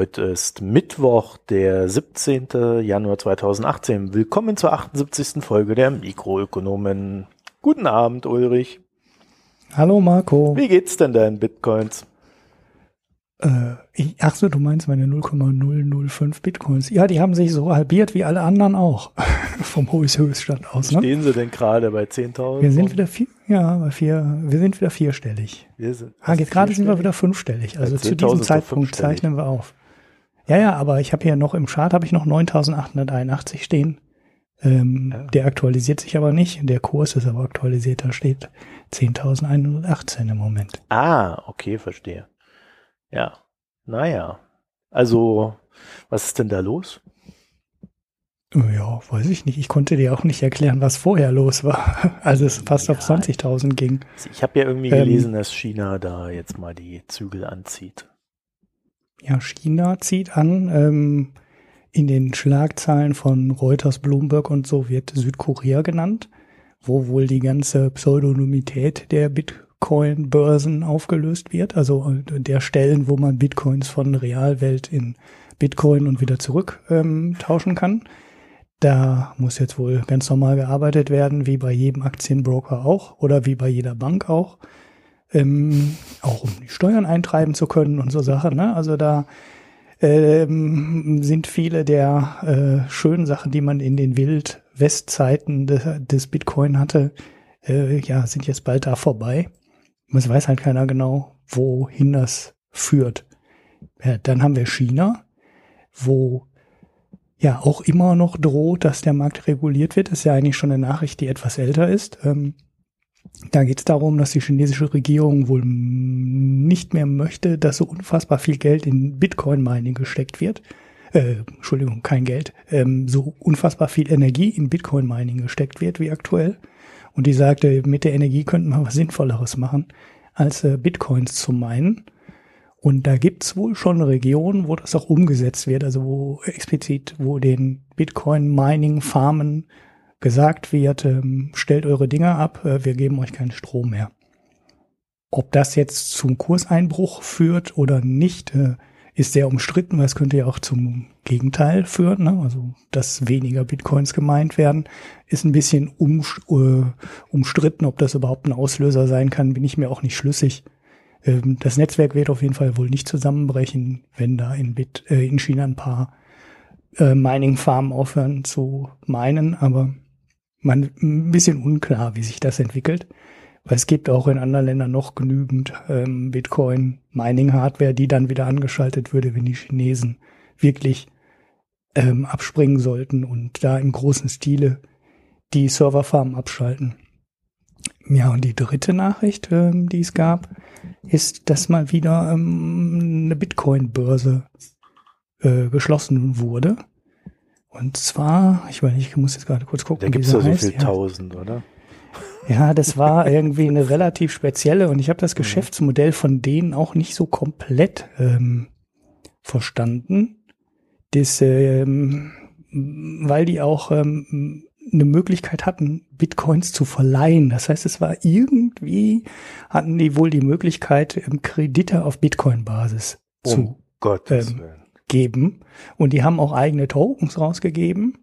Heute ist Mittwoch, der 17. Januar 2018. Willkommen zur 78. Folge der Mikroökonomen. Guten Abend, Ulrich. Hallo, Marco. Wie geht's denn deinen Bitcoins? Äh, ich, ach so, du meinst meine 0,005 Bitcoins. Ja, die haben sich so halbiert wie alle anderen auch. Vom Höchststand aus. Ne? Stehen sie denn gerade bei 10.000? Wir sind wieder vier, ja, bei vier, wir sind wieder vierstellig. Wir sind, ah, jetzt gerade sind wir wieder fünfstellig. Also zu diesem Zeitpunkt zeichnen wir auf. Ja, ja, aber ich habe hier noch im Chart habe ich noch 9.881 stehen. Ähm, ja. Der aktualisiert sich aber nicht. Der Kurs ist aber aktualisiert. Da steht 10.118 im Moment. Ah, okay, verstehe. Ja, naja. Also, was ist denn da los? Ja, weiß ich nicht. Ich konnte dir auch nicht erklären, was vorher los war, als es fast ja, auf 20.000 ging. Ich habe ja irgendwie ähm, gelesen, dass China da jetzt mal die Zügel anzieht. Ja, China zieht an. Ähm, in den Schlagzeilen von Reuters, Bloomberg und so wird Südkorea genannt, wo wohl die ganze Pseudonymität der Bitcoin Bitcoin-Börsen aufgelöst wird, also äh, der Stellen, wo man Bitcoins von Realwelt in Bitcoin und wieder zurück ähm, tauschen kann. Da muss jetzt wohl ganz normal gearbeitet werden, wie bei jedem Aktienbroker auch oder wie bei jeder Bank auch. Ähm, auch um die Steuern eintreiben zu können und so Sachen. Ne? Also da ähm, sind viele der äh, schönen Sachen, die man in den Wild-West-Zeiten de des Bitcoin hatte, äh, ja, sind jetzt bald da vorbei. Es weiß halt keiner genau, wohin das führt. Ja, dann haben wir China, wo ja auch immer noch droht, dass der Markt reguliert wird. Das ist ja eigentlich schon eine Nachricht, die etwas älter ist. Ähm, da geht es darum, dass die chinesische Regierung wohl nicht mehr möchte, dass so unfassbar viel Geld in Bitcoin-Mining gesteckt wird. Äh, Entschuldigung, kein Geld. Ähm, so unfassbar viel Energie in Bitcoin-Mining gesteckt wird wie aktuell. Und die sagte, mit der Energie könnten wir was Sinnvolleres machen, als äh, Bitcoins zu meinen. Und da gibt's wohl schon Regionen, wo das auch umgesetzt wird, also wo explizit, wo den Bitcoin-Mining-Farmen gesagt wird, ähm, stellt eure Dinger ab, äh, wir geben euch keinen Strom mehr. Ob das jetzt zum Kurseinbruch führt oder nicht, äh, ist sehr umstritten, weil es könnte ja auch zum Gegenteil führen. Ne? Also, dass weniger Bitcoins gemeint werden, ist ein bisschen um, äh, umstritten. Ob das überhaupt ein Auslöser sein kann, bin ich mir auch nicht schlüssig. Ähm, das Netzwerk wird auf jeden Fall wohl nicht zusammenbrechen, wenn da in, Bit, äh, in China ein paar äh, Mining-Farmen aufhören zu meinen, aber man ein bisschen unklar, wie sich das entwickelt. Weil es gibt auch in anderen Ländern noch genügend ähm, Bitcoin-Mining-Hardware, die dann wieder angeschaltet würde, wenn die Chinesen wirklich ähm, abspringen sollten und da im großen Stile die Serverfarmen abschalten. Ja, und die dritte Nachricht, ähm, die es gab, ist, dass mal wieder ähm, eine Bitcoin-Börse äh, geschlossen wurde. Und zwar, ich meine, ich muss jetzt gerade kurz gucken. Da gibt es ja so viel tausend, oder? Ja, das war irgendwie eine relativ spezielle und ich habe das mhm. Geschäftsmodell von denen auch nicht so komplett ähm, verstanden. Das, ähm, weil die auch ähm, eine Möglichkeit hatten, Bitcoins zu verleihen. Das heißt, es war irgendwie, hatten die wohl die Möglichkeit, ähm, Kredite auf Bitcoin-Basis oh zu ähm, geben. Und die haben auch eigene Tokens rausgegeben.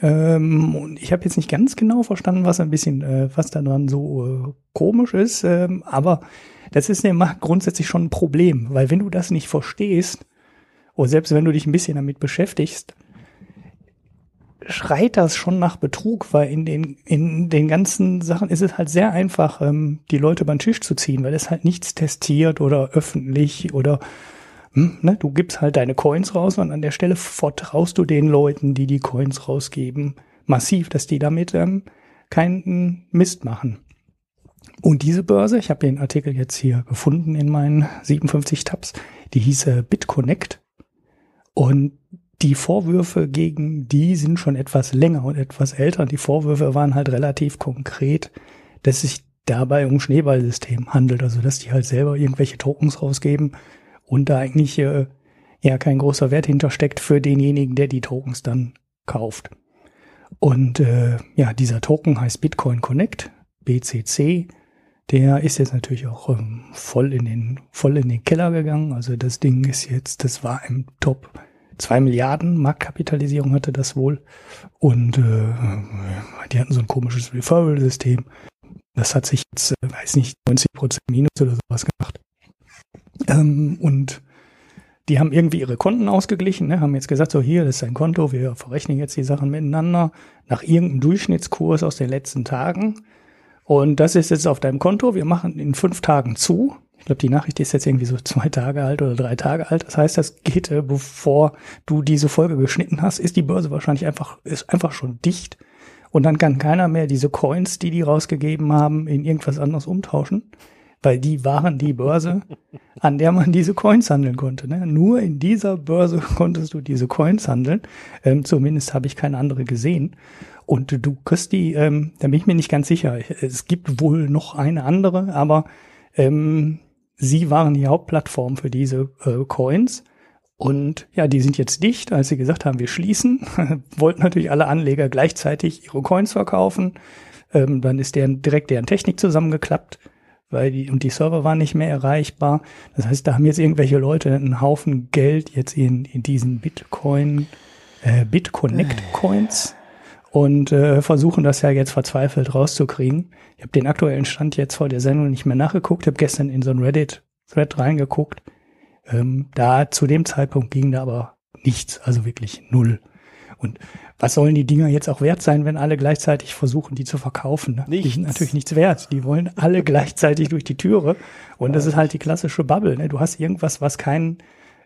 Ähm, und ich habe jetzt nicht ganz genau verstanden, was ein bisschen, äh, was daran so äh, komisch ist, ähm, aber das ist ja grundsätzlich schon ein Problem, weil wenn du das nicht verstehst, oder selbst wenn du dich ein bisschen damit beschäftigst, schreit das schon nach Betrug, weil in den, in den ganzen Sachen ist es halt sehr einfach, ähm, die Leute beim Tisch zu ziehen, weil es halt nichts testiert oder öffentlich oder hm, ne, du gibst halt deine Coins raus und an der Stelle vertraust du den Leuten, die die Coins rausgeben, massiv, dass die damit ähm, keinen Mist machen. Und diese Börse, ich habe den Artikel jetzt hier gefunden in meinen 57 Tabs, die hieß BitConnect. Und die Vorwürfe gegen die sind schon etwas länger und etwas älter. Die Vorwürfe waren halt relativ konkret, dass sich dabei um Schneeballsystem handelt, also dass die halt selber irgendwelche Tokens rausgeben und da eigentlich äh, ja kein großer Wert hintersteckt für denjenigen, der die Tokens dann kauft. Und äh, ja, dieser Token heißt Bitcoin Connect, BCC. der ist jetzt natürlich auch ähm, voll in den, voll in den Keller gegangen. Also das Ding ist jetzt, das war im Top zwei Milliarden Marktkapitalisierung hatte das wohl. Und äh, die hatten so ein komisches Referral-System. Das hat sich jetzt, äh, weiß nicht, 90 Prozent Minus oder sowas gemacht. Ähm, und die haben irgendwie ihre Konten ausgeglichen, ne, haben jetzt gesagt, so hier, das ist ein Konto, wir verrechnen jetzt die Sachen miteinander nach irgendeinem Durchschnittskurs aus den letzten Tagen. Und das ist jetzt auf deinem Konto, wir machen in fünf Tagen zu. Ich glaube, die Nachricht ist jetzt irgendwie so zwei Tage alt oder drei Tage alt. Das heißt, das geht, äh, bevor du diese Folge geschnitten hast, ist die Börse wahrscheinlich einfach, ist einfach schon dicht. Und dann kann keiner mehr diese Coins, die die rausgegeben haben, in irgendwas anderes umtauschen weil die waren die Börse, an der man diese Coins handeln konnte. Ne? Nur in dieser Börse konntest du diese Coins handeln. Ähm, zumindest habe ich keine andere gesehen. Und du kriegst die, ähm, da bin ich mir nicht ganz sicher. Es gibt wohl noch eine andere, aber ähm, sie waren die Hauptplattform für diese äh, Coins. Und ja, die sind jetzt dicht, als sie gesagt haben, wir schließen. Wollten natürlich alle Anleger gleichzeitig ihre Coins verkaufen. Ähm, dann ist deren, direkt deren Technik zusammengeklappt weil die, und die Server waren nicht mehr erreichbar. Das heißt, da haben jetzt irgendwelche Leute einen Haufen Geld jetzt in, in diesen Bitcoin, äh, BitConnect Coins und äh, versuchen das ja jetzt verzweifelt rauszukriegen. Ich habe den aktuellen Stand jetzt vor der Sendung nicht mehr nachgeguckt, habe gestern in so ein Reddit-Thread reingeguckt. Ähm, da zu dem Zeitpunkt ging da aber nichts, also wirklich null. Und was sollen die Dinger jetzt auch wert sein, wenn alle gleichzeitig versuchen, die zu verkaufen? Ne? Die sind natürlich nichts wert. Die wollen alle gleichzeitig durch die Türe. Und das ist halt die klassische Bubble. Ne? Du hast irgendwas, was keinen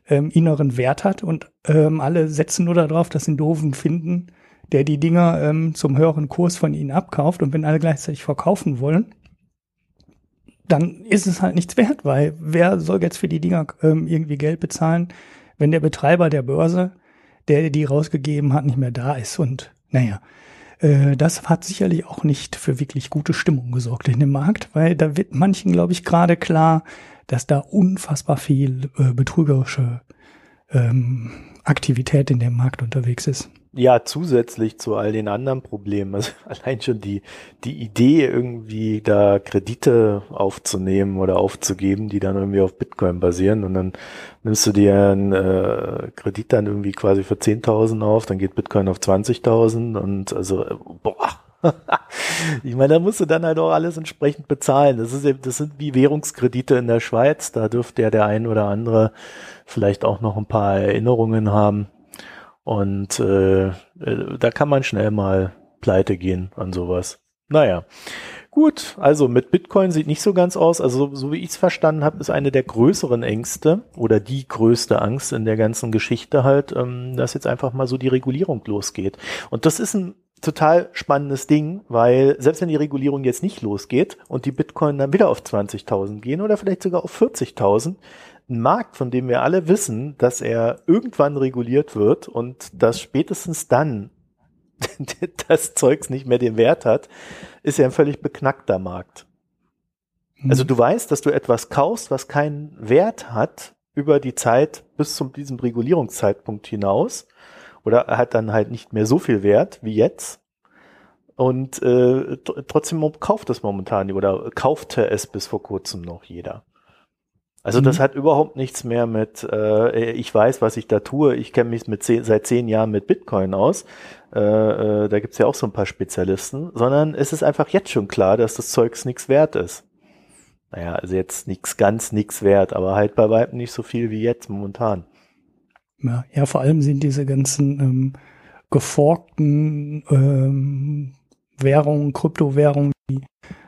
ähm, inneren Wert hat und ähm, alle setzen nur darauf, dass sie einen Doofen finden, der die Dinger ähm, zum höheren Kurs von ihnen abkauft. Und wenn alle gleichzeitig verkaufen wollen, dann ist es halt nichts wert, weil wer soll jetzt für die Dinger ähm, irgendwie Geld bezahlen, wenn der Betreiber der Börse der die rausgegeben hat, nicht mehr da ist. Und naja, äh, das hat sicherlich auch nicht für wirklich gute Stimmung gesorgt in dem Markt, weil da wird manchen, glaube ich, gerade klar, dass da unfassbar viel äh, betrügerische ähm, Aktivität in dem Markt unterwegs ist. Ja, zusätzlich zu all den anderen Problemen. Also allein schon die, die Idee, irgendwie da Kredite aufzunehmen oder aufzugeben, die dann irgendwie auf Bitcoin basieren. Und dann nimmst du dir einen äh, Kredit dann irgendwie quasi für 10.000 auf, dann geht Bitcoin auf 20.000 und also, äh, boah. ich meine, da musst du dann halt auch alles entsprechend bezahlen. Das, ist, eben, das sind wie Währungskredite in der Schweiz. Da dürfte ja der ein oder andere vielleicht auch noch ein paar Erinnerungen haben und äh, äh, da kann man schnell mal pleite gehen an sowas. Naja. Gut, also mit Bitcoin sieht nicht so ganz aus. Also so wie ich es verstanden habe, ist eine der größeren Ängste oder die größte Angst in der ganzen Geschichte halt, ähm, dass jetzt einfach mal so die Regulierung losgeht. Und das ist ein total spannendes Ding, weil selbst wenn die Regulierung jetzt nicht losgeht und die Bitcoin dann wieder auf 20.000 gehen oder vielleicht sogar auf 40.000, ein Markt, von dem wir alle wissen, dass er irgendwann reguliert wird und dass spätestens dann das Zeugs nicht mehr den Wert hat, ist ja ein völlig beknackter Markt. Mhm. Also du weißt, dass du etwas kaufst, was keinen Wert hat über die Zeit bis zu diesem Regulierungszeitpunkt hinaus oder hat dann halt nicht mehr so viel Wert wie jetzt. Und äh, trotzdem kauft es momentan oder kaufte es bis vor kurzem noch jeder. Also das mhm. hat überhaupt nichts mehr mit, äh, ich weiß, was ich da tue, ich kenne mich mit zehn, seit zehn Jahren mit Bitcoin aus. Äh, äh, da gibt's ja auch so ein paar Spezialisten, sondern es ist einfach jetzt schon klar, dass das Zeugs nichts wert ist. Naja, also jetzt nichts ganz nichts wert, aber halt bei weitem nicht so viel wie jetzt momentan. Ja, ja vor allem sind diese ganzen ähm, geforkten ähm, Währungen, Kryptowährungen, die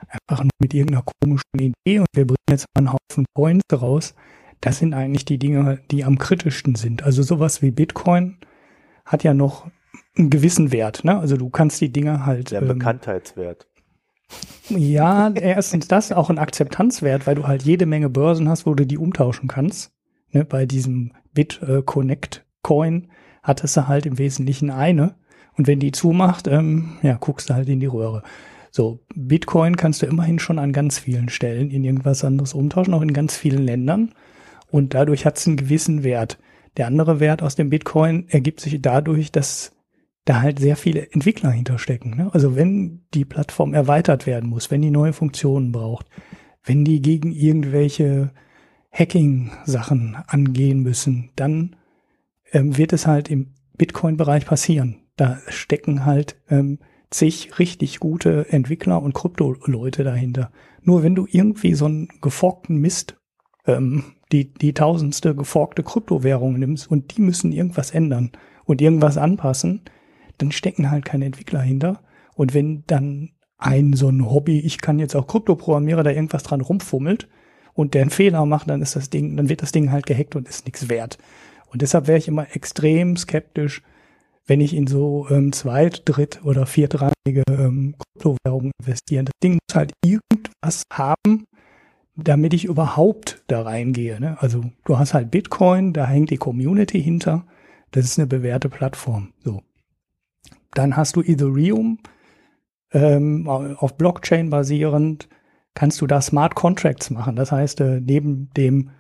einfach nur mit irgendeiner komischen Idee und wir bringen jetzt einen Haufen Coins raus. Das sind eigentlich die Dinge, die am kritischsten sind. Also sowas wie Bitcoin hat ja noch einen gewissen Wert. Ne? Also du kannst die Dinge halt. Der ähm, Bekanntheitswert. Ja, erstens das, auch ein Akzeptanzwert, weil du halt jede Menge Börsen hast, wo du die umtauschen kannst. Ne? Bei diesem BitConnect Coin hattest du halt im Wesentlichen eine. Und wenn die zumacht, ähm, ja, guckst du halt in die Röhre. So, Bitcoin kannst du immerhin schon an ganz vielen Stellen in irgendwas anderes umtauschen, auch in ganz vielen Ländern. Und dadurch hat es einen gewissen Wert. Der andere Wert aus dem Bitcoin ergibt sich dadurch, dass da halt sehr viele Entwickler hinterstecken. Ne? Also wenn die Plattform erweitert werden muss, wenn die neue Funktionen braucht, wenn die gegen irgendwelche Hacking-Sachen angehen müssen, dann ähm, wird es halt im Bitcoin-Bereich passieren. Da stecken halt ähm, zig richtig gute Entwickler und Krypto-Leute dahinter. Nur wenn du irgendwie so einen geforkten Mist, ähm, die, die tausendste geforkte Kryptowährung nimmst und die müssen irgendwas ändern und irgendwas anpassen, dann stecken halt keine Entwickler hinter. Und wenn dann ein so ein Hobby, ich kann jetzt auch Kryptoprogrammierer, da irgendwas dran rumfummelt und der einen Fehler macht, dann ist das Ding, dann wird das Ding halt gehackt und ist nichts wert. Und deshalb wäre ich immer extrem skeptisch, wenn ich in so ähm, zweit-, dritt- oder viertrangige ähm, Kryptowährungen investiere. Das Ding muss halt irgendwas haben, damit ich überhaupt da reingehe. Ne? Also du hast halt Bitcoin, da hängt die Community hinter. Das ist eine bewährte Plattform. So. Dann hast du Ethereum, ähm, auf Blockchain basierend, kannst du da Smart Contracts machen. Das heißt, äh, neben dem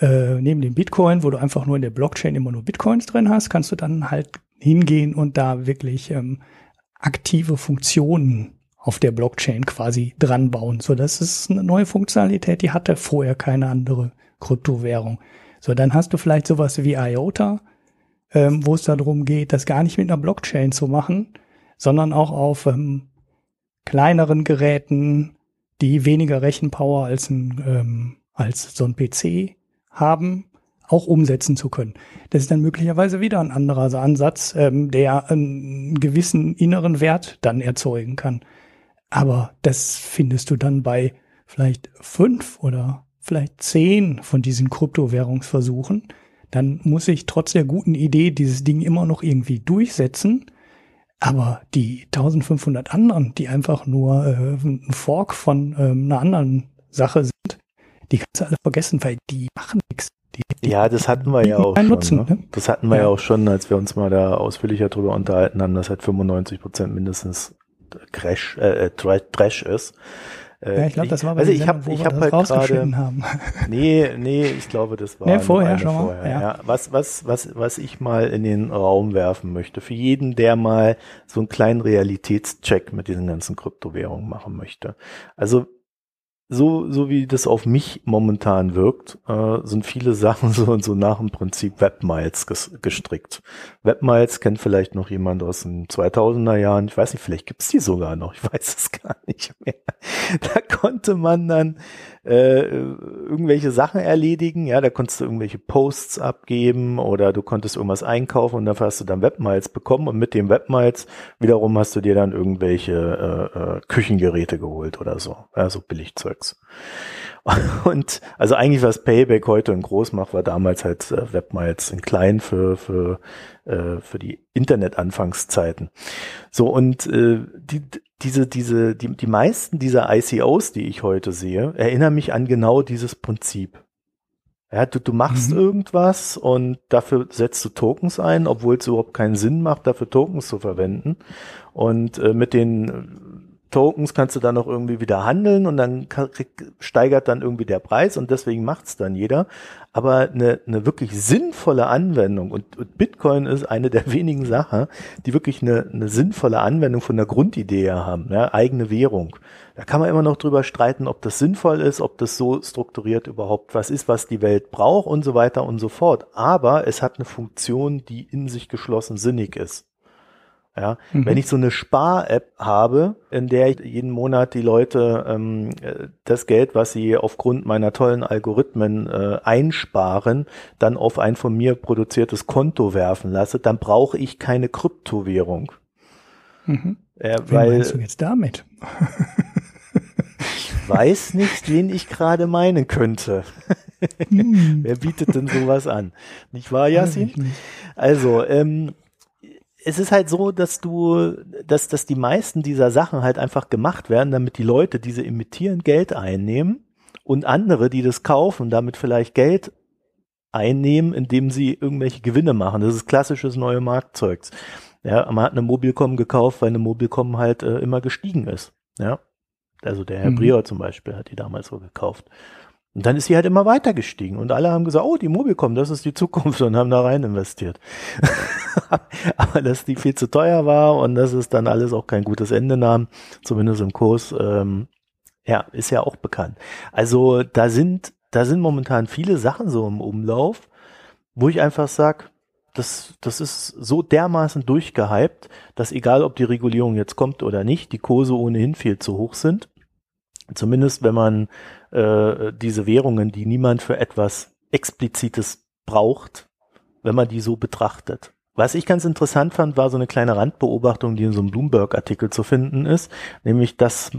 äh, neben dem Bitcoin, wo du einfach nur in der Blockchain immer nur Bitcoins drin hast, kannst du dann halt hingehen und da wirklich ähm, aktive Funktionen auf der Blockchain quasi dran bauen. So, das ist eine neue Funktionalität, die hatte vorher keine andere Kryptowährung. So, dann hast du vielleicht sowas wie IOTA, ähm, wo es darum geht, das gar nicht mit einer Blockchain zu machen, sondern auch auf ähm, kleineren Geräten, die weniger Rechenpower als ein ähm, als so ein PC haben, auch umsetzen zu können. Das ist dann möglicherweise wieder ein anderer Ansatz, ähm, der einen gewissen inneren Wert dann erzeugen kann. Aber das findest du dann bei vielleicht fünf oder vielleicht zehn von diesen Kryptowährungsversuchen. Dann muss ich trotz der guten Idee dieses Ding immer noch irgendwie durchsetzen. Aber die 1500 anderen, die einfach nur äh, ein Fork von ähm, einer anderen Sache sind, die kannst du alle vergessen, weil die machen nichts. Ja, das hatten wir ja auch schon. Nutzen, ne? Ne? Das hatten wir ja. ja. auch schon, als wir uns mal da ausführlicher drüber unterhalten haben, dass halt 95 Prozent mindestens Crash, äh, äh Trash ist. Äh, ja, ich glaube, das war bei also ich habe ich habe halt gerade haben. Nee, nee, ich glaube, das war nee, vorher schon mal. Vorher, ja. ja. Was was was was ich mal in den Raum werfen möchte für jeden, der mal so einen kleinen Realitätscheck mit diesen ganzen Kryptowährungen machen möchte. Also so, so wie das auf mich momentan wirkt, äh, sind viele Sachen so und so nach dem Prinzip Webmiles gestrickt. Webmiles kennt vielleicht noch jemand aus den 2000er Jahren. Ich weiß nicht, vielleicht gibt's die sogar noch. Ich weiß es gar nicht mehr. Da konnte man dann äh, irgendwelche Sachen erledigen. Ja, da konntest du irgendwelche Posts abgeben oder du konntest irgendwas einkaufen und dafür hast du dann Webmiles bekommen und mit dem Webmiles wiederum hast du dir dann irgendwelche äh, äh, Küchengeräte geholt oder so. Ja, so Billigzeugs. Und also eigentlich was Payback heute in groß macht, war damals halt äh, Webmiles in klein für für äh, für die Internet-Anfangszeiten. So und äh, die diese, diese, die, die meisten dieser ICOs, die ich heute sehe, erinnern mich an genau dieses Prinzip. Ja, du, du machst mhm. irgendwas und dafür setzt du Tokens ein, obwohl es überhaupt keinen Sinn macht, dafür Tokens zu verwenden. Und äh, mit den Tokens kannst du dann noch irgendwie wieder handeln und dann steigert dann irgendwie der Preis und deswegen macht's dann jeder. Aber eine, eine wirklich sinnvolle Anwendung und, und Bitcoin ist eine der wenigen Sachen, die wirklich eine, eine sinnvolle Anwendung von der Grundidee haben, ja, eigene Währung. Da kann man immer noch drüber streiten, ob das sinnvoll ist, ob das so strukturiert überhaupt was ist, was die Welt braucht und so weiter und so fort. Aber es hat eine Funktion, die in sich geschlossen sinnig ist. Ja, mhm. wenn ich so eine Spar-App habe, in der ich jeden Monat die Leute ähm, das Geld, was sie aufgrund meiner tollen Algorithmen äh, einsparen, dann auf ein von mir produziertes Konto werfen lasse, dann brauche ich keine Kryptowährung. Mhm. Äh, Wen weil, meinst du jetzt damit? ich weiß nicht, wen ich gerade meinen könnte. Hm. Wer bietet denn sowas an? Nicht wahr, Yasin? Also, ähm, es ist halt so, dass du, dass, dass die meisten dieser Sachen halt einfach gemacht werden, damit die Leute, diese imitieren, Geld einnehmen und andere, die das kaufen, damit vielleicht Geld einnehmen, indem sie irgendwelche Gewinne machen. Das ist klassisches neue Marktzeugs. Ja, man hat eine Mobilcom gekauft, weil eine Mobilcom halt äh, immer gestiegen ist. Ja, also der Herr mhm. Brior zum Beispiel hat die damals so gekauft. Und dann ist sie halt immer weiter gestiegen und alle haben gesagt, oh, die Mobilcom, das ist die Zukunft und haben da rein investiert. Aber dass die viel zu teuer war und dass es dann alles auch kein gutes Ende nahm, zumindest im Kurs, ähm, Ja, ist ja auch bekannt. Also da sind, da sind momentan viele Sachen so im Umlauf, wo ich einfach sag, das, das ist so dermaßen durchgehypt, dass egal ob die Regulierung jetzt kommt oder nicht, die Kurse ohnehin viel zu hoch sind. Zumindest wenn man äh, diese Währungen, die niemand für etwas Explizites braucht, wenn man die so betrachtet. Was ich ganz interessant fand, war so eine kleine Randbeobachtung, die in so einem Bloomberg-Artikel zu finden ist, nämlich, dass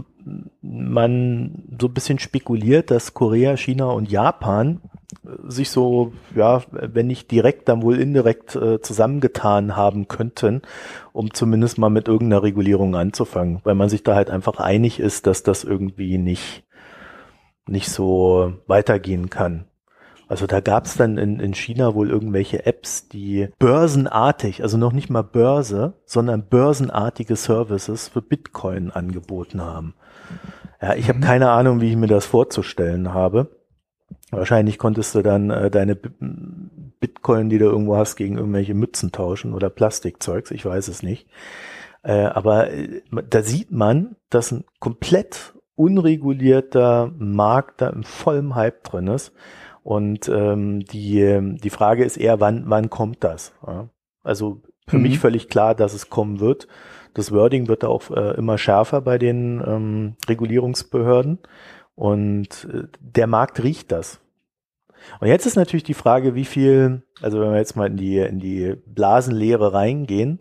man so ein bisschen spekuliert, dass Korea, China und Japan sich so, ja, wenn nicht direkt, dann wohl indirekt äh, zusammengetan haben könnten, um zumindest mal mit irgendeiner Regulierung anzufangen, weil man sich da halt einfach einig ist, dass das irgendwie nicht, nicht so weitergehen kann. Also da gab es dann in, in China wohl irgendwelche Apps, die börsenartig, also noch nicht mal Börse, sondern börsenartige Services für Bitcoin angeboten haben. Ja, ich habe mhm. keine Ahnung, wie ich mir das vorzustellen habe. Wahrscheinlich konntest du dann äh, deine Bitcoin, die du irgendwo hast, gegen irgendwelche Mützen tauschen oder Plastikzeugs, ich weiß es nicht. Äh, aber äh, da sieht man, dass ein komplett unregulierter Markt da im vollen Hype drin ist und ähm, die, die Frage ist eher, wann, wann kommt das? Ja? Also für mhm. mich völlig klar, dass es kommen wird. Das Wording wird da auch äh, immer schärfer bei den ähm, Regulierungsbehörden. Und äh, der Markt riecht das. Und jetzt ist natürlich die Frage, wie viel, also wenn wir jetzt mal in die, in die Blasenlehre reingehen,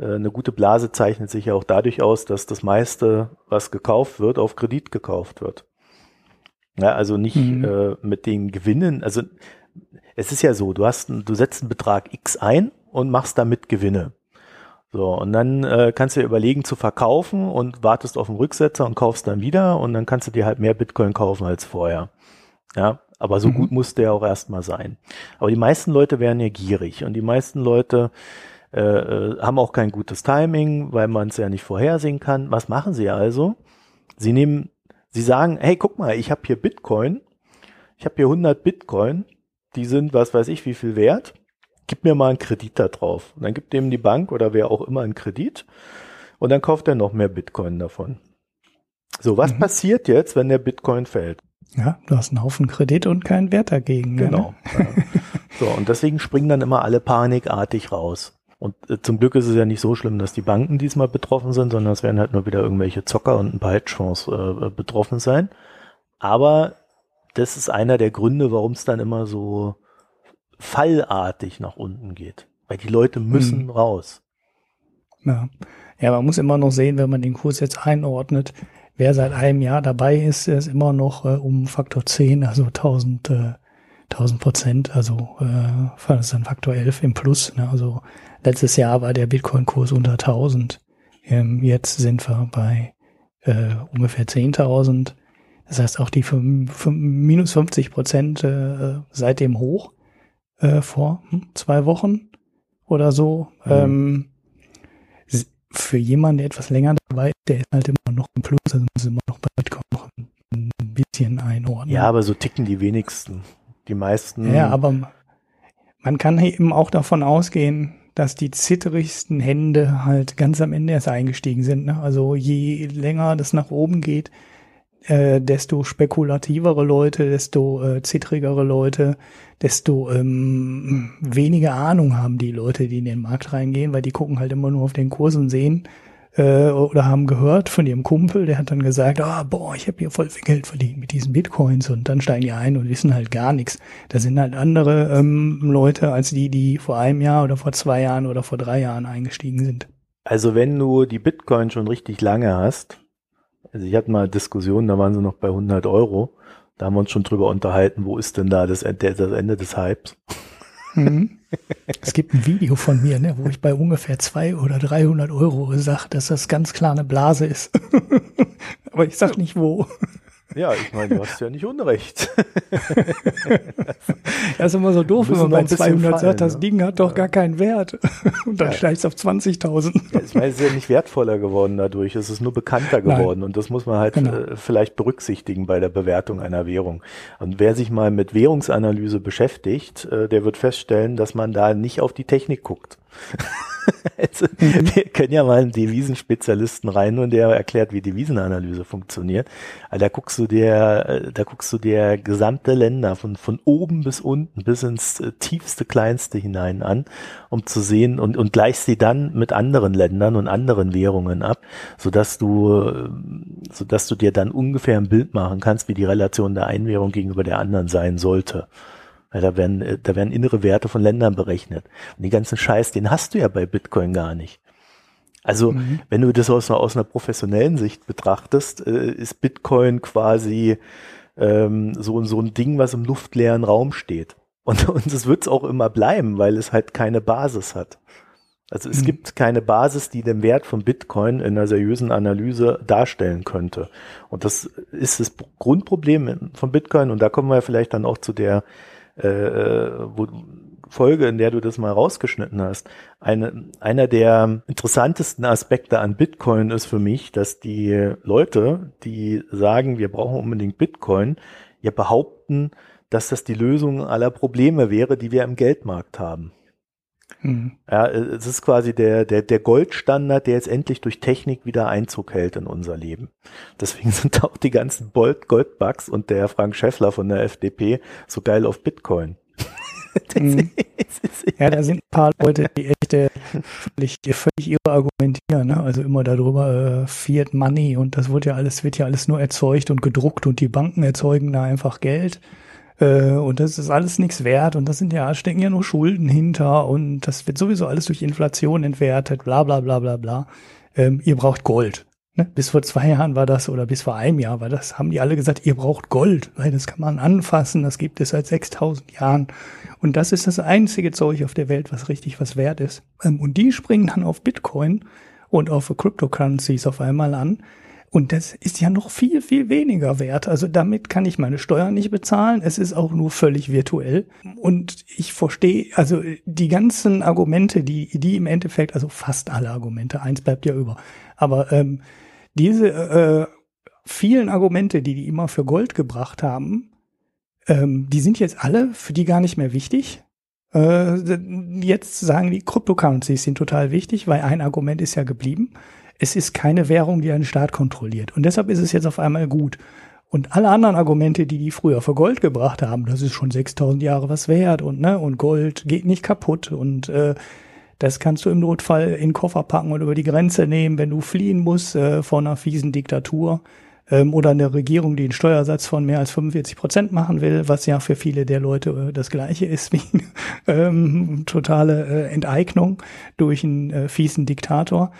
eine gute Blase zeichnet sich ja auch dadurch aus, dass das meiste, was gekauft wird, auf Kredit gekauft wird. Ja, also nicht mhm. äh, mit den Gewinnen, also es ist ja so, du hast, du setzt einen Betrag X ein und machst damit Gewinne. So, und dann äh, kannst du dir überlegen zu verkaufen und wartest auf den Rücksetzer und kaufst dann wieder und dann kannst du dir halt mehr Bitcoin kaufen als vorher. Ja, aber so mhm. gut muss der auch erstmal sein. Aber die meisten Leute wären ja gierig und die meisten Leute äh, äh haben auch kein gutes Timing, weil man es ja nicht vorhersehen kann. Was machen sie also? Sie nehmen Sie sagen, hey, guck mal, ich habe hier Bitcoin, ich habe hier 100 Bitcoin, die sind, was weiß ich, wie viel wert. Gib mir mal einen Kredit da drauf. Und dann gibt dem die Bank oder wer auch immer einen Kredit und dann kauft er noch mehr Bitcoin davon. So, was mhm. passiert jetzt, wenn der Bitcoin fällt? Ja, du hast einen Haufen Kredit und keinen Wert dagegen. Genau. Ne? so, und deswegen springen dann immer alle panikartig raus. Und äh, zum Glück ist es ja nicht so schlimm, dass die Banken diesmal betroffen sind, sondern es werden halt nur wieder irgendwelche Zocker und ein paar Hedgefonds äh, äh, betroffen sein. Aber das ist einer der Gründe, warum es dann immer so fallartig nach unten geht. Weil die Leute müssen hm. raus. Ja. ja, man muss immer noch sehen, wenn man den Kurs jetzt einordnet, wer seit einem Jahr dabei ist, ist immer noch äh, um Faktor 10, also 1000, äh, 1000 Prozent, also äh, ist dann Faktor 11 im Plus. Ne? Also Letztes Jahr war der Bitcoin-Kurs unter 1000. Ähm, jetzt sind wir bei äh, ungefähr 10.000. Das heißt auch die minus 50 Prozent äh, seitdem hoch äh, vor hm, zwei Wochen oder so. Mhm. Ähm, für jemanden, der etwas länger dabei ist, der ist halt immer noch im Plus, also muss immer noch bei Bitcoin noch ein bisschen einordnen. Ja, aber so ticken die wenigsten. Die meisten. Ja, aber man kann eben auch davon ausgehen, dass die zitterigsten Hände halt ganz am Ende erst eingestiegen sind. Ne? Also je länger das nach oben geht, äh, desto spekulativere Leute, desto äh, zittrigere Leute, desto ähm, weniger Ahnung haben die Leute, die in den Markt reingehen, weil die gucken halt immer nur auf den Kurs und sehen, äh, oder haben gehört von ihrem Kumpel, der hat dann gesagt, ah, boah, ich habe hier voll viel Geld verdient mit diesen Bitcoins und dann steigen die ein und wissen halt gar nichts. Da sind halt andere ähm, Leute als die, die vor einem Jahr oder vor zwei Jahren oder vor drei Jahren eingestiegen sind. Also wenn du die Bitcoin schon richtig lange hast, also ich hatte mal Diskussionen, da waren sie noch bei 100 Euro, da haben wir uns schon drüber unterhalten, wo ist denn da das, das Ende des Hypes? Mhm. Es gibt ein Video von mir, ne, wo ich bei ungefähr zwei oder 300 Euro sage, dass das ganz klar eine Blase ist. Aber ich sag nicht wo. Ja, ich meine, du hast ja nicht Unrecht. das ist immer so doof, wenn man bei 200 fallen, sagt, das ne? Ding hat doch ja. gar keinen Wert. Und dann ja. steigt es auf 20.000. Ja, ich meine, es ist ja nicht wertvoller geworden dadurch, es ist nur bekannter geworden. Nein. Und das muss man halt genau. äh, vielleicht berücksichtigen bei der Bewertung einer Währung. Und wer sich mal mit Währungsanalyse beschäftigt, äh, der wird feststellen, dass man da nicht auf die Technik guckt. also, wir können ja mal einen Devisenspezialisten rein und der erklärt, wie Devisenanalyse funktioniert. Also da guckst du dir, äh, da guckst du dir gesamte Länder von, von oben bis unten bis ins äh, tiefste, kleinste hinein an, um zu sehen und, und gleichst sie dann mit anderen Ländern und anderen Währungen ab, sodass du, äh, sodass du dir dann ungefähr ein Bild machen kannst, wie die Relation der einen Währung gegenüber der anderen sein sollte. Ja, da werden, äh, da werden innere Werte von Ländern berechnet. Und die ganzen Scheiß, den hast du ja bei Bitcoin gar nicht. Also, mhm. wenn du das aus einer, aus einer professionellen Sicht betrachtest, äh, ist Bitcoin quasi ähm, so, so ein Ding, was im luftleeren Raum steht. Und, und es wird es auch immer bleiben, weil es halt keine Basis hat. Also es mhm. gibt keine Basis, die den Wert von Bitcoin in einer seriösen Analyse darstellen könnte. Und das ist das Grundproblem von Bitcoin. Und da kommen wir vielleicht dann auch zu der äh, äh, wo, Folge, in der du das mal rausgeschnitten hast. Eine, einer der interessantesten Aspekte an Bitcoin ist für mich, dass die Leute, die sagen, wir brauchen unbedingt Bitcoin, ja behaupten, dass das die Lösung aller Probleme wäre, die wir im Geldmarkt haben. Mhm. Ja, es ist quasi der, der, der Goldstandard, der jetzt endlich durch Technik wieder Einzug hält in unser Leben. Deswegen sind auch die ganzen Goldbugs und der Frank Schäffler von der FDP so geil auf Bitcoin. Mhm. ja, da sind ein paar Leute, die echt äh, völlig, völlig irre argumentieren, ne? Also immer darüber, äh, Fiat Money und das wird ja alles, wird ja alles nur erzeugt und gedruckt und die Banken erzeugen da einfach Geld. Äh, und das ist alles nichts wert und das sind ja, stecken ja nur Schulden hinter und das wird sowieso alles durch Inflation entwertet, bla bla bla bla bla. Ähm, ihr braucht Gold. Ne? Bis vor zwei Jahren war das oder bis vor einem Jahr war das, haben die alle gesagt, ihr braucht Gold, weil das kann man anfassen, das gibt es seit 6000 Jahren. Und das ist das einzige Zeug auf der Welt, was richtig was wert ist. Ähm, und die springen dann auf Bitcoin und auf Cryptocurrencies auf einmal an und das ist ja noch viel, viel weniger wert. Also damit kann ich meine Steuern nicht bezahlen. Es ist auch nur völlig virtuell. Und ich verstehe, also die ganzen Argumente, die, die im Endeffekt, also fast alle Argumente, eins bleibt ja über. Aber ähm, diese äh, vielen Argumente, die die immer für Gold gebracht haben, ähm, die sind jetzt alle für die gar nicht mehr wichtig. Äh, jetzt sagen die Cryptocurrencies sind total wichtig, weil ein Argument ist ja geblieben es ist keine Währung, die einen Staat kontrolliert. Und deshalb ist es jetzt auf einmal gut. Und alle anderen Argumente, die die früher für Gold gebracht haben, das ist schon 6000 Jahre was wert und, ne, und Gold geht nicht kaputt und, äh, das kannst du im Notfall in den Koffer packen und über die Grenze nehmen, wenn du fliehen musst äh, vor einer fiesen Diktatur ähm, oder eine Regierung, die einen Steuersatz von mehr als 45 Prozent machen will, was ja für viele der Leute äh, das gleiche ist wie ähm, totale äh, Enteignung durch einen äh, fiesen Diktator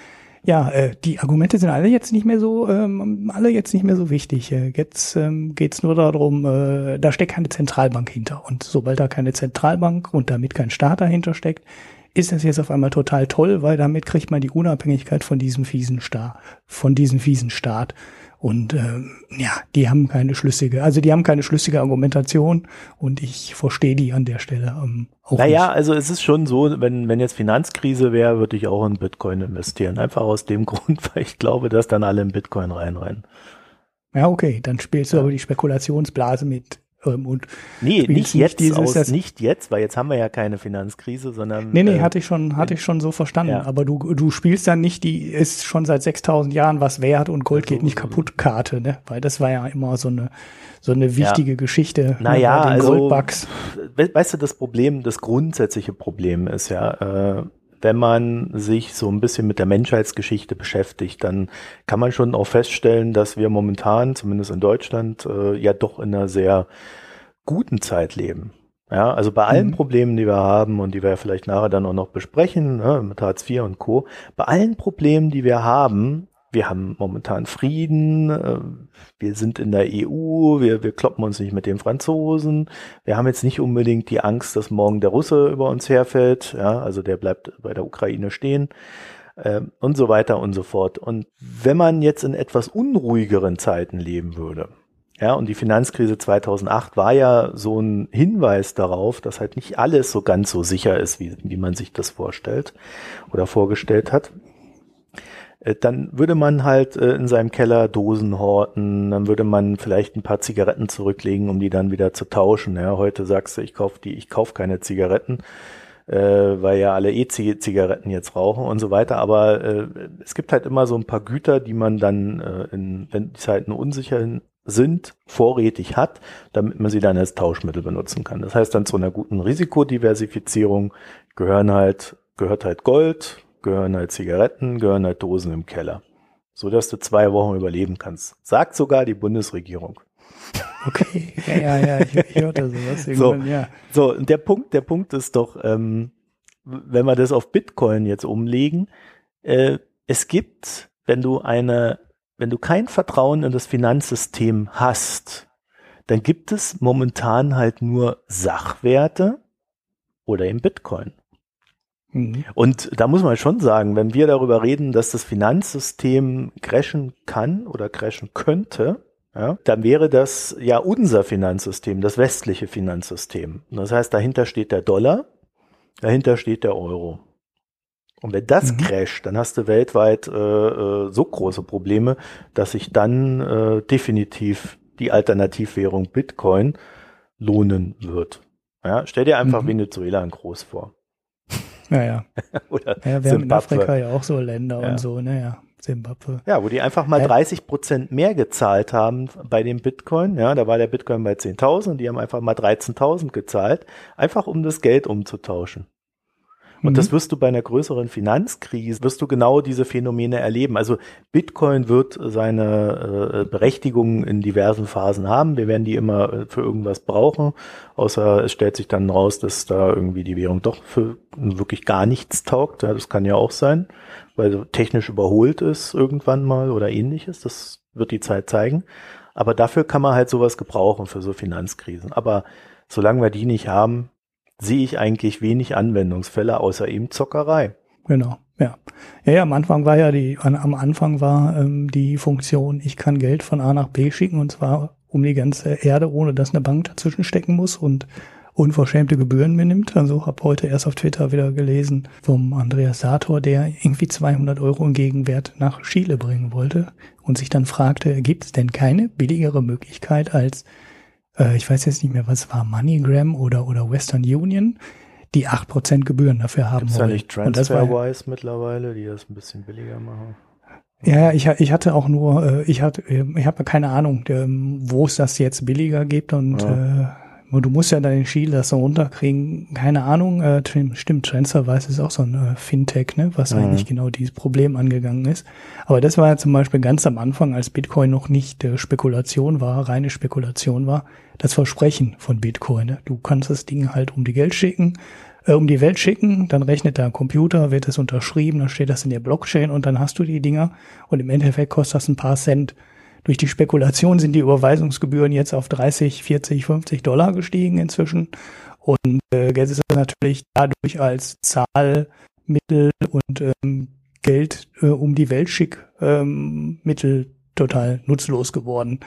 ja, äh, die Argumente sind alle jetzt nicht mehr so, ähm, alle jetzt nicht mehr so wichtig. Äh, jetzt ähm, geht nur darum, äh, da steckt keine Zentralbank hinter. Und sobald da keine Zentralbank und damit kein Staat dahinter steckt, ist das jetzt auf einmal total toll, weil damit kriegt man die Unabhängigkeit von diesem fiesen Staat, von diesem fiesen Staat. Und ähm, ja, die haben keine schlüssige, also die haben keine schlüssige Argumentation und ich verstehe die an der Stelle ähm, auch Naja, nicht. also es ist schon so, wenn, wenn jetzt Finanzkrise wäre, würde ich auch in Bitcoin investieren. Einfach aus dem Grund, weil ich glaube, dass dann alle in Bitcoin reinrennen. Ja, okay, dann spielst du aber die Spekulationsblase mit und nee, nicht jetzt, dieses, aus, nicht jetzt, weil jetzt haben wir ja keine Finanzkrise, sondern. Nee, nee, äh, hatte ich schon, hatte ich schon so verstanden. Ja. Aber du, du spielst dann nicht die, ist schon seit 6000 Jahren was wert und Gold geht nicht kaputt Karte, ne? Weil das war ja immer so eine, so eine wichtige ja. Geschichte. Naja, ne, also, Goldbugs. weißt du, das Problem, das grundsätzliche Problem ist ja, äh, wenn man sich so ein bisschen mit der Menschheitsgeschichte beschäftigt, dann kann man schon auch feststellen, dass wir momentan, zumindest in Deutschland, äh, ja doch in einer sehr guten Zeit leben. Ja, also bei allen mhm. Problemen, die wir haben und die wir vielleicht nachher dann auch noch besprechen, ne, mit Hartz IV und Co., bei allen Problemen, die wir haben, wir haben momentan Frieden, äh, wir sind in der EU, wir, wir kloppen uns nicht mit den Franzosen, wir haben jetzt nicht unbedingt die Angst, dass morgen der Russe über uns herfällt, ja, also der bleibt bei der Ukraine stehen äh, und so weiter und so fort. Und wenn man jetzt in etwas unruhigeren Zeiten leben würde, ja, und die Finanzkrise 2008 war ja so ein Hinweis darauf, dass halt nicht alles so ganz so sicher ist, wie, wie man sich das vorstellt oder vorgestellt hat. Äh, dann würde man halt äh, in seinem Keller Dosen horten, dann würde man vielleicht ein paar Zigaretten zurücklegen, um die dann wieder zu tauschen. Ja, heute sagst du, ich kaufe die, ich kaufe keine Zigaretten. äh, weil ja alle E-Zigaretten jetzt rauchen und so weiter. Aber äh, es gibt halt immer so ein paar Güter, die man dann, äh, in, wenn die Zeiten unsicher sind, vorrätig hat, damit man sie dann als Tauschmittel benutzen kann. Das heißt, dann zu einer guten Risikodiversifizierung gehören halt, gehört halt Gold, gehören halt Zigaretten, gehören halt Dosen im Keller. So dass du zwei Wochen überleben kannst. Sagt sogar die Bundesregierung. Okay, ja, ja, ja, ich, ich hörte sowas irgendwann, so, ja. So, und der Punkt, der Punkt ist doch, ähm, wenn wir das auf Bitcoin jetzt umlegen, äh, es gibt, wenn du eine, wenn du kein Vertrauen in das Finanzsystem hast, dann gibt es momentan halt nur Sachwerte oder im Bitcoin. Mhm. Und da muss man schon sagen, wenn wir darüber reden, dass das Finanzsystem crashen kann oder crashen könnte, ja, dann wäre das ja unser Finanzsystem, das westliche Finanzsystem. Das heißt, dahinter steht der Dollar, dahinter steht der Euro. Und wenn das mhm. crasht, dann hast du weltweit äh, äh, so große Probleme, dass sich dann äh, definitiv die Alternativwährung Bitcoin lohnen wird. Ja, stell dir einfach mhm. Venezuela groß vor. Ja, ja. Oder ja, wir Zimbabwe. haben in Afrika ja auch so Länder ja. und so, naja. Ne, Zimbabwe. Ja, wo die einfach mal 30 Prozent mehr gezahlt haben bei dem Bitcoin. Ja, da war der Bitcoin bei 10.000 und die haben einfach mal 13.000 gezahlt, einfach um das Geld umzutauschen. Und mhm. das wirst du bei einer größeren Finanzkrise, wirst du genau diese Phänomene erleben. Also Bitcoin wird seine äh, Berechtigung in diversen Phasen haben. Wir werden die immer äh, für irgendwas brauchen, außer es stellt sich dann raus, dass da irgendwie die Währung doch für wirklich gar nichts taugt. Ja, das kann ja auch sein, weil technisch überholt ist irgendwann mal oder ähnliches. Das wird die Zeit zeigen. Aber dafür kann man halt sowas gebrauchen für so Finanzkrisen. Aber solange wir die nicht haben, sehe ich eigentlich wenig Anwendungsfälle außer eben Zockerei. Genau, ja. Ja, ja, am Anfang war ja die, an, am Anfang war ähm, die Funktion, ich kann Geld von A nach B schicken und zwar um die ganze Erde, ohne dass eine Bank dazwischen stecken muss und unverschämte Gebühren mir nimmt. Also habe heute erst auf Twitter wieder gelesen vom Andreas Sator, der irgendwie 200 Euro im Gegenwert nach Chile bringen wollte und sich dann fragte, gibt es denn keine billigere Möglichkeit als äh, ich weiß jetzt nicht mehr, was war, MoneyGram oder, oder Western Union, die 8% Gebühren dafür haben Gibt's wollen. Ja nicht TransferWise mittlerweile, die das ein bisschen billiger machen. Ja, ich, ich hatte auch nur, äh, ich hatte, ich habe keine Ahnung, wo es das jetzt billiger gibt und ja. Du musst ja deinen Shield das so runterkriegen. Keine Ahnung, äh, stimmt, TransferWise ist auch so ein äh, Fintech, ne, was mhm. eigentlich genau dieses Problem angegangen ist. Aber das war ja zum Beispiel ganz am Anfang, als Bitcoin noch nicht äh, Spekulation war, reine Spekulation war, das Versprechen von Bitcoin. Ne? Du kannst das Ding halt um die Geld schicken, äh, um die Welt schicken, dann rechnet der Computer, wird es unterschrieben, dann steht das in der Blockchain und dann hast du die Dinger und im Endeffekt kostet das ein paar Cent. Durch die Spekulation sind die Überweisungsgebühren jetzt auf 30, 40, 50 Dollar gestiegen inzwischen. Und äh, jetzt ist natürlich dadurch als Zahlmittel und ähm, Geld äh, um die Welt schick ähm, Mittel total nutzlos geworden.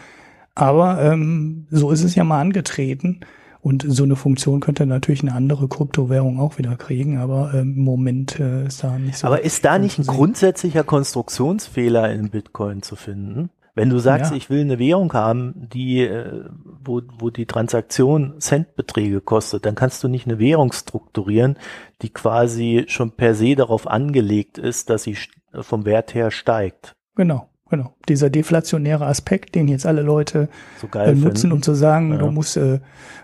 Aber ähm, so ist es ja mal angetreten. Und so eine Funktion könnte natürlich eine andere Kryptowährung auch wieder kriegen, aber ähm, im Moment äh, ist da nicht so. Aber ist da nicht ein grundsätzlicher Konstruktionsfehler in Bitcoin zu finden? Wenn du sagst, ja. ich will eine Währung haben, die, äh, wo, wo die Transaktion Centbeträge kostet, dann kannst du nicht eine Währung strukturieren, die quasi schon per se darauf angelegt ist, dass sie vom Wert her steigt. Genau. Genau. Dieser deflationäre Aspekt, den jetzt alle Leute so äh, nutzen, finden. um zu sagen, ja. du musst äh,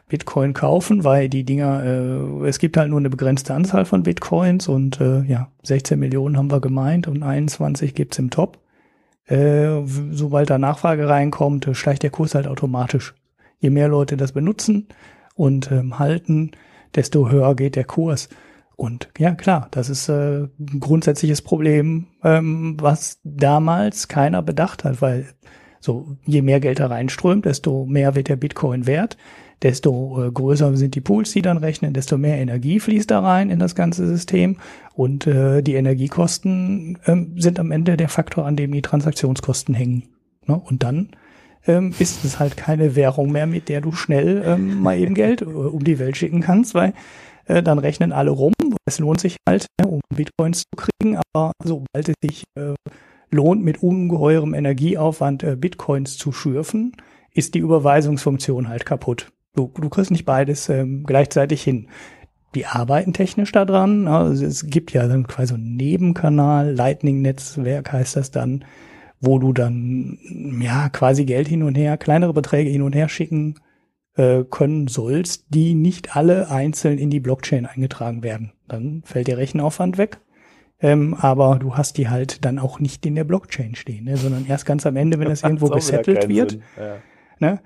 Bitcoin kaufen, weil die Dinger, äh, es gibt halt nur eine begrenzte Anzahl von Bitcoins und äh, ja, 16 Millionen haben wir gemeint und 21 gibt's im Top. Äh, sobald da Nachfrage reinkommt, äh, steigt der Kurs halt automatisch. Je mehr Leute das benutzen und ähm, halten, desto höher geht der Kurs. Und ja, klar, das ist äh, ein grundsätzliches Problem, ähm, was damals keiner bedacht hat, weil so je mehr Geld da reinströmt, desto mehr wird der Bitcoin wert desto äh, größer sind die Pools, die dann rechnen, desto mehr Energie fließt da rein in das ganze System und äh, die Energiekosten ähm, sind am Ende der Faktor, an dem die Transaktionskosten hängen. Ne? Und dann ähm, ist es halt keine Währung mehr, mit der du schnell ähm, mal eben Geld äh, um die Welt schicken kannst, weil äh, dann rechnen alle rum. Es lohnt sich halt, ne, um Bitcoins zu kriegen, aber sobald es sich äh, lohnt, mit ungeheurem Energieaufwand äh, Bitcoins zu schürfen, ist die Überweisungsfunktion halt kaputt. Du, du kriegst nicht beides ähm, gleichzeitig hin. die arbeiten technisch daran. Also es gibt ja dann quasi einen Nebenkanal, Lightning-Netzwerk heißt das dann, wo du dann ja quasi Geld hin und her, kleinere Beträge hin und her schicken äh, können sollst, die nicht alle einzeln in die Blockchain eingetragen werden. Dann fällt der Rechenaufwand weg. Ähm, aber du hast die halt dann auch nicht in der Blockchain stehen, ne, sondern erst ganz am Ende, wenn das irgendwo gesettelt wird. Ja. Ne?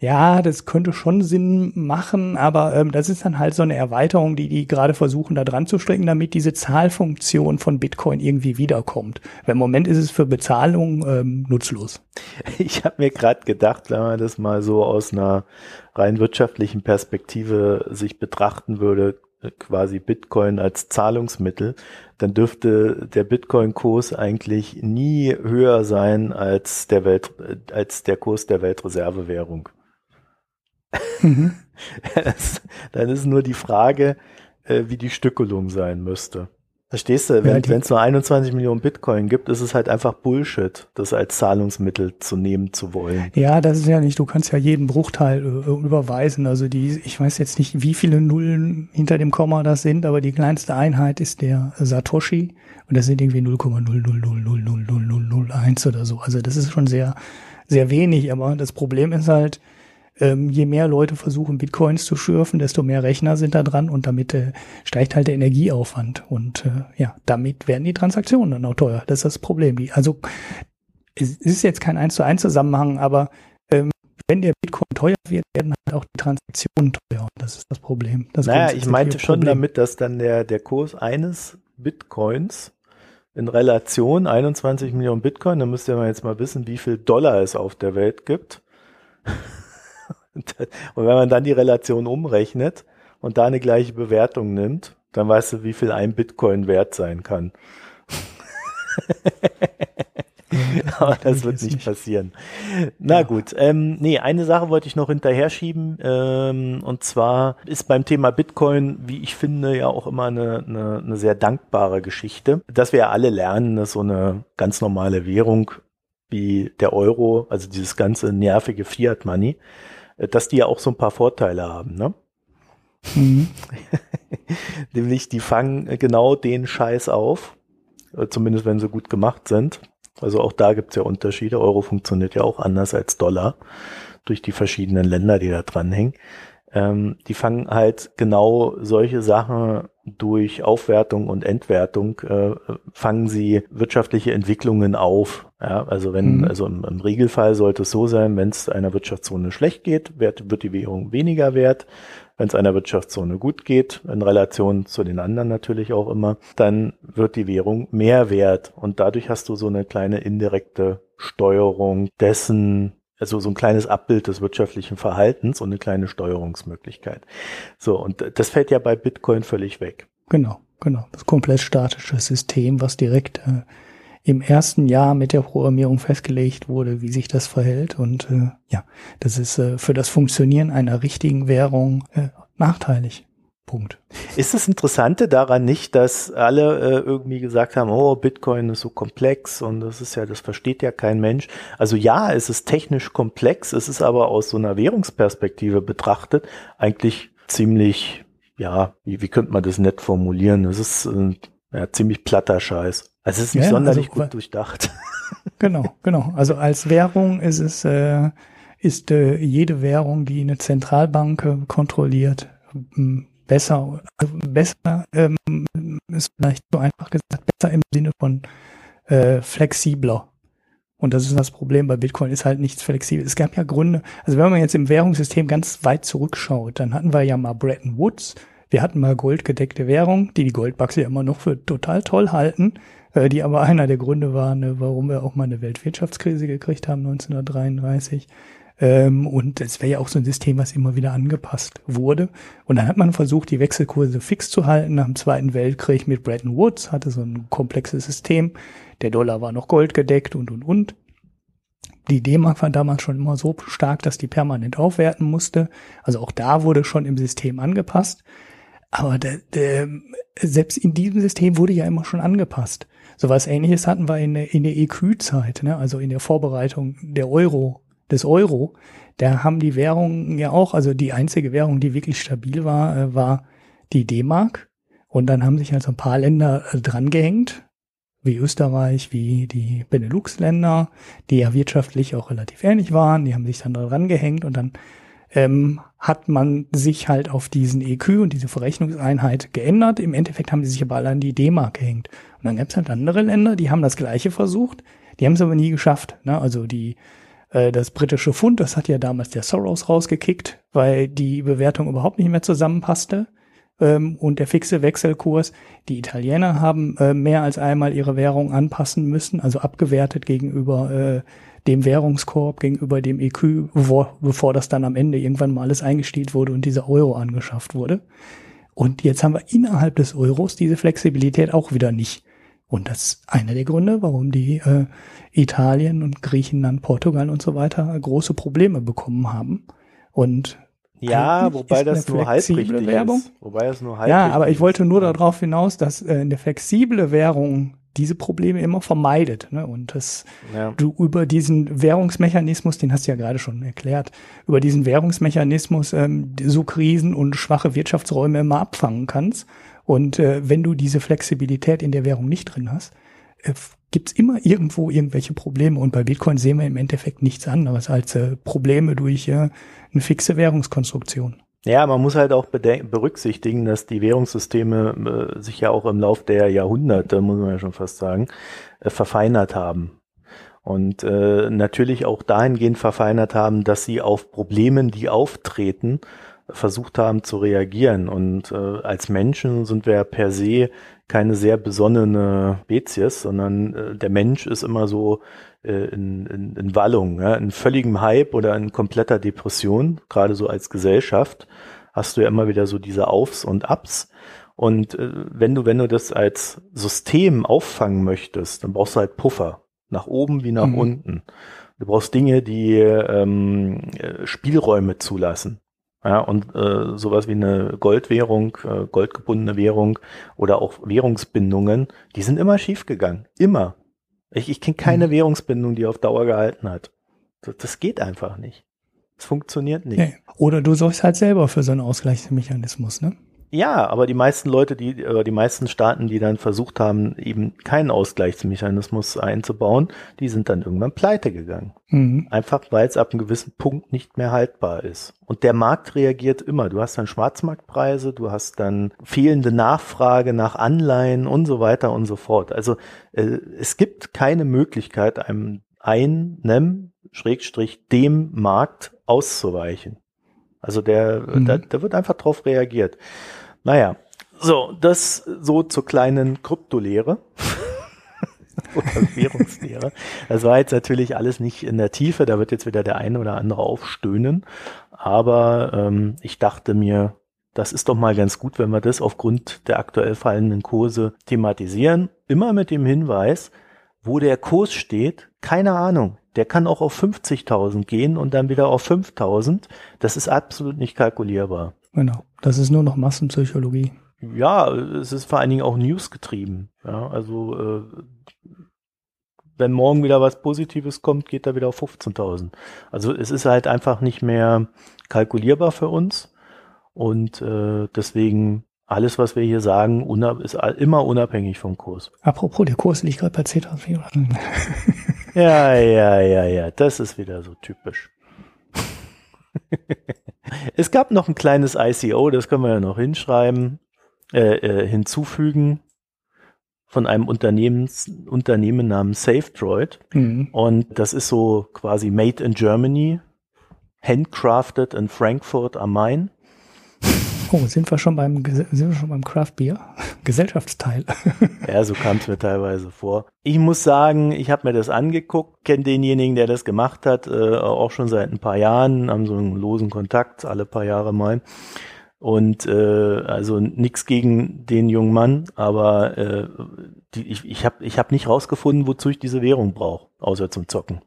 Ja, das könnte schon Sinn machen, aber ähm, das ist dann halt so eine Erweiterung, die die gerade versuchen, da dran zu stricken, damit diese Zahlfunktion von Bitcoin irgendwie wiederkommt. Weil im Moment ist es für Bezahlung ähm, nutzlos. Ich habe mir gerade gedacht, wenn man das mal so aus einer rein wirtschaftlichen Perspektive sich betrachten würde, quasi Bitcoin als Zahlungsmittel, dann dürfte der Bitcoin-Kurs eigentlich nie höher sein als der Welt, als der Kurs der Weltreservewährung. Mhm. dann ist nur die Frage, äh, wie die Stückelung sein müsste. Verstehst du, wenn es nur 21 Millionen Bitcoin gibt, ist es halt einfach Bullshit, das als Zahlungsmittel zu nehmen zu wollen. Ja, das ist ja nicht, du kannst ja jeden Bruchteil äh, überweisen. Also die, ich weiß jetzt nicht, wie viele Nullen hinter dem Komma das sind, aber die kleinste Einheit ist der Satoshi und das sind irgendwie 0,000000001 oder so. Also das ist schon sehr, sehr wenig, aber das Problem ist halt, ähm, je mehr Leute versuchen, Bitcoins zu schürfen, desto mehr Rechner sind da dran und damit äh, steigt halt der Energieaufwand. Und äh, ja, damit werden die Transaktionen dann auch teuer. Das ist das Problem. Die, also es ist jetzt kein eins zu eins Zusammenhang, aber ähm, wenn der Bitcoin teuer wird, werden halt auch die Transaktionen teuer. Und das ist das Problem. Das naja, ich meinte schon damit, dass dann der, der Kurs eines Bitcoins in Relation 21 Millionen Bitcoin, da müsst ihr mal jetzt mal wissen, wie viel Dollar es auf der Welt gibt. Und wenn man dann die Relation umrechnet und da eine gleiche Bewertung nimmt, dann weißt du, wie viel ein Bitcoin wert sein kann. Aber das wird nicht passieren. Na gut, ähm, nee, eine Sache wollte ich noch hinterher schieben, ähm, und zwar ist beim Thema Bitcoin, wie ich finde, ja auch immer eine, eine, eine sehr dankbare Geschichte, dass wir ja alle lernen, dass so eine ganz normale Währung wie der Euro, also dieses ganze nervige Fiat Money, äh, dass die ja auch so ein paar Vorteile haben, ne? Mhm. Nämlich, die fangen genau den Scheiß auf, äh, zumindest wenn sie gut gemacht sind. Also auch da gibt's ja Unterschiede. Euro funktioniert ja auch anders als Dollar durch die verschiedenen Länder, die da dranhängen. Ähm, die fangen halt genau solche Sachen durch Aufwertung und Entwertung äh, fangen sie wirtschaftliche Entwicklungen auf. Ja, also wenn, mhm. also im, im, Regelfall sollte es so sein, wenn es einer Wirtschaftszone schlecht geht, wird, wird die Währung weniger wert. Wenn es einer Wirtschaftszone gut geht, in Relation zu den anderen natürlich auch immer, dann wird die Währung mehr wert. Und dadurch hast du so eine kleine indirekte Steuerung dessen, also so ein kleines Abbild des wirtschaftlichen Verhaltens und eine kleine Steuerungsmöglichkeit. So, und das fällt ja bei Bitcoin völlig weg. Genau, genau. Das komplett statische System, was direkt äh, im ersten Jahr mit der Programmierung festgelegt wurde, wie sich das verhält. Und äh, ja, das ist äh, für das Funktionieren einer richtigen Währung äh, nachteilig. Punkt. Ist das Interessante daran nicht, dass alle äh, irgendwie gesagt haben, oh, Bitcoin ist so komplex und das ist ja, das versteht ja kein Mensch. Also ja, es ist technisch komplex, es ist aber aus so einer Währungsperspektive betrachtet eigentlich ziemlich, ja, wie, wie könnte man das nett formulieren? Es ist äh, ja, ziemlich platter Scheiß. Also es ist nicht ja, sonderlich also, gut durchdacht. Genau, genau. Also als Währung ist es, äh, ist äh, jede Währung, die eine Zentralbank äh, kontrolliert, besser, also besser ähm, ist vielleicht so einfach gesagt, besser im Sinne von äh, flexibler. Und das ist das Problem bei Bitcoin, ist halt nichts flexibel. Es gab ja Gründe, also wenn man jetzt im Währungssystem ganz weit zurückschaut, dann hatten wir ja mal Bretton Woods, wir hatten mal goldgedeckte Währung, die die Goldbugs ja immer noch für total toll halten, äh, die aber einer der Gründe waren, ne, warum wir auch mal eine Weltwirtschaftskrise gekriegt haben 1933. Ähm, und es wäre ja auch so ein System, was immer wieder angepasst wurde. Und dann hat man versucht, die Wechselkurse fix zu halten. Nach dem Zweiten Weltkrieg mit Bretton Woods hatte so ein komplexes System. Der Dollar war noch goldgedeckt und, und, und. Die D-Mark war damals schon immer so stark, dass die permanent aufwerten musste. Also auch da wurde schon im System angepasst. Aber der, der, selbst in diesem System wurde ja immer schon angepasst. So was ähnliches hatten wir in der, in der EQ-Zeit, ne? also in der Vorbereitung der Euro des Euro, da haben die Währungen ja auch, also die einzige Währung, die wirklich stabil war, äh, war die D-Mark. Und dann haben sich also ein paar Länder äh, drangehängt, wie Österreich, wie die Benelux-Länder, die ja wirtschaftlich auch relativ ähnlich waren. Die haben sich dann dran gehängt und dann ähm, hat man sich halt auf diesen EQ und diese Verrechnungseinheit geändert. Im Endeffekt haben sie sich aber alle an die D-Mark gehängt. Und dann gab es halt andere Länder, die haben das Gleiche versucht, die haben es aber nie geschafft. Ne? Also die äh, das britische Pfund, das hat ja damals der Soros rausgekickt, weil die Bewertung überhaupt nicht mehr zusammenpasste ähm, und der fixe Wechselkurs. Die Italiener haben äh, mehr als einmal ihre Währung anpassen müssen, also abgewertet gegenüber äh, dem Währungskorb, gegenüber dem EQ, bevor, bevor das dann am Ende irgendwann mal alles eingestielt wurde und dieser Euro angeschafft wurde. Und jetzt haben wir innerhalb des Euros diese Flexibilität auch wieder nicht. Und das ist einer der Gründe, warum die äh, Italien und Griechenland, Portugal und so weiter große Probleme bekommen haben. Und ja, wobei das nur halbrichtig Währung. ist. Wobei das nur halbrichtig Ja, aber ich wollte nur darauf hinaus, dass äh, eine flexible Währung diese Probleme immer vermeidet. Ne? Und dass ja. du über diesen Währungsmechanismus, den hast du ja gerade schon erklärt, über diesen Währungsmechanismus ähm, so Krisen und schwache Wirtschaftsräume immer abfangen kannst. Und äh, wenn du diese Flexibilität in der Währung nicht drin hast, äh, gibt's immer irgendwo irgendwelche Probleme. Und bei Bitcoin sehen wir im Endeffekt nichts anderes als äh, Probleme durch äh, eine fixe Währungskonstruktion. Ja, man muss halt auch berücksichtigen, dass die Währungssysteme äh, sich ja auch im Lauf der Jahrhunderte, muss man ja schon fast sagen, äh, verfeinert haben. Und äh, natürlich auch dahingehend verfeinert haben, dass sie auf Problemen, die auftreten, versucht haben zu reagieren. Und äh, als Menschen sind wir ja per se keine sehr besonnene Spezies, sondern äh, der Mensch ist immer so äh, in, in, in Wallung, ja, in völligem Hype oder in kompletter Depression, gerade so als Gesellschaft, hast du ja immer wieder so diese Aufs und Abs. Und äh, wenn du, wenn du das als System auffangen möchtest, dann brauchst du halt Puffer, nach oben wie nach mhm. unten. Du brauchst Dinge, die ähm, äh, Spielräume zulassen. Ja, und äh, sowas wie eine Goldwährung, äh, goldgebundene Währung oder auch Währungsbindungen, die sind immer schiefgegangen. Immer. Ich, ich kenne keine mhm. Währungsbindung, die auf Dauer gehalten hat. Das, das geht einfach nicht. Es funktioniert nicht. Nee. Oder du sorgst halt selber für so einen Ausgleichsmechanismus, ne? Ja, aber die meisten Leute, die, oder die meisten Staaten, die dann versucht haben, eben keinen Ausgleichsmechanismus einzubauen, die sind dann irgendwann pleite gegangen. Mhm. Einfach weil es ab einem gewissen Punkt nicht mehr haltbar ist. Und der Markt reagiert immer. Du hast dann Schwarzmarktpreise, du hast dann fehlende Nachfrage nach Anleihen und so weiter und so fort. Also äh, es gibt keine Möglichkeit, einem einem, Schrägstrich, dem Markt auszuweichen. Also der, mhm. da, da wird einfach drauf reagiert. Naja, so, das so zur kleinen Kryptolehre. oder Währungslehre. Das war jetzt natürlich alles nicht in der Tiefe, da wird jetzt wieder der eine oder andere aufstöhnen. Aber ähm, ich dachte mir, das ist doch mal ganz gut, wenn wir das aufgrund der aktuell fallenden Kurse thematisieren. Immer mit dem Hinweis, wo der Kurs steht, keine Ahnung. Der kann auch auf 50.000 gehen und dann wieder auf 5.000. Das ist absolut nicht kalkulierbar. Genau. Das ist nur noch Massenpsychologie. Ja, es ist vor allen Dingen auch News getrieben. Ja, also äh, wenn morgen wieder was Positives kommt, geht er wieder auf 15.000. Also es ist halt einfach nicht mehr kalkulierbar für uns und äh, deswegen alles, was wir hier sagen, ist immer unabhängig vom Kurs. Apropos, der Kurs liegt gerade bei 10.400. ja, ja, ja, ja, das ist wieder so typisch. Es gab noch ein kleines ICO, das können wir ja noch hinschreiben, äh, äh, hinzufügen von einem Unternehmens, Unternehmen namens SafeDroid. Mhm. Und das ist so quasi made in Germany, handcrafted in Frankfurt am Main. Oh, sind wir schon beim, sind wir schon beim Craft Beer? Gesellschaftsteil. ja, so kam es mir teilweise vor. Ich muss sagen, ich habe mir das angeguckt, kenne denjenigen, der das gemacht hat, äh, auch schon seit ein paar Jahren, haben so einen losen Kontakt, alle paar Jahre mal. Und äh, also nichts gegen den jungen Mann, aber äh, die, ich, ich habe ich hab nicht rausgefunden, wozu ich diese Währung brauche, außer zum Zocken.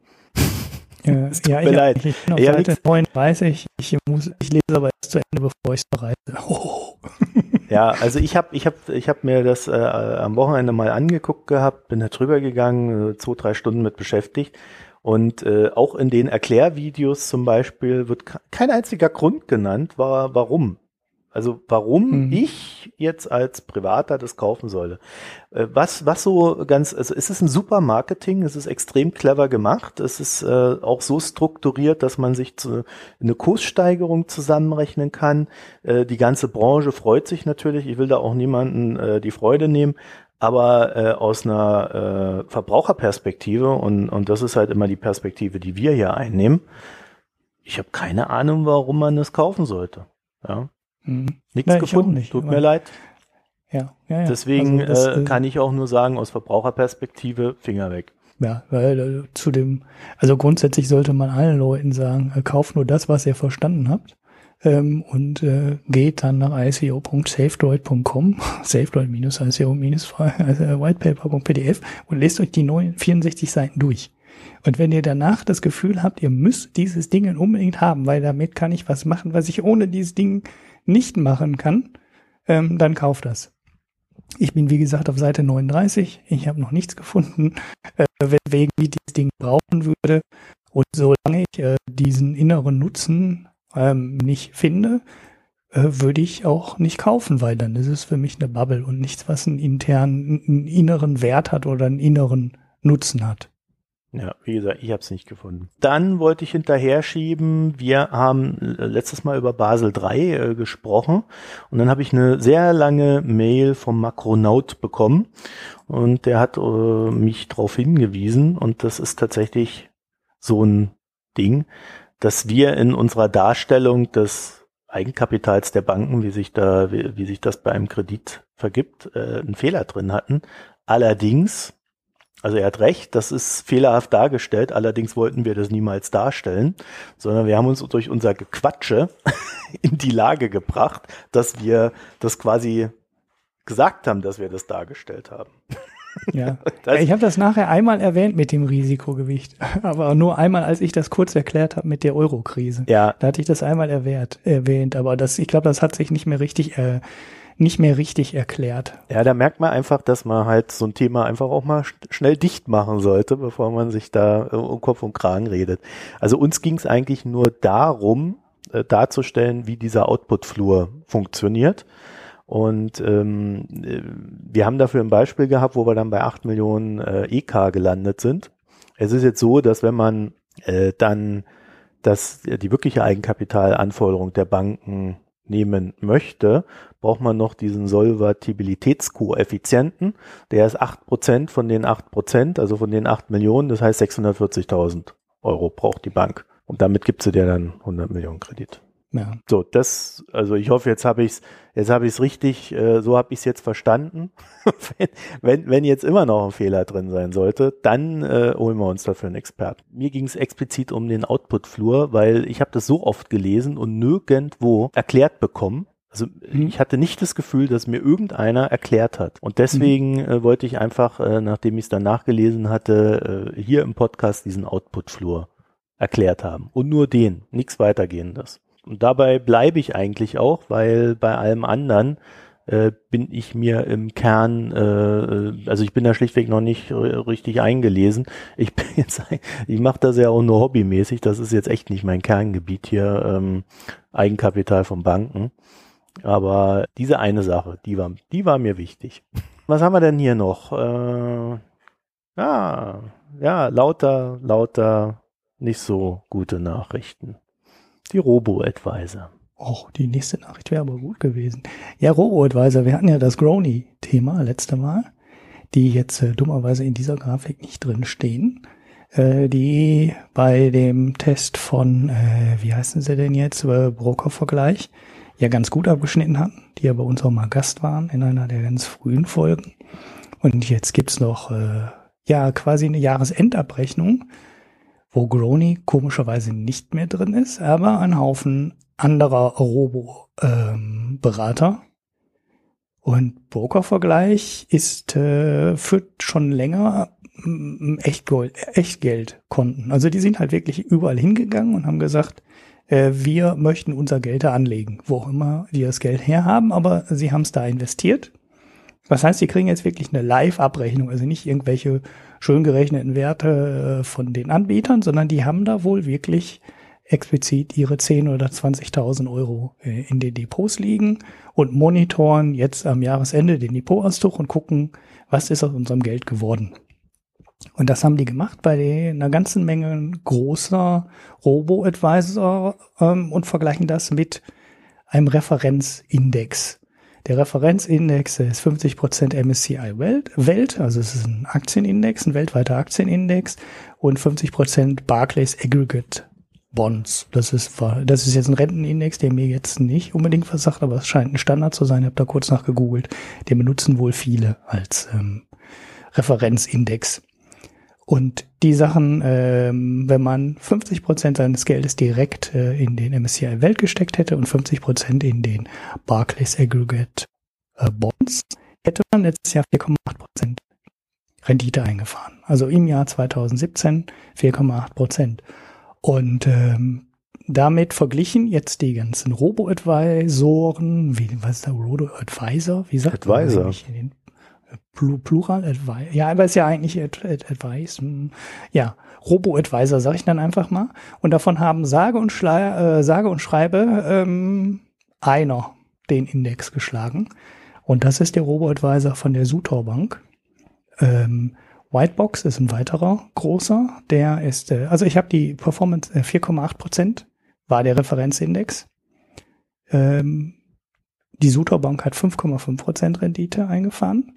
Äh, ja, mir leid. Ich bin auf ja, Seite 39. Ich, muss, ich lese aber erst zu Ende, bevor ich es bereite. Oh. ja, also ich habe ich hab, ich hab mir das äh, am Wochenende mal angeguckt gehabt, bin da drüber gegangen, äh, zwei, drei Stunden mit beschäftigt. Und äh, auch in den Erklärvideos zum Beispiel wird kein einziger Grund genannt, war, warum. Also warum mhm. ich jetzt als Privater das kaufen solle. Äh, was, was so ganz, also es ist ein super Marketing, es ist extrem clever gemacht, es ist äh, auch so strukturiert, dass man sich zu, eine Kurssteigerung zusammenrechnen kann. Äh, die ganze Branche freut sich natürlich, ich will da auch niemanden äh, die Freude nehmen, aber äh, aus einer äh, Verbraucherperspektive und, und das ist halt immer die Perspektive, die wir hier einnehmen, ich habe keine Ahnung, warum man das kaufen sollte. Ja. Hm. Nichts Nein, gefunden. Nicht, Tut mir leid. Ja, ja, ja. Deswegen also das, äh, äh, kann ich auch nur sagen, aus Verbraucherperspektive, Finger weg. Ja, weil äh, zu dem, also grundsätzlich sollte man allen Leuten sagen, äh, kauft nur das, was ihr verstanden habt. Ähm, und äh, geht dann nach ico.safedroid.com, safedroid-ico-whitepaper.pdf und lest euch die neuen 64 Seiten durch. Und wenn ihr danach das Gefühl habt, ihr müsst dieses Ding unbedingt haben, weil damit kann ich was machen, was ich ohne dieses Ding nicht machen kann, ähm, dann kauft das. Ich bin, wie gesagt, auf Seite 39. Ich habe noch nichts gefunden, äh, weswegen ich dieses Ding brauchen würde. Und solange ich äh, diesen inneren Nutzen ähm, nicht finde, äh, würde ich auch nicht kaufen, weil dann ist es für mich eine Bubble und nichts, was einen internen, einen inneren Wert hat oder einen inneren Nutzen hat. Ja, wie gesagt, ich habe es nicht gefunden. Dann wollte ich hinterher schieben, wir haben letztes Mal über Basel 3 äh, gesprochen und dann habe ich eine sehr lange Mail vom Makronaut bekommen und der hat äh, mich darauf hingewiesen und das ist tatsächlich so ein Ding, dass wir in unserer Darstellung des Eigenkapitals der Banken, wie sich da, wie, wie sich das bei einem Kredit vergibt, äh, einen Fehler drin hatten. Allerdings also er hat recht, das ist fehlerhaft dargestellt, allerdings wollten wir das niemals darstellen, sondern wir haben uns durch unser Gequatsche in die Lage gebracht, dass wir das quasi gesagt haben, dass wir das dargestellt haben. Ja, das ich habe das nachher einmal erwähnt mit dem Risikogewicht, aber nur einmal, als ich das kurz erklärt habe mit der Euro-Krise. Ja. Da hatte ich das einmal erwähnt, erwähnt aber das, ich glaube, das hat sich nicht mehr richtig äh, nicht mehr richtig erklärt. Ja, da merkt man einfach, dass man halt so ein Thema einfach auch mal schnell dicht machen sollte, bevor man sich da äh, um Kopf und Kragen redet. Also uns ging es eigentlich nur darum, äh, darzustellen, wie dieser Output-Flur funktioniert. Und ähm, äh, wir haben dafür ein Beispiel gehabt, wo wir dann bei 8 Millionen äh, EK gelandet sind. Es ist jetzt so, dass wenn man äh, dann das, die wirkliche Eigenkapitalanforderung der Banken nehmen möchte, braucht man noch diesen Solvatibilitätskoeffizienten. Der ist acht Prozent von den acht Prozent, also von den acht Millionen, das heißt 640.000 Euro braucht die Bank. Und damit gibt sie dir dann 100 Millionen Kredit. Ja. So, das, also ich hoffe, jetzt habe ich es, jetzt habe ich es richtig, äh, so habe ich es jetzt verstanden. wenn, wenn, wenn jetzt immer noch ein Fehler drin sein sollte, dann äh, holen wir uns dafür einen Experten. Mir ging es explizit um den Output-Flur, weil ich habe das so oft gelesen und nirgendwo erklärt bekommen. Also mhm. ich hatte nicht das Gefühl, dass mir irgendeiner erklärt hat. Und deswegen mhm. äh, wollte ich einfach, äh, nachdem ich es dann nachgelesen hatte, äh, hier im Podcast diesen Output-Flur erklärt haben. Und nur den, nichts weitergehendes. Und dabei bleibe ich eigentlich auch, weil bei allem anderen äh, bin ich mir im Kern, äh, äh also ich bin da schlichtweg noch nicht richtig eingelesen. Ich bin jetzt, ich mache das ja auch nur hobbymäßig. Das ist jetzt echt nicht mein Kerngebiet hier, ähm, Eigenkapital von Banken. Aber diese eine Sache, die war, die war mir wichtig. Was haben wir denn hier noch? Äh, ah, ja, lauter, lauter, nicht so gute Nachrichten. Die Robo-Advisor. Oh, die nächste Nachricht wäre aber gut gewesen. Ja, Robo-Advisor, wir hatten ja das Grony-Thema letzte Mal, die jetzt äh, dummerweise in dieser Grafik nicht drin stehen, äh, die bei dem Test von, äh, wie heißen sie denn jetzt, äh, Broker-Vergleich, ja ganz gut abgeschnitten hatten, die ja bei uns auch mal Gast waren in einer der ganz frühen Folgen. Und jetzt gibt's noch äh, ja quasi eine Jahresendabrechnung wo Grony komischerweise nicht mehr drin ist, aber ein Haufen anderer Robo-Berater. Ähm, und Brokervergleich ist äh, führt schon länger Echtgold, Echtgeldkonten. Also die sind halt wirklich überall hingegangen und haben gesagt, äh, wir möchten unser Geld da anlegen, wo auch immer die das Geld herhaben, aber sie haben es da investiert. Das heißt, sie kriegen jetzt wirklich eine Live-Abrechnung, also nicht irgendwelche schön gerechneten Werte äh, von den Anbietern, sondern die haben da wohl wirklich explizit ihre 10 oder 20.000 Euro äh, in den Depots liegen und monitoren jetzt am Jahresende den Depotauszug und gucken, was ist aus unserem Geld geworden. Und das haben die gemacht bei einer ganzen Menge großer Robo-Advisor ähm, und vergleichen das mit einem Referenzindex. Der Referenzindex ist 50% MSCI Welt, Welt, also es ist ein Aktienindex, ein weltweiter Aktienindex und 50% Barclays Aggregate Bonds. Das ist, das ist jetzt ein Rentenindex, der mir jetzt nicht unbedingt versagt, aber es scheint ein Standard zu sein. Ich habe da kurz nach gegoogelt. Den benutzen wohl viele als ähm, Referenzindex. Und die Sachen, ähm, wenn man 50 Prozent seines Geldes direkt äh, in den MSCI Welt gesteckt hätte und 50 Prozent in den Barclays Aggregate äh, Bonds, hätte man letztes Jahr 4,8 Prozent Rendite eingefahren. Also im Jahr 2017 4,8 Prozent. Und ähm, damit verglichen jetzt die ganzen Robo-Advisoren, wie was ist der Robo-Advisor? Wie sagt Advisor. man Plural Advice. Ja, aber ist ja eigentlich Ad, Ad, Advice. Hm. Ja, Robo-Advisor sage ich dann einfach mal. Und davon haben sage und, äh, sage und schreibe ähm, einer den Index geschlagen. Und das ist der Robo-Advisor von der Sutor Bank. Ähm, Whitebox ist ein weiterer großer. Der ist, äh, also ich habe die Performance äh, 4,8 Prozent war der Referenzindex. Ähm, die Sutor Bank hat 5,5 Prozent Rendite eingefahren.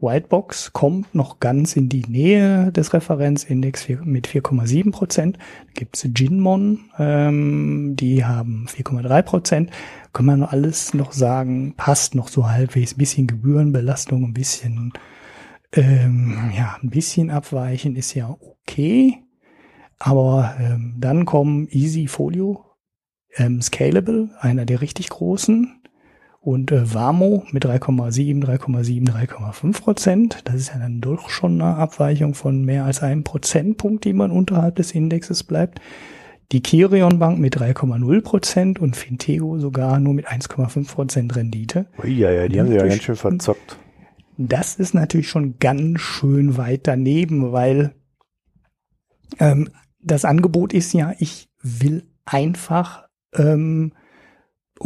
Whitebox kommt noch ganz in die Nähe des Referenzindex mit 4,7 Prozent. Gibt es Ginmon, ähm, die haben 4,3 Prozent. Kann man alles noch sagen, passt noch so halbwegs. Ein bisschen Gebührenbelastung, ein bisschen, ähm, ja, ein bisschen abweichen ist ja okay. Aber ähm, dann kommen Easy Folio, ähm, Scalable, einer der richtig großen, und äh, Wamo mit 3,7, 3,7, 3,5 Prozent. Das ist ja dann doch schon eine Abweichung von mehr als einem Prozentpunkt, die man unterhalb des Indexes bleibt. Die Kirion Bank mit 3,0 Prozent und Fintego sogar nur mit 1,5 Prozent Rendite. Ja, ja, die haben sie ja ganz schön verzockt. Das ist natürlich schon ganz schön weit daneben, weil ähm, das Angebot ist ja, ich will einfach ähm,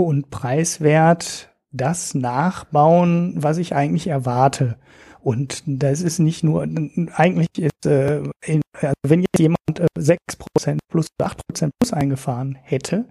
und preiswert das nachbauen, was ich eigentlich erwarte. Und das ist nicht nur, eigentlich ist, äh, in, also wenn jetzt jemand äh, 6% plus 8% plus eingefahren hätte,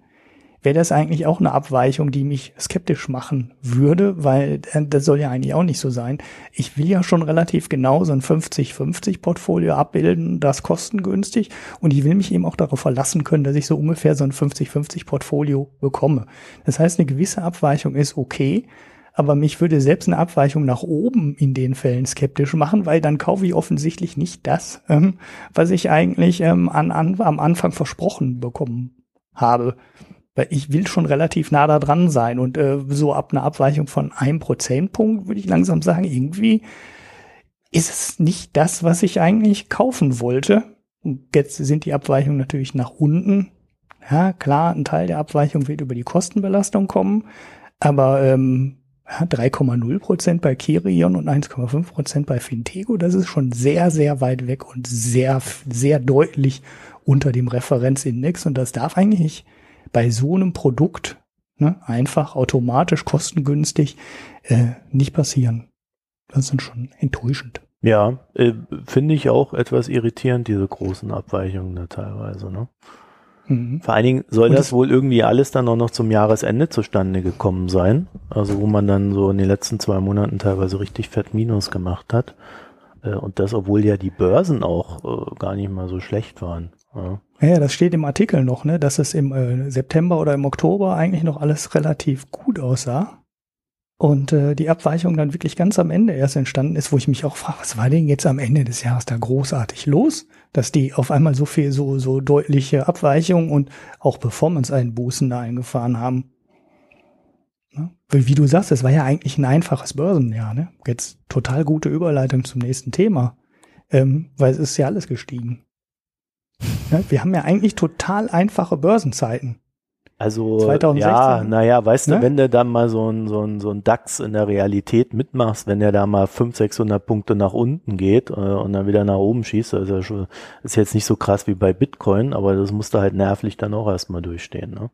wäre das eigentlich auch eine Abweichung, die mich skeptisch machen würde, weil äh, das soll ja eigentlich auch nicht so sein. Ich will ja schon relativ genau so ein 50-50 Portfolio abbilden, das kostengünstig und ich will mich eben auch darauf verlassen können, dass ich so ungefähr so ein 50-50 Portfolio bekomme. Das heißt, eine gewisse Abweichung ist okay, aber mich würde selbst eine Abweichung nach oben in den Fällen skeptisch machen, weil dann kaufe ich offensichtlich nicht das, ähm, was ich eigentlich ähm, an, an, am Anfang versprochen bekommen habe weil ich will schon relativ nah da dran sein und äh, so ab einer Abweichung von einem Prozentpunkt würde ich langsam sagen, irgendwie ist es nicht das, was ich eigentlich kaufen wollte. Und jetzt sind die Abweichungen natürlich nach unten. Ja, klar, ein Teil der Abweichung wird über die Kostenbelastung kommen, aber ähm, 3,0 Prozent bei Kirion und 1,5 Prozent bei Fintego, das ist schon sehr, sehr weit weg und sehr, sehr deutlich unter dem Referenzindex und das darf eigentlich bei so einem Produkt ne, einfach automatisch kostengünstig äh, nicht passieren. Das ist schon enttäuschend. Ja, äh, finde ich auch etwas irritierend, diese großen Abweichungen da teilweise. Ne? Mhm. Vor allen Dingen soll das, das, wohl irgendwie alles dann auch noch zum Jahresende zustande gekommen sein. Also wo man dann so in den letzten zwei Monaten teilweise richtig fett Minus gemacht hat. Äh, und das, obwohl ja die Börsen auch äh, gar nicht mal so schlecht waren. Ja. Ja, das steht im Artikel noch, ne, dass es im äh, September oder im Oktober eigentlich noch alles relativ gut aussah. Und äh, die Abweichung dann wirklich ganz am Ende erst entstanden ist, wo ich mich auch frage, was war denn jetzt am Ende des Jahres da großartig los, dass die auf einmal so viel, so, so deutliche Abweichungen und auch Performance-Einbußen da eingefahren haben. Ne? Wie, wie du sagst, es war ja eigentlich ein einfaches Börsenjahr, ne? Jetzt total gute Überleitung zum nächsten Thema. Ähm, weil es ist ja alles gestiegen. Ja, wir haben ja eigentlich total einfache Börsenzeiten. Also 2016, ja, naja, weißt ne? du, wenn du dann mal so ein, so, ein, so ein DAX in der Realität mitmachst, wenn der da mal 500, 600 Punkte nach unten geht äh, und dann wieder nach oben schießt, das ist, ja schon, ist jetzt nicht so krass wie bei Bitcoin, aber das musst du halt nervlich dann auch erstmal durchstehen. Ne?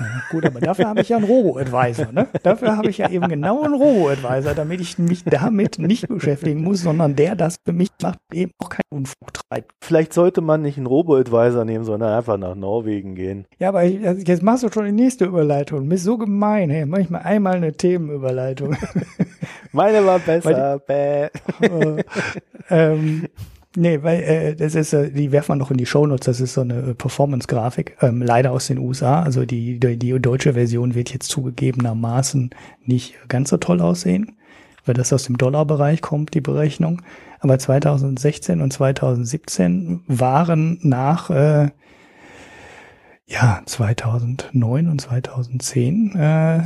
Ja, gut, aber dafür habe ich ja einen Robo-Advisor. Ne? Dafür habe ich ja eben genau einen Robo-Advisor, damit ich mich damit nicht beschäftigen muss, sondern der das für mich macht, eben auch keinen Unfug treibt. Vielleicht sollte man nicht einen Robo-Advisor nehmen, sondern einfach nach Norwegen gehen. Ja, aber ich, also jetzt machst du schon die nächste Überleitung. Bist so gemein, hey, mach ich mal einmal eine Themenüberleitung. Meine war besser. Bäh. Äh, ähm, nee, weil äh, das ist, äh, die werfen wir noch in die Shownotes, das ist so eine äh, Performance-Grafik, ähm, leider aus den USA. Also die, die, die deutsche Version wird jetzt zugegebenermaßen nicht ganz so toll aussehen, weil das aus dem Dollarbereich kommt, die Berechnung. Aber 2016 und 2017 waren nach äh, ja 2009 und 2010 äh,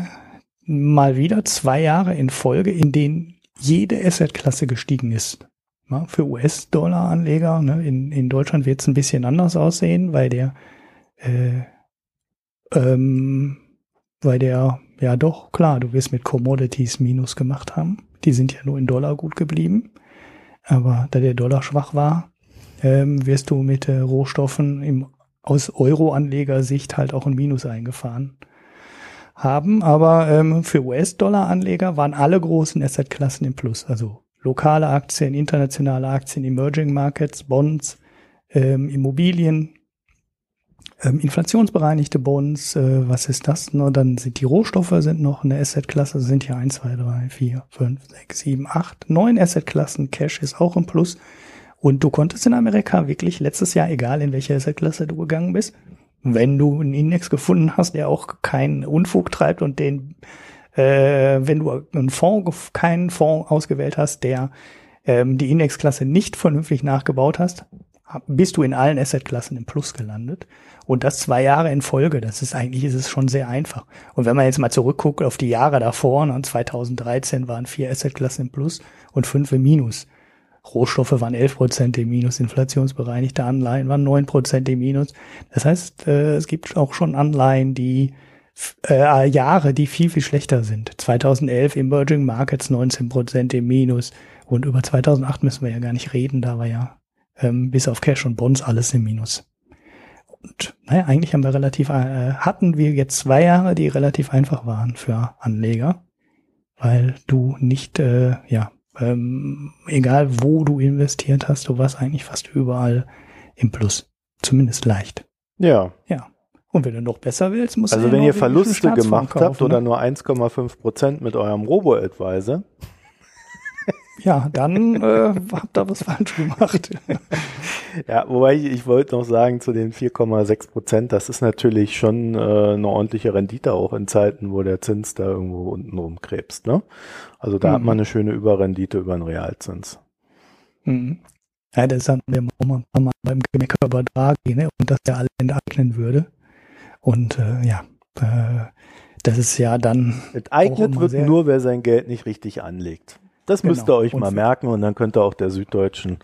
mal wieder zwei Jahre in Folge, in denen jede Assetklasse gestiegen ist. Ja, für US-Dollar-Anleger, ne, in, in Deutschland wird es ein bisschen anders aussehen, weil der, äh, ähm, weil der, ja doch, klar, du wirst mit Commodities Minus gemacht haben. Die sind ja nur in Dollar gut geblieben. Aber da der Dollar schwach war, ähm, wirst du mit äh, Rohstoffen im, aus Euro-Anlegersicht halt auch ein Minus eingefahren haben. Aber ähm, für US-Dollar-Anleger waren alle großen Assetklassen im Plus. Also lokale Aktien, internationale Aktien, Emerging Markets, Bonds, ähm, Immobilien, ähm, inflationsbereinigte Bonds, äh, was ist das? Nur dann sind die Rohstoffe sind noch eine Assetklasse, sind hier 1, 2, 3, 4, 5, 6, 7, 8, 9 Assetklassen, Cash ist auch im Plus. Und du konntest in Amerika wirklich letztes Jahr, egal in welche Assetklasse du gegangen bist, wenn du einen Index gefunden hast, der auch keinen Unfug treibt und den, äh, wenn du einen Fonds, keinen Fonds ausgewählt hast, der ähm, die Indexklasse nicht vernünftig nachgebaut hast, bist du in allen Assetklassen im Plus gelandet. Und das zwei Jahre in Folge. Das ist eigentlich, ist es schon sehr einfach. Und wenn man jetzt mal zurückguckt auf die Jahre davor, ne, 2013 waren vier Assetklassen im Plus und fünf im Minus. Rohstoffe waren 11 Prozent im Minus, inflationsbereinigte Anleihen waren 9 Prozent im Minus. Das heißt, äh, es gibt auch schon Anleihen, die äh, Jahre, die viel, viel schlechter sind. 2011 Emerging Markets 19 Prozent im Minus und über 2008 müssen wir ja gar nicht reden, da war ja ähm, bis auf Cash und Bonds alles im Minus. Und naja, eigentlich haben wir relativ, äh, hatten wir jetzt zwei Jahre, die relativ einfach waren für Anleger, weil du nicht, äh, ja, ähm, egal wo du investiert hast, du warst eigentlich fast überall im Plus. Zumindest leicht. Ja. Ja. Und wenn du noch besser willst, musst Also du wenn den ihr Verluste gemacht habt kaufen, oder ne? nur 1,5 Prozent mit eurem Robo-Advisor, Ja, dann äh, habt ihr was falsch gemacht. Ja, wobei ich, ich wollte noch sagen, zu den 4,6 Prozent, das ist natürlich schon äh, eine ordentliche Rendite auch in Zeiten, wo der Zins da irgendwo unten rumkrebst. Ne? Also da hat Mhm. man eine schöne Überrendite über den Realzins. Mhm. Ja, das hatten wir auch Mal beim Gemecker über Draghi, ne? Und dass der alle enteignen würde. Und äh, ja, äh, das ist ja dann Enteignet wird nur, wer sein Geld nicht richtig anlegt. Das Genau. müsst ihr euch Und mal merken und dann könnt ihr auch der Süddeutschen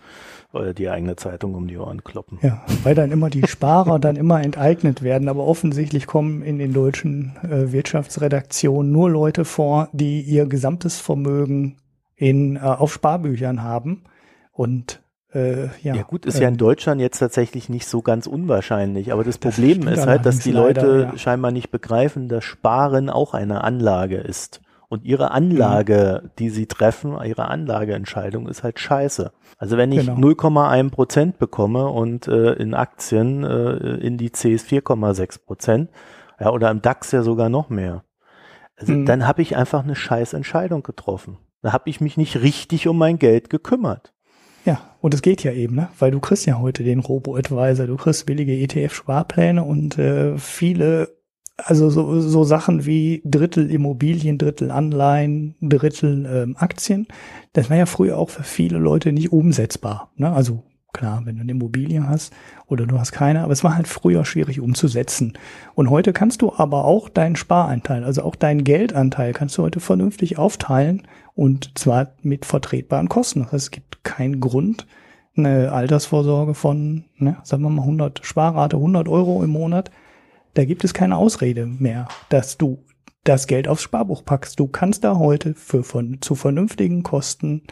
oder die eigene Zeitung um die Ohren kloppen. Ja, weil dann immer die Sparer dann immer enteignet werden, aber offensichtlich kommen in den deutschen äh, Wirtschaftsredaktionen nur Leute vor, die ihr gesamtes Vermögen in äh, auf Sparbüchern haben und äh, ja, Ja, gut, ist ja in ähm, Deutschland jetzt tatsächlich nicht so ganz unwahrscheinlich, aber das Problem ist halt, dass die Leute leider, ja. scheinbar nicht begreifen, dass Sparen auch eine Anlage ist. Und ihre Anlage, Mhm. die sie treffen, ihre Anlageentscheidung ist halt scheiße. Also wenn ich Genau. 0,1 Prozent bekomme und äh, in Aktien, äh, Indizes 4,6 Prozent, ja, oder im DAX ja sogar noch mehr, also Mhm. dann habe ich einfach eine scheiß Entscheidung getroffen. Da habe ich mich nicht richtig um mein Geld gekümmert. Ja, und es geht ja eben, ne? Weil du kriegst ja heute den Robo-Advisor, du kriegst billige ETF-Sparpläne und äh, viele, also so, so Sachen wie Drittel Immobilien, Drittel Anleihen, Drittel ähm, Aktien. Das war ja früher auch für viele Leute nicht umsetzbar. Ne? Also klar, wenn du eine Immobilie hast oder du hast keine, aber es war halt früher schwierig umzusetzen. Und heute kannst du aber auch deinen Sparanteil, also auch deinen Geldanteil, kannst du heute vernünftig aufteilen und zwar mit vertretbaren Kosten. Das heißt, es gibt keinen Grund, eine Altersvorsorge von, ne, sagen wir mal 100 Sparrate, 100 Euro im Monat Da gibt es keine Ausrede mehr, dass du das Geld aufs Sparbuch packst. Du kannst da heute für von, zu vernünftigen Kosten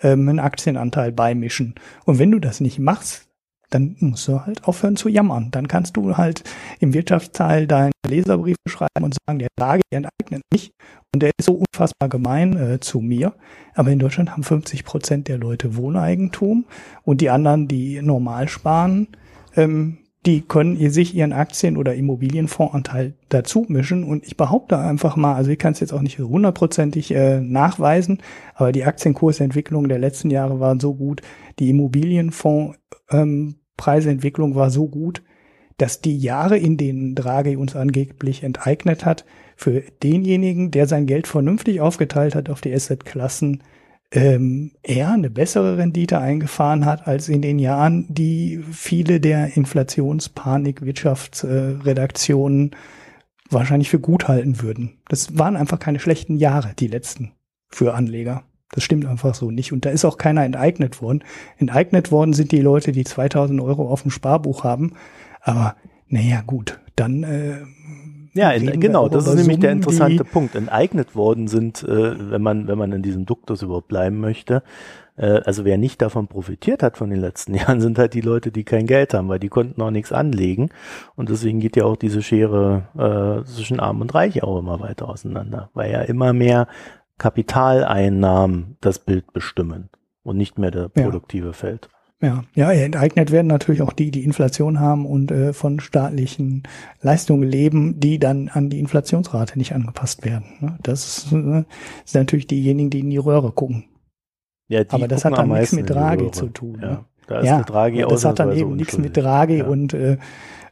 ähm, einen Aktienanteil beimischen. Und wenn du das nicht machst, dann musst du halt aufhören zu jammern. Dann kannst du halt im Wirtschaftsteil deinen Leserbrief schreiben und sagen, der Lage enteignet mich und der ist so unfassbar gemein äh, zu mir. Aber in Deutschland haben 50 Prozent der Leute Wohneigentum und die anderen, die normal sparen, ähm, die können sich ihren Aktien- oder Immobilienfondsanteil dazu mischen. Und ich behaupte einfach mal, also ich kann es jetzt auch nicht hundertprozentig äh, nachweisen, aber die Aktienkursentwicklung der letzten Jahre war so gut, die Immobilienfondspreisentwicklung ähm, war so gut, dass die Jahre, in denen Draghi uns angeblich enteignet hat, für denjenigen, der sein Geld vernünftig aufgeteilt hat auf die Assetklassen, ähm, eher eine bessere Rendite eingefahren hat als in den Jahren, die viele der Inflationspanik Wirtschaftsredaktionen äh, wahrscheinlich für gut halten würden. Das waren einfach keine schlechten Jahre, die letzten für Anleger. Das stimmt einfach so nicht. Und da ist auch keiner enteignet worden. Enteignet worden sind die Leute, die 2000 Euro auf dem Sparbuch haben. Aber naja, gut, dann äh, ja, in, genau, das ist nämlich der interessante Punkt. Enteignet worden sind, äh, wenn man, wenn man in diesem Duktus überhaupt bleiben möchte. Äh, also wer nicht davon profitiert hat von den letzten Jahren, sind halt die Leute, die kein Geld haben, weil die konnten auch nichts anlegen. Und deswegen geht ja auch diese Schere äh, zwischen Arm und Reich auch immer weiter auseinander, weil ja immer mehr Kapitaleinnahmen das Bild bestimmen und nicht mehr der produktive ja. Feld. Ja, ja, enteignet werden natürlich auch die, die Inflation haben und äh, von staatlichen Leistungen leben, die dann an die Inflationsrate nicht angepasst werden. Ne? Das äh, sind natürlich diejenigen, die in die Röhre gucken. Ja, die Aber das hat dann nichts mit Draghi zu tun. Ja, ne? da ist ja Draghi das hat dann eben nichts mit Draghi ja. und äh,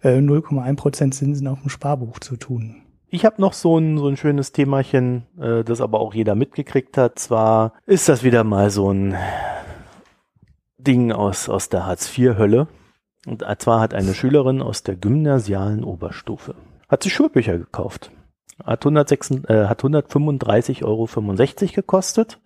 0,1 äh, Prozent Zinsen auf dem Sparbuch zu tun. Ich habe noch so ein, so ein schönes Themachen, äh, das aber auch jeder mitgekriegt hat. Zwar ist das wieder mal so ein Ding aus, aus der Hartz-IV-Hölle. Und zwar hat eine Schülerin aus der gymnasialen Oberstufe, hat sich Schulbücher gekauft. Hat, 106, äh, hat 135,65 Euro gekostet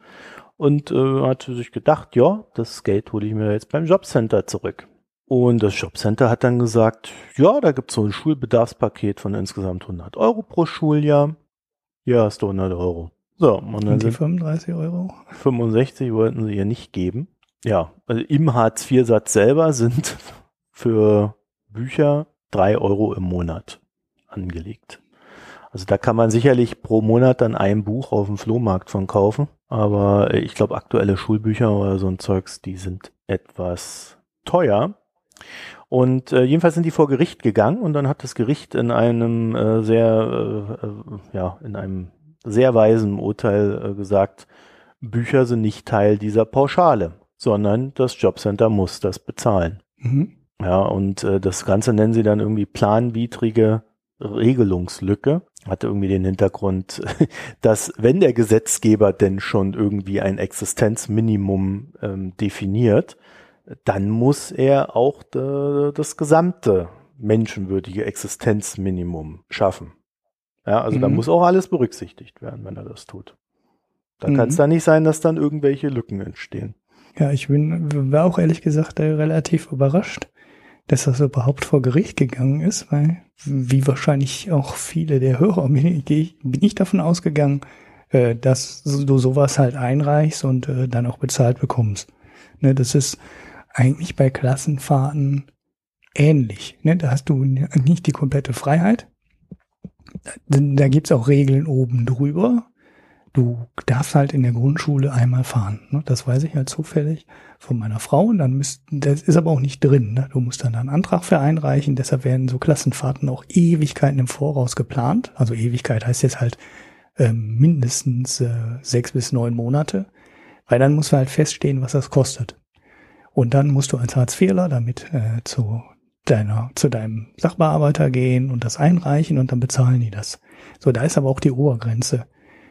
und äh, hat sich gedacht, ja, das Geld hole ich mir jetzt beim Jobcenter zurück. Und das Jobcenter hat dann gesagt, ja, da gibt's so ein Schulbedarfspaket von insgesamt 100 Euro pro Schuljahr. Ja, hast du 100 Euro. So, und dann und die 35 Euro? 65 wollten sie ihr nicht geben. Ja, also im Hartz-IV-Satz selber sind für Bücher drei Euro im Monat angelegt. Also da kann man sicherlich pro Monat dann ein Buch auf dem Flohmarkt von kaufen. Aber ich glaube, aktuelle Schulbücher oder so ein Zeugs, die sind etwas teuer. Und äh, jedenfalls sind die vor Gericht gegangen und dann hat das Gericht in einem äh, sehr, äh, äh ja, in einem sehr weisen Urteil äh, gesagt, Bücher sind nicht Teil dieser Pauschale sondern das Jobcenter muss das bezahlen. Mhm. Ja, und äh, das Ganze nennen sie dann irgendwie planwidrige Regelungslücke. Hatte irgendwie den Hintergrund, dass wenn der Gesetzgeber denn schon irgendwie ein Existenzminimum ähm, definiert, dann muss er auch de, das gesamte menschenwürdige Existenzminimum schaffen. Ja, also mhm. da muss auch alles berücksichtigt werden, wenn er das tut. Da mhm. kann es da nicht sein, dass dann irgendwelche Lücken entstehen. Ja, ich bin, war auch ehrlich gesagt relativ überrascht, dass das überhaupt vor Gericht gegangen ist, weil, wie wahrscheinlich auch viele der Hörer, bin ich, bin ich davon ausgegangen, äh, dass du sowas halt einreichst und äh, dann auch bezahlt bekommst. Ne, das ist eigentlich bei Klassenfahrten ähnlich. Ne? Da hast du nicht die komplette Freiheit. Da, da gibt's auch Regeln oben drüber, du darfst halt in der Grundschule einmal fahren. Ne? Das weiß ich halt zufällig von meiner Frau. Und dann müsst, das ist aber auch nicht drin. Ne? Du musst dann einen Antrag für einreichen. Deshalb werden so Klassenfahrten auch Ewigkeiten im Voraus geplant. Also Ewigkeit heißt jetzt halt äh, mindestens äh, sechs bis neun Monate. Weil dann musst du halt feststehen, was das kostet. Und dann musst du als Hartz-IVler damit äh, zu deiner, zu deinem Sachbearbeiter gehen und das einreichen und dann bezahlen die das. So, da ist aber auch die Obergrenze.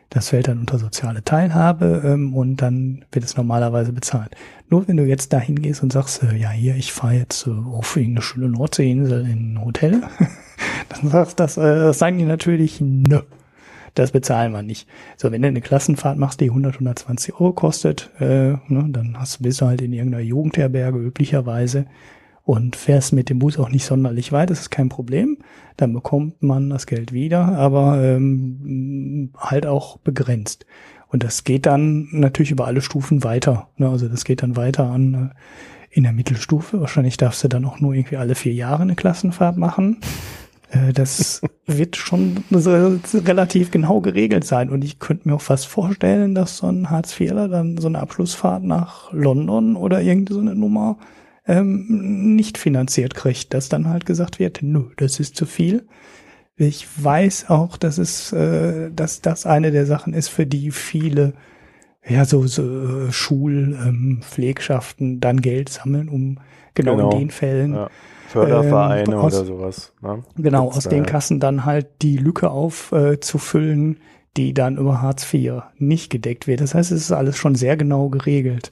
Das fällt dann unter soziale Teilhabe ähm, und dann wird es normalerweise bezahlt. Nur wenn du jetzt da hingehst und sagst, äh, ja hier, ich fahre jetzt äh, auf irgendeine schöne Nordseeinsel in ein Hotel, dann sagst das, äh, das sagen die natürlich, nö, das bezahlen wir nicht. So, wenn du eine Klassenfahrt machst, die 100, 120 Euro kostet, äh, ne, dann hast, bist du halt in irgendeiner Jugendherberge üblicherweise und fährst mit dem Bus auch nicht sonderlich weit, das ist kein Problem. Dann bekommt man das Geld wieder, aber ähm, halt auch begrenzt. Und das geht dann natürlich über alle Stufen weiter. Ne? Also das geht dann weiter an äh, in der Mittelstufe. Wahrscheinlich darfst du dann auch nur irgendwie alle vier Jahre eine Klassenfahrt machen. Äh, das wird schon relativ genau geregelt sein. Und ich könnte mir auch fast vorstellen, dass so ein Hartz-IVler dann so eine Abschlussfahrt nach London oder irgendeine so eine Nummer ähm, nicht finanziert kriegt. Dass dann halt gesagt wird, nö, das ist zu viel. Ich weiß auch, dass es, äh, dass das eine der Sachen ist, für die viele ja so, so äh, Schulpflegschaften ähm, dann Geld sammeln, um genau, genau. in den Fällen ja. Fördervereine ähm, aus, oder sowas. Ne? Genau, Gibt's aus den Kassen dann halt die Lücke aufzufüllen, äh, die dann über Hartz IV nicht gedeckt wird. Das heißt, es ist alles schon sehr genau geregelt.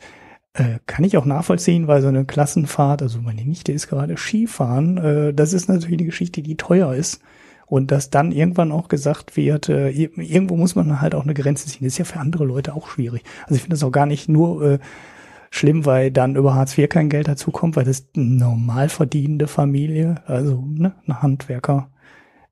Äh, kann ich auch nachvollziehen, weil so eine Klassenfahrt, also meine Nichte ist gerade Skifahren, äh, das ist natürlich eine Geschichte, die teuer ist. Und dass dann irgendwann auch gesagt wird, äh, irgendwo muss man halt auch eine Grenze ziehen. Das ist ja für andere Leute auch schwierig. Also ich finde das auch gar nicht nur äh, schlimm, weil dann über Hartz IV kein Geld dazu kommt, weil das normal verdienende Familie, also ne, eine Handwerker,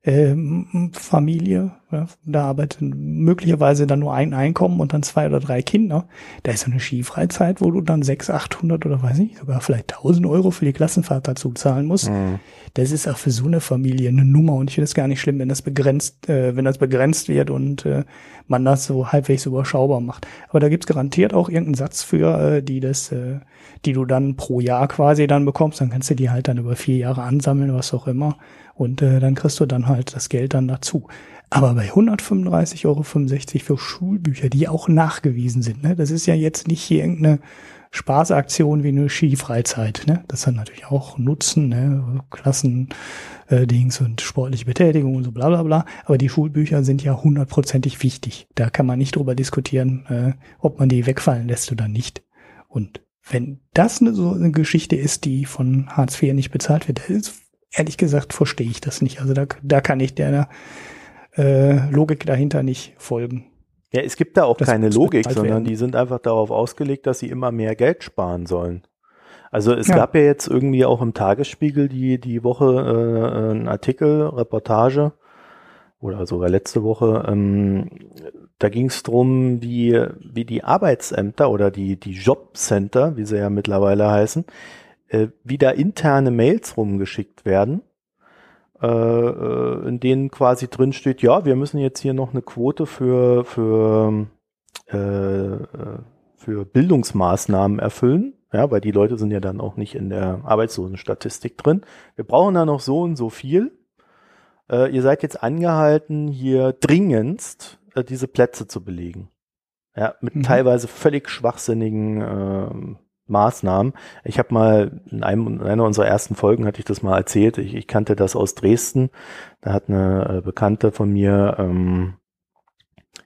ähm, Familie, ja, da arbeitet möglicherweise dann nur ein Einkommen und dann zwei oder drei Kinder. Da ist so eine Skifreizeit, wo du dann sechs, achthundert oder weiß nicht, sogar vielleicht tausend Euro für die Klassenfahrt dazu zahlen musst. Mhm. Das ist auch für so eine Familie eine Nummer und ich finde es gar nicht schlimm, wenn das begrenzt, äh, wenn das begrenzt wird und äh, man das so halbwegs überschaubar macht. Aber da gibt's garantiert auch irgendeinen Satz für, äh, die das, äh, die du dann pro Jahr quasi dann bekommst. Dann kannst du die halt dann über vier Jahre ansammeln, was auch immer. Und äh, dann kriegst du dann halt das Geld dann dazu. Aber bei 135,65 Euro für Schulbücher, die auch nachgewiesen sind, ne, das ist ja jetzt nicht hier irgendeine Spaßaktion wie eine Skifreizeit. Ne? Das hat natürlich auch Nutzen, ne? Klassen, äh, und sportliche Betätigung und so bla bla bla. Aber die Schulbücher sind ja hundertprozentig wichtig. Da kann man nicht drüber diskutieren, äh, ob man die wegfallen lässt oder nicht. Und wenn das eine, so eine Geschichte ist, die von Hartz IV nicht bezahlt wird, ist ehrlich gesagt verstehe ich das nicht. Also da, da kann ich der äh, Logik dahinter nicht folgen. Ja, es gibt da auch das keine Logik, sondern werden. die sind einfach darauf ausgelegt, dass sie immer mehr Geld sparen sollen. Also es ja. gab ja jetzt irgendwie auch im Tagesspiegel die, die Woche äh, einen Artikel, Reportage, oder sogar letzte Woche, ähm, da ging es drum, wie, wie die Arbeitsämter oder die, die Jobcenter, wie sie ja mittlerweile heißen, äh, wie da interne Mails rumgeschickt werden, äh, äh, in denen quasi drin steht, ja, wir müssen jetzt hier noch eine Quote für, für, äh, für Bildungsmaßnahmen erfüllen. Ja, weil die Leute sind ja dann auch nicht in der Arbeitslosenstatistik drin. Wir brauchen da noch so und so viel. Äh, ihr seid jetzt angehalten, hier dringendst äh, diese Plätze zu belegen. Ja, mit mhm. teilweise völlig schwachsinnigen äh, Maßnahmen. Ich habe mal in, einem, in einer unserer ersten Folgen hatte ich das mal erzählt. Ich, ich kannte das aus Dresden. Da hat eine äh, Bekannte von mir ähm,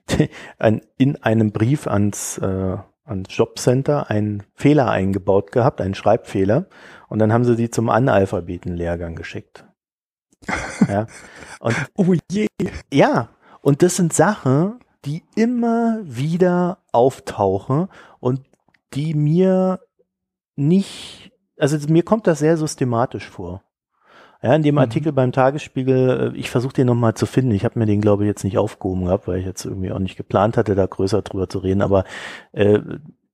ein, in einem Brief ans, äh, ans Jobcenter einen Fehler eingebaut gehabt, einen Schreibfehler. Und dann haben sie sie zum Analphabetenlehrgang geschickt. Ja. Und, oh je. Ja, und das sind Sachen, die immer wieder auftauchen und die mir nicht, also mir kommt das sehr systematisch vor. Ja, in dem mhm. Artikel beim Tagesspiegel, äh, ich versuche den nochmal zu finden. Ich habe mir den, glaube ich, jetzt nicht aufgehoben gehabt, weil ich jetzt irgendwie auch nicht geplant hatte, da größer drüber zu reden. Aber äh,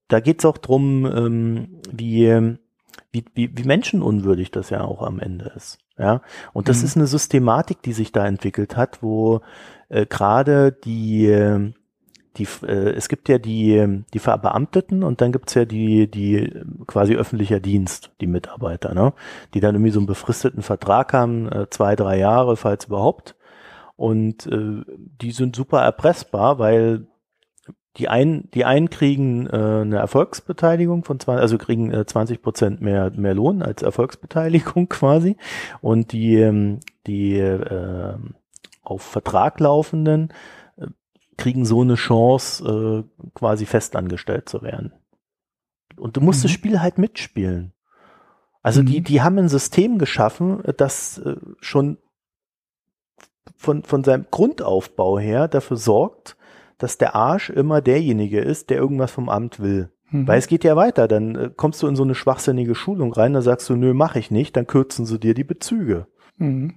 da geht's auch drum, ähm, wie, wie, wie, wie menschenunwürdig das ja auch am Ende ist. Ja, und das mhm. ist eine Systematik, die sich da entwickelt hat, wo äh, gerade die die, äh, es gibt ja die, die Verbeamteten und dann gibt's ja die, die quasi öffentlicher Dienst, die Mitarbeiter, ne? die dann irgendwie so einen befristeten Vertrag haben, äh, zwei, drei Jahre, falls überhaupt. Und äh, die sind super erpressbar, weil die einen, die einen kriegen äh, eine Erfolgsbeteiligung von 20, also kriegen äh, 20 Prozent mehr, mehr Lohn als Erfolgsbeteiligung quasi. Und die, ähm, die äh, auf Vertrag laufenden kriegen so eine Chance, äh, quasi festangestellt zu werden. Und du musst mhm. das Spiel halt mitspielen. Also mhm. die, die haben ein System geschaffen, das äh, schon von, von seinem Grundaufbau her dafür sorgt, dass der Arsch immer derjenige ist, der irgendwas vom Amt will. Mhm. Weil es geht ja weiter. Dann äh, kommst du in so eine schwachsinnige Schulung rein, da sagst du, nö, mach ich nicht, dann kürzen sie dir die Bezüge. Mhm.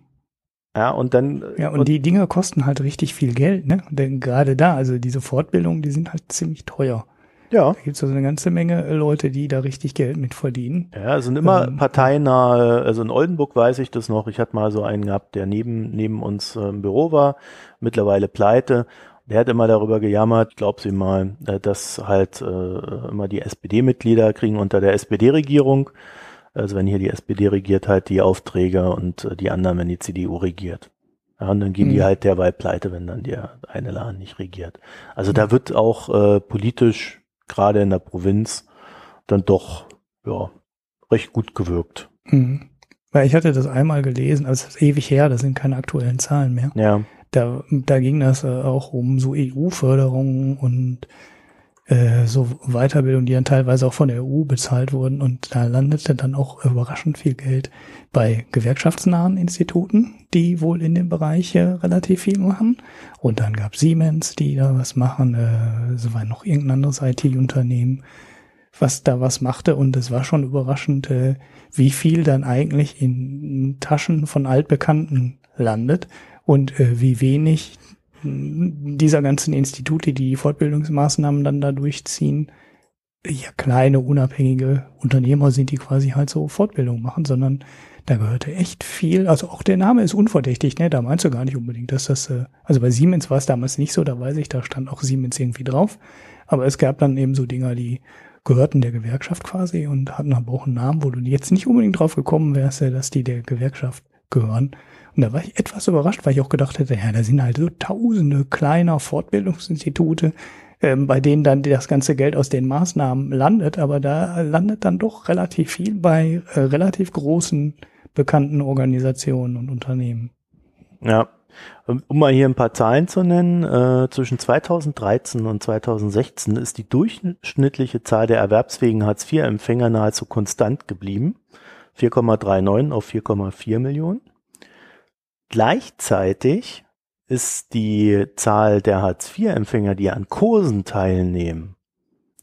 Ja, und dann. Ja, und, und, die Dinge kosten halt richtig viel Geld, ne? Denn gerade da, also diese Fortbildungen, die sind halt ziemlich teuer. Ja. Da gibt es also eine ganze Menge Leute, die da richtig Geld mit verdienen. Ja, es sind immer ähm, parteinahe, also in Oldenburg weiß ich das noch, ich hatte mal so einen gehabt, der neben, neben uns äh, im Büro war, mittlerweile pleite. Der hat immer darüber gejammert, glaub sie mal, äh, dass halt äh, immer die SPD-Mitglieder kriegen unter der SPD-Regierung, also wenn hier die SPD regiert, halt die Aufträge und äh, die anderen, wenn die CDU regiert. Ja, und dann gehen mhm. die halt derweil pleite, wenn dann der eine Laden nicht regiert. Also da wird auch äh, politisch, gerade in der Provinz, dann doch ja, recht gut gewirkt. Mhm. Weil ich hatte das einmal gelesen, aber es ist ewig her, das sind keine aktuellen Zahlen mehr. Ja. Da, da ging das äh, auch um so EU-Förderungen und äh, so Weiterbildung, die dann teilweise auch von der EU bezahlt wurden. Und da landete dann auch überraschend viel Geld bei gewerkschaftsnahen Instituten, die wohl in dem Bereich äh, relativ viel machen. Und dann gab Siemens, die da was machen. Äh, es war noch irgendein anderes IT-Unternehmen, was da was machte. Und es war schon überraschend, äh, wie viel dann eigentlich in Taschen von Altbekannten landet und äh, wie wenig dieser ganzen Institute, die die Fortbildungsmaßnahmen dann da durchziehen, ja kleine unabhängige Unternehmer sind, die quasi halt so Fortbildung machen, sondern da gehörte echt viel, also auch der Name ist unverdächtig, ne? Da meinst du gar nicht unbedingt, dass das, äh, also bei Siemens war es damals nicht so, da weiß ich, da stand auch Siemens irgendwie drauf. Aber es gab dann eben so Dinger, die gehörten der Gewerkschaft quasi und hatten aber auch einen Namen, wo du jetzt nicht unbedingt drauf gekommen wärst, dass die der Gewerkschaft gehören. Und da war ich etwas überrascht, weil ich auch gedacht hätte, ja, da sind halt so tausende kleiner Fortbildungsinstitute, ähm, bei denen dann das ganze Geld aus den Maßnahmen landet, aber da landet dann doch relativ viel bei äh, relativ großen bekannten Organisationen und Unternehmen. Ja, um mal hier ein paar Zahlen zu nennen, äh, zwischen 2013 und 2016 ist die durchschnittliche Zahl der erwerbsfähigen Hartz-IV-Empfänger nahezu konstant geblieben. 4,39 auf 4,4 Millionen. Gleichzeitig ist die Zahl der Hartz-IV-Empfänger, die an Kursen teilnehmen,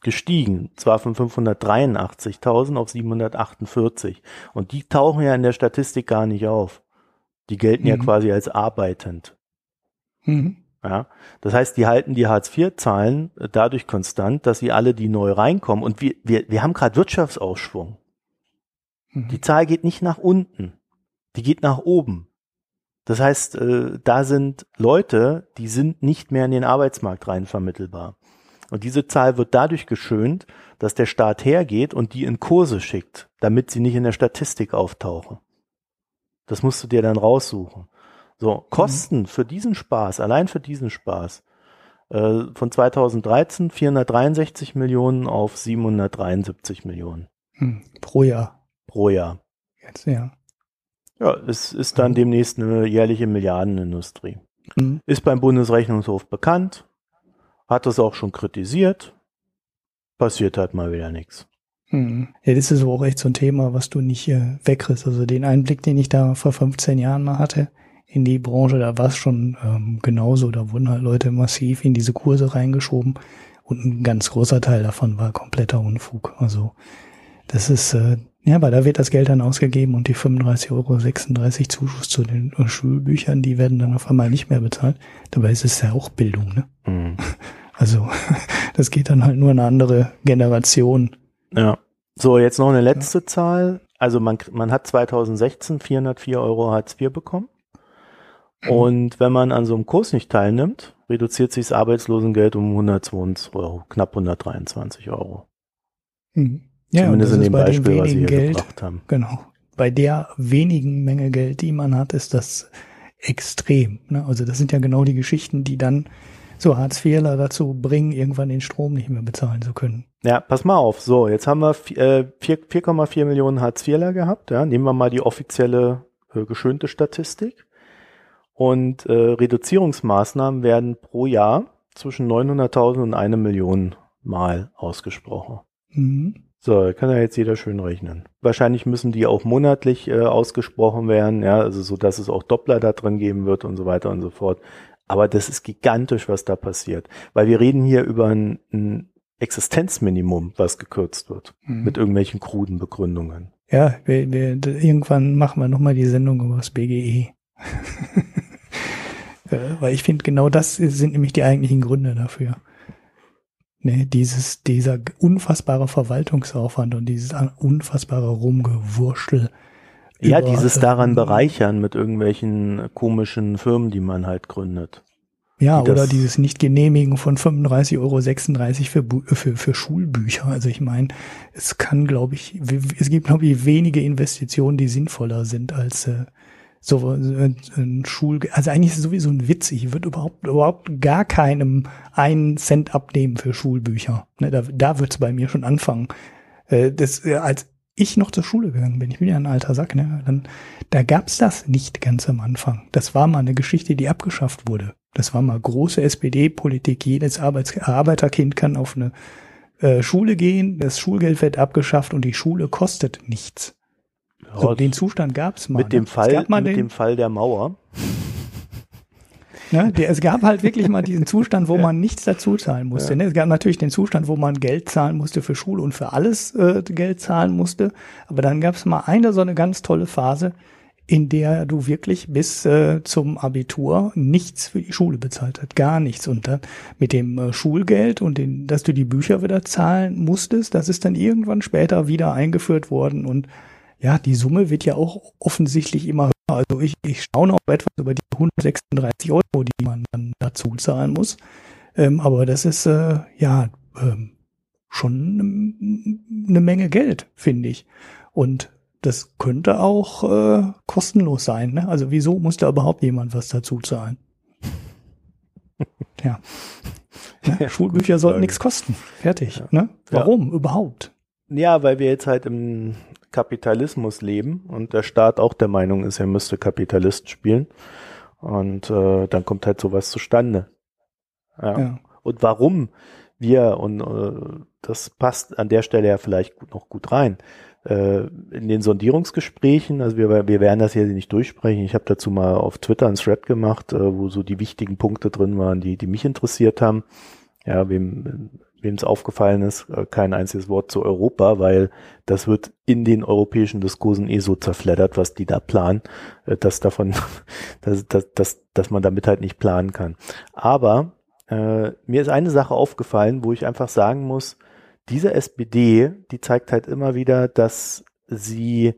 gestiegen. Zwar von 583.000 auf 748. Und die tauchen ja in der Statistik gar nicht auf. Die gelten mhm. ja quasi als arbeitend. Mhm. Ja, das heißt, die halten die Hartz-IV-Zahlen dadurch konstant, dass sie alle, die neu reinkommen, und wir, wir, wir haben gerade Wirtschaftsausschwung. Mhm. Die Zahl geht nicht nach unten, die geht nach oben. Das heißt, äh, da sind Leute, die sind nicht mehr in den Arbeitsmarkt rein vermittelbar. Und diese Zahl wird dadurch geschönt, dass der Staat hergeht und die in Kurse schickt, damit sie nicht in der Statistik auftauchen. Das musst du dir dann raussuchen. So, Kosten mhm. für diesen Spaß, allein für diesen Spaß, äh, von 2013 463 Millionen auf 773 Millionen. Hm, pro Jahr. Pro Jahr. Jetzt, ja. Ja, es ist dann mhm. demnächst eine jährliche Milliardenindustrie. Mhm. Ist beim Bundesrechnungshof bekannt, hat das auch schon kritisiert, passiert halt mal wieder nichts. Mhm. Ja, das ist auch echt so ein Thema, was du nicht äh, wegkriegst. Also den Einblick, den ich da vor 15 Jahren mal hatte in die Branche, da war es schon ähm, genauso. Da wurden halt Leute massiv in diese Kurse reingeschoben und ein ganz großer Teil davon war kompletter Unfug. Also das ist äh, ja, weil da wird das Geld dann ausgegeben und die 35 Euro 36 Zuschuss zu den Schulbüchern, die werden dann auf einmal nicht mehr bezahlt. Dabei ist es ja auch Bildung, ne? Mhm. Also das geht dann halt nur eine andere Generation. Ja. So, jetzt noch eine letzte ja. Zahl. Also man, man hat 2016 404 Euro Hartz IV bekommen. Mhm. Und wenn man an so einem Kurs nicht teilnimmt, reduziert sich das Arbeitslosengeld um 122 Euro, knapp 123 Euro. Mhm. Ja, Zumindest in dem Beispiel, was Sie hier Geld, gebracht haben. Genau. Bei der wenigen Menge Geld, die man hat, ist das extrem. Ne? Also das sind ja genau die Geschichten, die dann so Hartz-IVler dazu bringen, irgendwann den Strom nicht mehr bezahlen zu können. Ja, pass mal auf. So, jetzt haben wir 4,4 äh, Millionen Hartz-IVler gehabt. Ja? Nehmen wir mal die offizielle äh, geschönte Statistik. Und äh, Reduzierungsmaßnahmen werden pro Jahr zwischen 900.000 und eine Million Mal ausgesprochen. Mhm. So, kann ja jetzt jeder schön rechnen. Wahrscheinlich müssen die auch monatlich äh, ausgesprochen werden, ja, also so, dass es auch Doppler da drin geben wird und so weiter und so fort. Aber das ist gigantisch, was da passiert. Weil wir reden hier über einen, einen Existenzminimum, was gekürzt wird. Mhm. Mit irgendwelchen kruden Begründungen. Ja, wir, wir, irgendwann machen wir nochmal die Sendung über das BGE. äh, weil ich finde, genau das sind nämlich die eigentlichen Gründe dafür. Ne, dieses, dieser unfassbare Verwaltungsaufwand und dieses unfassbare Rumgewurschtel. Ja, über, dieses daran ähm, bereichern mit irgendwelchen komischen Firmen, die man halt gründet. Ja, die oder dieses Nicht-Genehmigen von 35,36 Euro für, für, für Schulbücher. Also ich meine, es kann, glaube ich, es gibt, glaube ich, wenige Investitionen, die sinnvoller sind als äh, so ein Schul, also eigentlich ist es sowieso ein Witz. Ich würde überhaupt, überhaupt gar keinem einen Cent abnehmen für Schulbücher. Ne, da da wird es bei mir schon anfangen. Äh, das, äh, als ich noch zur Schule gegangen bin, ich bin ja ein alter Sack, ne, dann, da gab's das nicht ganz am Anfang. Das war mal eine Geschichte, die abgeschafft wurde. Das war mal große SPD-Politik. Jedes Arbeits Arbeiterkind kann auf eine äh, Schule gehen, das Schulgeld wird abgeschafft und die Schule kostet nichts. So, den Zustand gab es mal. Mit dem ne? Fall, mit den, dem Fall der Mauer. Ne, der, es gab halt wirklich mal diesen Zustand, wo man nichts dazu zahlen musste. Ja. Ne? Es gab natürlich den Zustand, wo man Geld zahlen musste für Schule und für alles äh, Geld zahlen musste. Aber dann gab es mal eine so eine ganz tolle Phase, in der du wirklich bis äh, zum Abitur nichts für die Schule bezahlt hast, gar nichts. Und dann mit dem äh, Schulgeld und den, dass du die Bücher wieder zahlen musstest, das ist dann irgendwann später wieder eingeführt worden und ja, die Summe wird ja auch offensichtlich immer höher. Also ich, ich staune auch etwas über die 136 Euro, die man dann dazu zahlen muss. Ähm, aber das ist äh, ja ähm, schon eine Menge Geld, finde ich. Und das könnte auch äh, kostenlos sein. Ne? Also wieso muss da überhaupt jemand was dazu zahlen? ja. Ne? Schulbücher sollten nichts kosten. Fertig. Ja. Ne? Warum ja. überhaupt? Ja, weil wir jetzt halt im Kapitalismus leben und der Staat auch der Meinung ist, er müsste Kapitalist spielen. Und äh, dann kommt halt sowas zustande. Ja. ja. Und warum wir, und äh, das passt an der Stelle ja vielleicht noch gut rein, äh, in den Sondierungsgesprächen, also wir, wir werden das hier nicht durchsprechen, ich habe dazu mal auf Twitter ein Thread gemacht, äh, wo so die wichtigen Punkte drin waren, die, die mich interessiert haben. Ja, wem wem es aufgefallen ist, äh, kein einziges Wort zu Europa, weil das wird in den europäischen Diskursen eh so zerfleddert, was die da planen, äh, dass davon, dass, dass, dass, dass man damit halt nicht planen kann. Aber äh, mir ist eine Sache aufgefallen, wo ich einfach sagen muss, diese SPD, die zeigt halt immer wieder, dass sie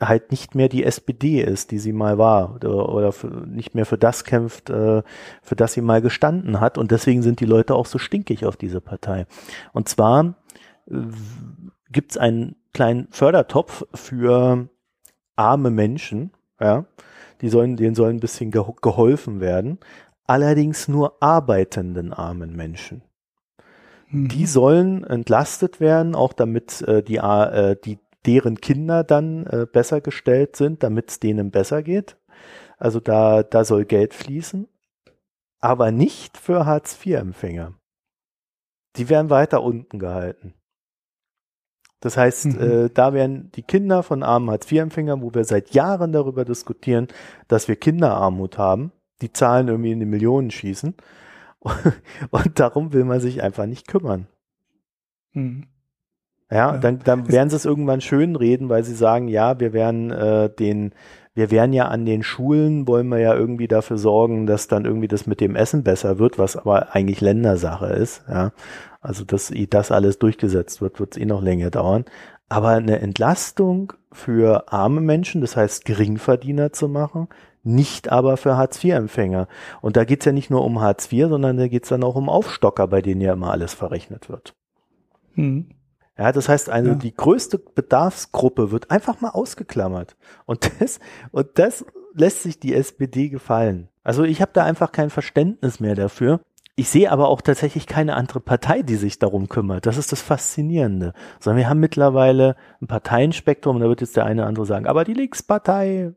halt nicht mehr die SPD ist, die sie mal war oder, oder für, nicht mehr für das kämpft, äh, für das sie mal gestanden hat. Und deswegen sind die Leute auch so stinkig auf diese Partei. Und zwar äh, gibt es einen kleinen Fördertopf für arme Menschen, ja, die sollen, denen soll ein bisschen ge geholfen werden. Allerdings nur arbeitenden armen Menschen. Mhm. Die sollen entlastet werden, auch damit äh, die, äh, die deren Kinder dann äh, besser gestellt sind, damit es denen besser geht. Also da, da soll Geld fließen, aber nicht für Hartz-IV-Empfänger. Die werden weiter unten gehalten. Das heißt, mhm. äh, da werden die Kinder von armen Hartz-IV-Empfängern, wo wir seit Jahren darüber diskutieren, dass wir Kinderarmut haben, die Zahlen irgendwie in die Millionen schießen. Und darum will man sich einfach nicht kümmern. Mhm. Ja, dann, dann werden sie es irgendwann schön reden, weil sie sagen, ja, wir werden äh, den, wir werden ja an den Schulen, wollen wir ja irgendwie dafür sorgen, dass dann irgendwie das mit dem Essen besser wird, was aber eigentlich Ländersache ist. Ja, also dass das alles durchgesetzt wird, wird es eh noch länger dauern. Aber eine Entlastung für arme Menschen, das heißt Geringverdiener zu machen, nicht aber für Hartz-IV-Empfänger. Und da geht's ja nicht nur um Hartz IV, sondern da geht's dann auch um Aufstocker, bei denen ja immer alles verrechnet wird. Hm. Ja, das heißt, also ja. die größte Bedarfsgruppe wird einfach mal ausgeklammert. Und das, und das lässt sich die SPD gefallen. Also ich habe da einfach kein Verständnis mehr dafür. Ich sehe aber auch tatsächlich keine andere Partei, die sich darum kümmert. Das ist das Faszinierende. Sondern wir haben mittlerweile ein Parteienspektrum, und da wird jetzt der eine oder andere sagen, aber die Linkspartei,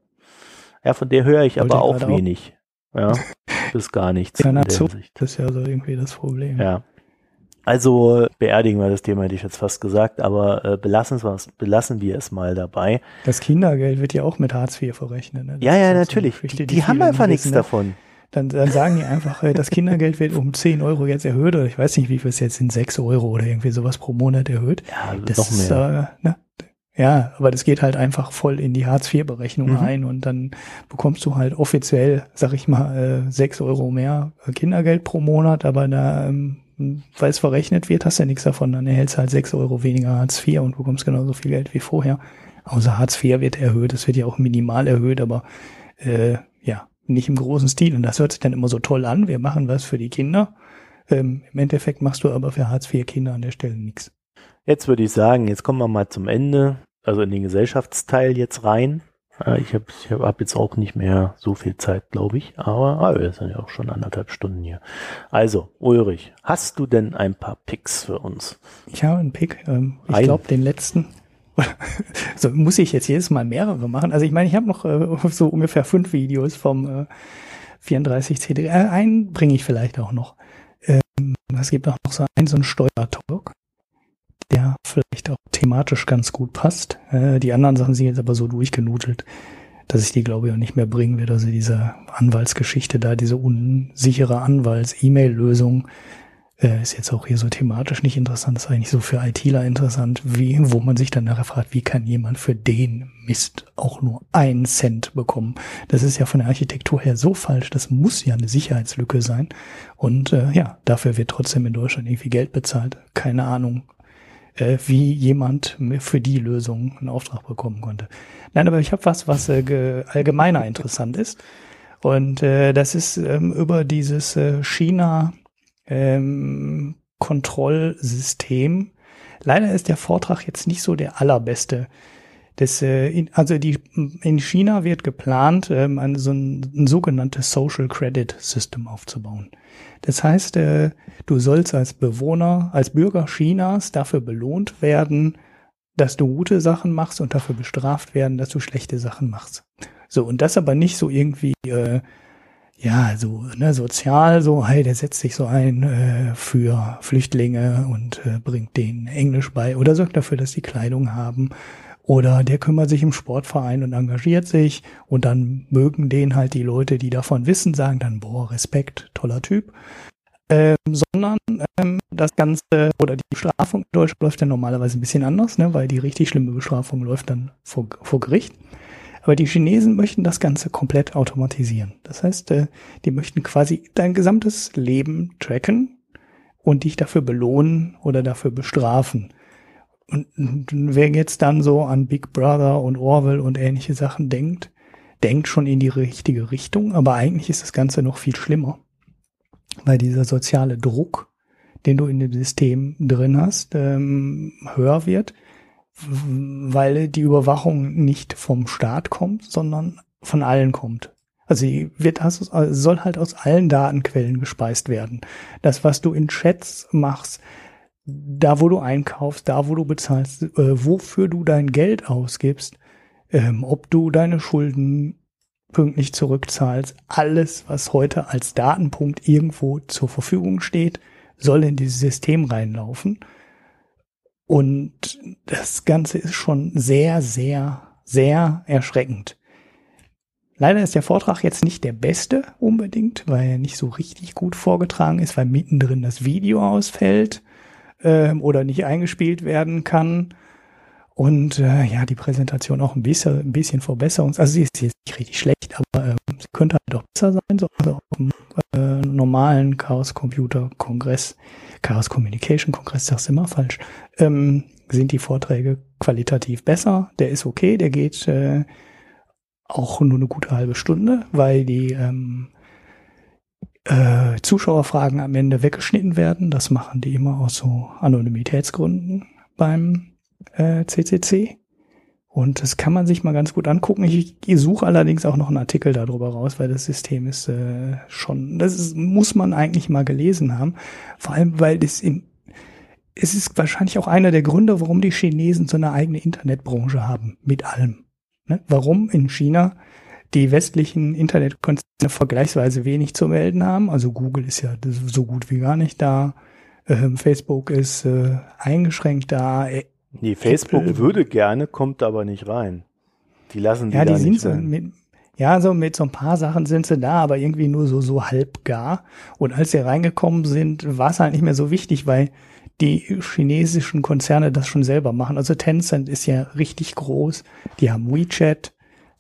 ja, von der höre ich Wollte aber auch wenig. Auch. Ja, bis gar nichts. Der so, das ist ja so irgendwie das Problem. Ja. Also beerdigen wir das Thema, hätte ich jetzt fast gesagt, aber äh, belassen, belassen wir es mal dabei. Das Kindergeld wird ja auch mit Hartz IV verrechnet. Ne? Ja, ja, natürlich. So die, die, haben einfach nichts ne? davon. Dann, dann sagen die einfach, äh, das Kindergeld wird um 10 Euro jetzt erhöht oder ich weiß nicht, wie viel es jetzt sind, 6 Euro oder irgendwie sowas pro Monat erhöht. Ja, Das noch ist, mehr. äh, ne? Ja, aber das geht halt einfach voll in die Hartz-IV-Berechnung Mhm. ein und dann bekommst du halt offiziell, sag ich mal, äh, 6 Euro mehr Kindergeld pro Monat, aber da, ähm, weil es verrechnet wird, hast du ja nichts davon. Dann erhältst du halt 6 Euro weniger Hartz IV und bekommst genauso viel Geld wie vorher. Außer Hartz IV wird erhöht, es wird ja auch minimal erhöht, aber äh, ja, nicht im großen Stil. Und das hört sich dann immer so toll an. Wir machen was für die Kinder. Ähm, Im Endeffekt machst du aber für Hartz IV Kinder an der Stelle nichts. Jetzt würde ich sagen, jetzt kommen wir mal zum Ende, also in den Gesellschaftsteil jetzt rein. Äh, Ich habe ich hab hab jetzt auch nicht mehr so viel Zeit, glaube ich, aber ah, wir sind ja auch schon anderthalb Stunden hier. Also, Ulrich, hast du denn ein paar Picks für uns? Ich habe einen Pick. Ähm, ich glaube, den letzten. so muss ich jetzt jedes Mal mehrere machen. Also ich meine, ich habe noch äh, so ungefähr fünf Videos vom äh, 34 CD. Äh, einen bringe ich vielleicht auch noch. Ähm, es gibt auch noch so einen, so einen Steuertalk, der vielleicht auch thematisch ganz gut passt. Äh, die anderen Sachen sind jetzt aber so durchgenudelt, dass ich die, glaube ich, auch nicht mehr bringen werde. Also diese Anwaltsgeschichte da, diese unsichere Anwalts-E-Mail-Lösung, äh, ist jetzt auch hier so thematisch nicht interessant, ist eigentlich so für ITler interessant, wie, wo man sich dann nachher fragt, wie kann jemand für den Mist auch nur einen Cent bekommen? Das ist ja von der Architektur her so falsch, das muss ja eine Sicherheitslücke sein. Und äh, ja, dafür wird trotzdem in Deutschland irgendwie Geld bezahlt. Keine Ahnung, äh, wie jemand für die Lösung einen Auftrag bekommen konnte. Nein, aber ich habe was, was äh, ge- allgemeiner interessant ist. Und äh, das ist ähm, über dieses äh, China ähm, Kontrollsystem. Leider ist der Vortrag jetzt nicht so der allerbeste. Das, äh, also die, in China wird geplant, ähm, ein, so ein, ein sogenanntes Social Credit System aufzubauen. Das heißt, äh, du sollst als Bewohner, als Bürger Chinas dafür belohnt werden, dass du gute Sachen machst und dafür bestraft werden, dass du schlechte Sachen machst. So, und das aber nicht so irgendwie, äh, ja, so ne, sozial, so, hey, der setzt sich so ein äh, für Flüchtlinge und äh, bringt denen Englisch bei oder sorgt dafür, dass die Kleidung haben. Oder der kümmert sich im Sportverein und engagiert sich und dann mögen den halt die Leute, die davon wissen, sagen dann, boah, Respekt, toller Typ. Ähm, sondern ähm, das Ganze oder die Bestrafung in Deutschland läuft ja normalerweise ein bisschen anders, ne, weil die richtig schlimme Bestrafung läuft dann vor, vor Gericht. Aber die Chinesen möchten das Ganze komplett automatisieren. Das heißt, äh, die möchten quasi dein gesamtes Leben tracken und dich dafür belohnen oder dafür bestrafen. Und, wer jetzt dann so an Big Brother und Orwell und ähnliche Sachen denkt, denkt schon in die richtige Richtung, aber eigentlich ist das Ganze noch viel schlimmer, weil dieser soziale Druck, den du in dem System drin hast, ähm, höher wird, weil die Überwachung nicht vom Staat kommt, sondern von allen kommt. Also sie wird, soll halt aus allen Datenquellen gespeist werden. Das, was du in Chats machst, da wo du einkaufst, da wo du bezahlst, äh, wofür du dein Geld ausgibst, ähm, ob du deine Schulden pünktlich zurückzahlst, alles, was heute als Datenpunkt irgendwo zur Verfügung steht, soll in dieses System reinlaufen. Und das Ganze ist schon sehr, sehr, sehr erschreckend. Leider ist der Vortrag jetzt nicht der beste unbedingt, weil er nicht so richtig gut vorgetragen ist, weil mittendrin das Video ausfällt ähm, oder nicht eingespielt werden kann. Und äh, ja, die Präsentation auch ein bisschen, ein bisschen Verbesserungs... Also sie ist jetzt nicht richtig schlecht, aber ähm, sie könnte halt doch besser sein. So, also auf dem äh, normalen Chaos Computer Kongress, Chaos Communication Kongress, sag's immer falsch, ähm, sind die Vorträge qualitativ besser. Der ist okay, der geht äh, auch nur eine gute halbe Stunde, weil die ähm, äh, Zuschauerfragen am Ende weggeschnitten werden. Das machen die immer aus so Anonymitätsgründen beim äh, CCC. Und das kann man sich mal ganz gut angucken. Ich, ich suche allerdings auch noch einen Artikel darüber raus, weil das System ist äh, schon, das ist, muss man eigentlich mal gelesen haben. Vor allem, weil das im, es ist wahrscheinlich auch einer der Gründe, warum die Chinesen so eine eigene Internetbranche haben, mit allem. Ne? Warum in China die westlichen Internetkonzerne vergleichsweise wenig zu melden haben. Also Google ist ja so gut wie gar nicht da. Ähm, Facebook ist äh, eingeschränkt da. Äh, Nee, Facebook Apple- würde gerne, kommt aber nicht rein. Die lassen die ja, die sind nicht so rein. mit, Ja, so mit so ein paar Sachen sind sie da, aber irgendwie nur so, so halb gar. Und als sie reingekommen sind, war es halt nicht mehr so wichtig, weil die chinesischen Konzerne das schon selber machen. Also Tencent ist ja richtig groß. Die haben WeChat,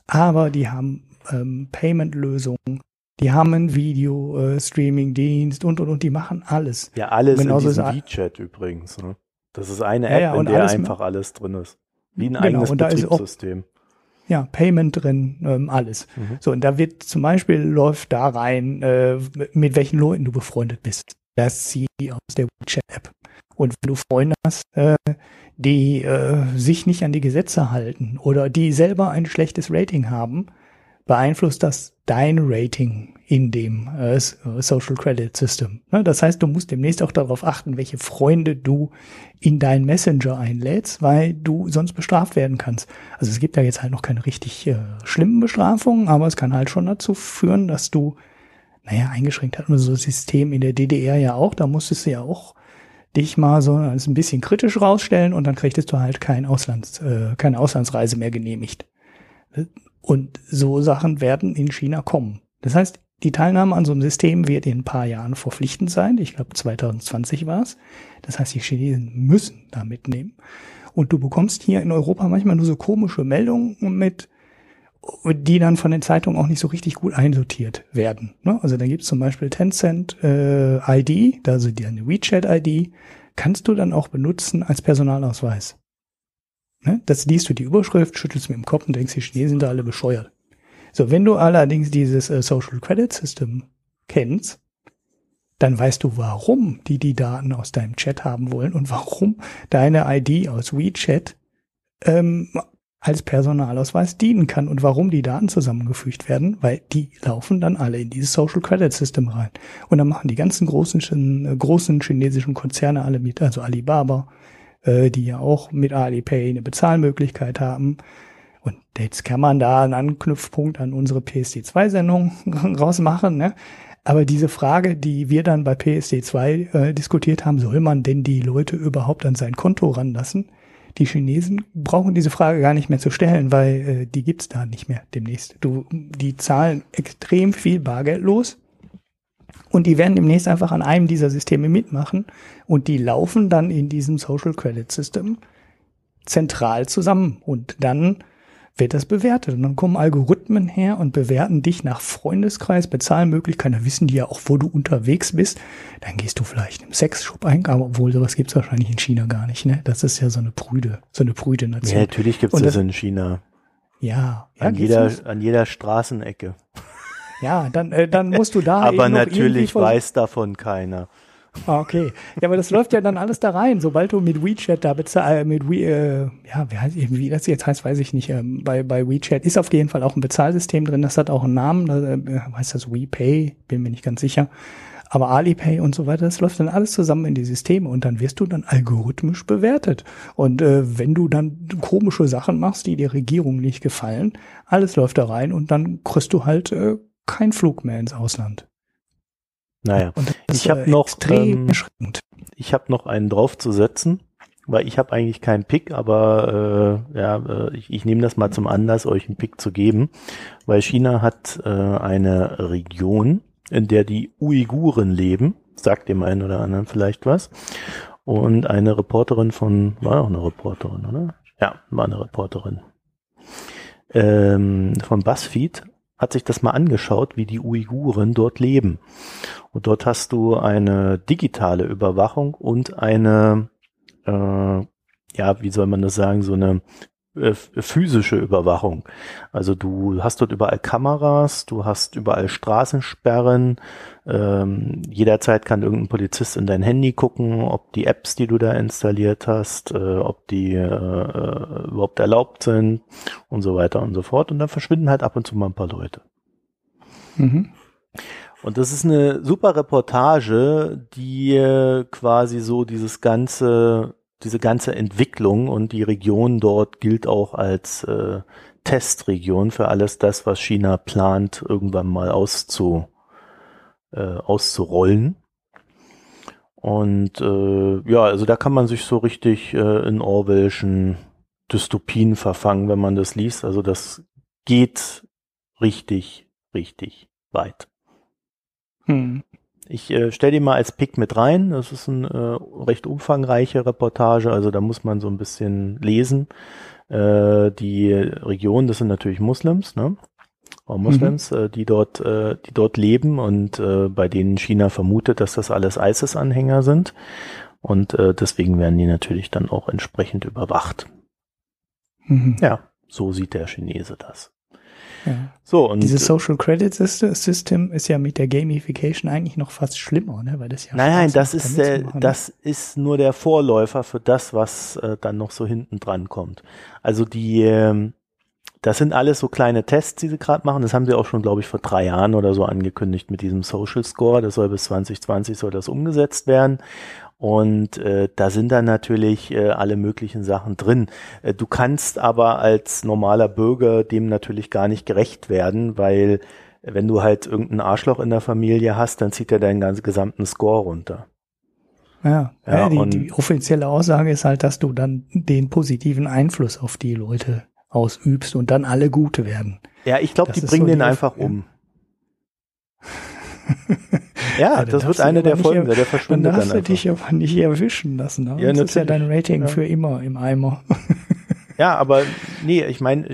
aber die haben ähm, Payment-Lösungen. Die haben einen Video-Streaming-Dienst äh, und, und, und. Die machen alles. Ja, alles in diesem WeChat übrigens. Ne? Das ist eine App, ja, ja, in der einfach alles drin ist. Wie ein genau, eigenes Betriebssystem. Ja, Payment drin, ähm, alles. Mhm. So, und da wird zum Beispiel läuft da rein, äh, mit welchen Leuten du befreundet bist. Das zieht aus der WeChat-App. Und wenn du Freunde hast, äh, die äh, sich nicht an die Gesetze halten oder die selber ein schlechtes Rating haben, beeinflusst das dein Rating in dem äh, Social Credit System. Ne? Das heißt, du musst demnächst auch darauf achten, welche Freunde du in deinen Messenger einlädst, weil du sonst bestraft werden kannst. Also es gibt ja jetzt halt noch keine richtig äh, schlimmen Bestrafungen, aber es kann halt schon dazu führen, dass du, naja, eingeschränkt hat man so ein System in der DDR ja auch, da musstest du ja auch dich mal so als ein bisschen kritisch rausstellen und dann kriegtest du halt kein Auslands, äh, keine Auslandsreise mehr genehmigt. Und so Sachen werden in China kommen. Das heißt, die Teilnahme an so einem System wird in ein paar Jahren verpflichtend sein. Ich glaube, 2020 war es. Das heißt, die Chinesen müssen da mitnehmen. Und du bekommst hier in Europa manchmal nur so komische Meldungen mit, die dann von den Zeitungen auch nicht so richtig gut einsortiert werden. Ne? Also da gibt es zum Beispiel Tencent äh, ID, also die eine WeChat-ID, kannst du dann auch benutzen als Personalausweis. Ne? Das liest du die Überschrift, schüttelst mit dem Kopf und denkst, die Chinesen sind da alle bescheuert. So, wenn du allerdings dieses äh, Social Credit System kennst, dann weißt du, warum die die Daten aus deinem Chat haben wollen und warum deine ID aus WeChat ähm, als Personalausweis dienen kann und warum die Daten zusammengefügt werden, weil die laufen dann alle in dieses Social Credit System rein. Und dann machen die ganzen großen, äh, großen chinesischen Konzerne alle mit, also Alibaba, äh, die ja auch mit Alipay eine Bezahlmöglichkeit haben. Und jetzt kann man da einen Anknüpfpunkt an unsere PSD2-Sendung rausmachen. Ne? Aber diese Frage, die wir dann bei PSD2 äh, diskutiert haben, soll man denn die Leute überhaupt an sein Konto ranlassen? Die Chinesen brauchen diese Frage gar nicht mehr zu stellen, weil äh, die gibt's da nicht mehr demnächst. Du, die zahlen extrem viel Bargeld los und die werden demnächst einfach an einem dieser Systeme mitmachen und die laufen dann in diesem Social Credit System zentral zusammen und dann wird das bewertet. Und dann kommen Algorithmen her und bewerten dich nach Freundeskreis, Bezahlmöglichkeiten. Da wissen die ja auch, wo du unterwegs bist. Dann gehst du vielleicht im Sexshop ein, aber obwohl sowas gibt's wahrscheinlich in China gar nicht. Ne? Das ist ja so eine Prüde, so eine Prüde Nation. Ja, natürlich gibt's das, das in China. Ja. ja an, jeder, an jeder Straßenecke. Ja, dann, äh, dann musst du da. aber natürlich weiß davon keiner. Ah, okay. Ja, aber das läuft ja dann alles da rein. Sobald du mit WeChat da bezahlst, äh, mit We, äh, ja, wie, heißt, wie das jetzt heißt, weiß ich nicht. Ähm, bei, bei WeChat ist auf jeden Fall auch ein Bezahlsystem drin. Das hat auch einen Namen. Da, äh, heißt das WePay? Bin mir nicht ganz sicher. Aber Alipay und so weiter, das läuft dann alles zusammen in die Systeme und dann wirst du dann algorithmisch bewertet. Und äh, wenn du dann komische Sachen machst, die der Regierung nicht gefallen, alles läuft da rein und dann kriegst du halt äh, keinen Flug mehr ins Ausland. Naja, ich habe noch, ähm, ich habe noch einen draufzusetzen, weil ich habe eigentlich keinen Pick, aber äh, ja, äh, ich, ich nehme das mal zum Anlass, euch einen Pick zu geben, weil China hat äh, eine Region, in der die Uiguren leben, sagt dem einen oder anderen vielleicht was, und eine Reporterin von, war auch eine Reporterin, oder? Ja, war eine Reporterin. Ähm, von BuzzFeed hat sich das mal angeschaut, wie die Uiguren dort leben. Und dort hast du eine digitale Überwachung und eine, äh, ja, wie soll man das sagen, so eine äh, physische Überwachung. Also du hast dort überall Kameras, du hast überall Straßensperren, ähm, jederzeit kann irgendein Polizist in dein Handy gucken, ob die Apps, die du da installiert hast, äh, ob die äh, äh überhaupt erlaubt sind und so weiter und so fort. Und dann verschwinden halt ab und zu mal ein paar Leute. Mhm. Und das ist eine super Reportage, die äh, quasi so dieses ganze, diese ganze Entwicklung und die Region dort gilt auch als äh, Testregion für alles das, was China plant, irgendwann mal auszu, äh, auszurollen. Und äh, ja, also da kann man sich so richtig äh, in Orwellschen Dystopien verfangen, wenn man das liest. Also das geht richtig, richtig weit. Hm. Ich äh, stelle die mal als Pick mit rein. Das ist eine äh, recht umfangreiche Reportage, also da muss man so ein bisschen lesen. Äh, die Region, das sind natürlich Muslims, ne? Auch Muslims, mhm. äh, die dort, äh, die dort leben und äh, bei denen China vermutet, dass das alles ISIS-Anhänger sind. Und äh, deswegen werden die natürlich dann auch entsprechend überwacht. Mhm. Ja, so sieht der Chinese das. Ja. So, und Dieses Social Credit System ist ja mit der Gamification eigentlich noch fast schlimmer, ne? weil das ja Nein, nein, das ist der, zu machen. das ist nur der Vorläufer für das, was äh, dann noch so hinten dran kommt. Also die, ähm, das sind alles so kleine Tests, die sie gerade machen. Das haben sie auch schon, glaube ich, vor drei Jahren oder so angekündigt mit diesem Social Score. Das soll bis 2020 soll das umgesetzt werden. Und äh, da sind dann natürlich äh, alle möglichen Sachen drin. Äh, du kannst aber als normaler Bürger dem natürlich gar nicht gerecht werden, weil wenn du halt irgendein Arschloch in der Familie hast, dann zieht er deinen ganzen gesamten Score runter. Ja, Ja, ja, die, die offizielle Aussage ist halt, dass du dann den positiven Einfluss auf die Leute ausübst und dann alle Gute werden. Ja, ich glaube, die bringen so den einfach um. Ja, Ja, dann das wird du eine der Folgen, er- der Dann verschwindet dann, darfst du einfach. dich aber nicht erwischen lassen. Ne? Ja, das ist ja dein Rating Ja. für immer im Eimer. Ja, aber nee, ich meine,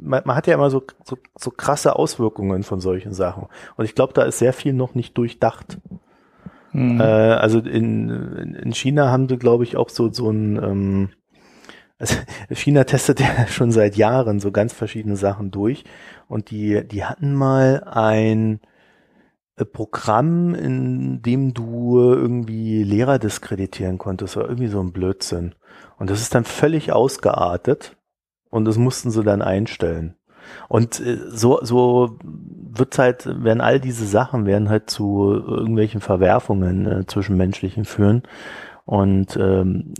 man, man hat ja immer so, so, so krasse Auswirkungen von solchen Sachen. Und ich glaube, da ist sehr viel noch nicht durchdacht. Hm. Äh, also in, in China haben sie, glaube ich, auch so, so ein, ähm, also China testet ja schon seit Jahren so ganz verschiedene Sachen durch. Und die, die hatten mal ein Programm, in dem du irgendwie Lehrer diskreditieren konntest, oder irgendwie so ein Blödsinn. Und das ist dann völlig ausgeartet und das mussten sie dann einstellen. Und äh, so, so wird's halt, werden all diese Sachen werden halt zu irgendwelchen Verwerfungen äh, zwischenmenschlichen führen. Und ähm,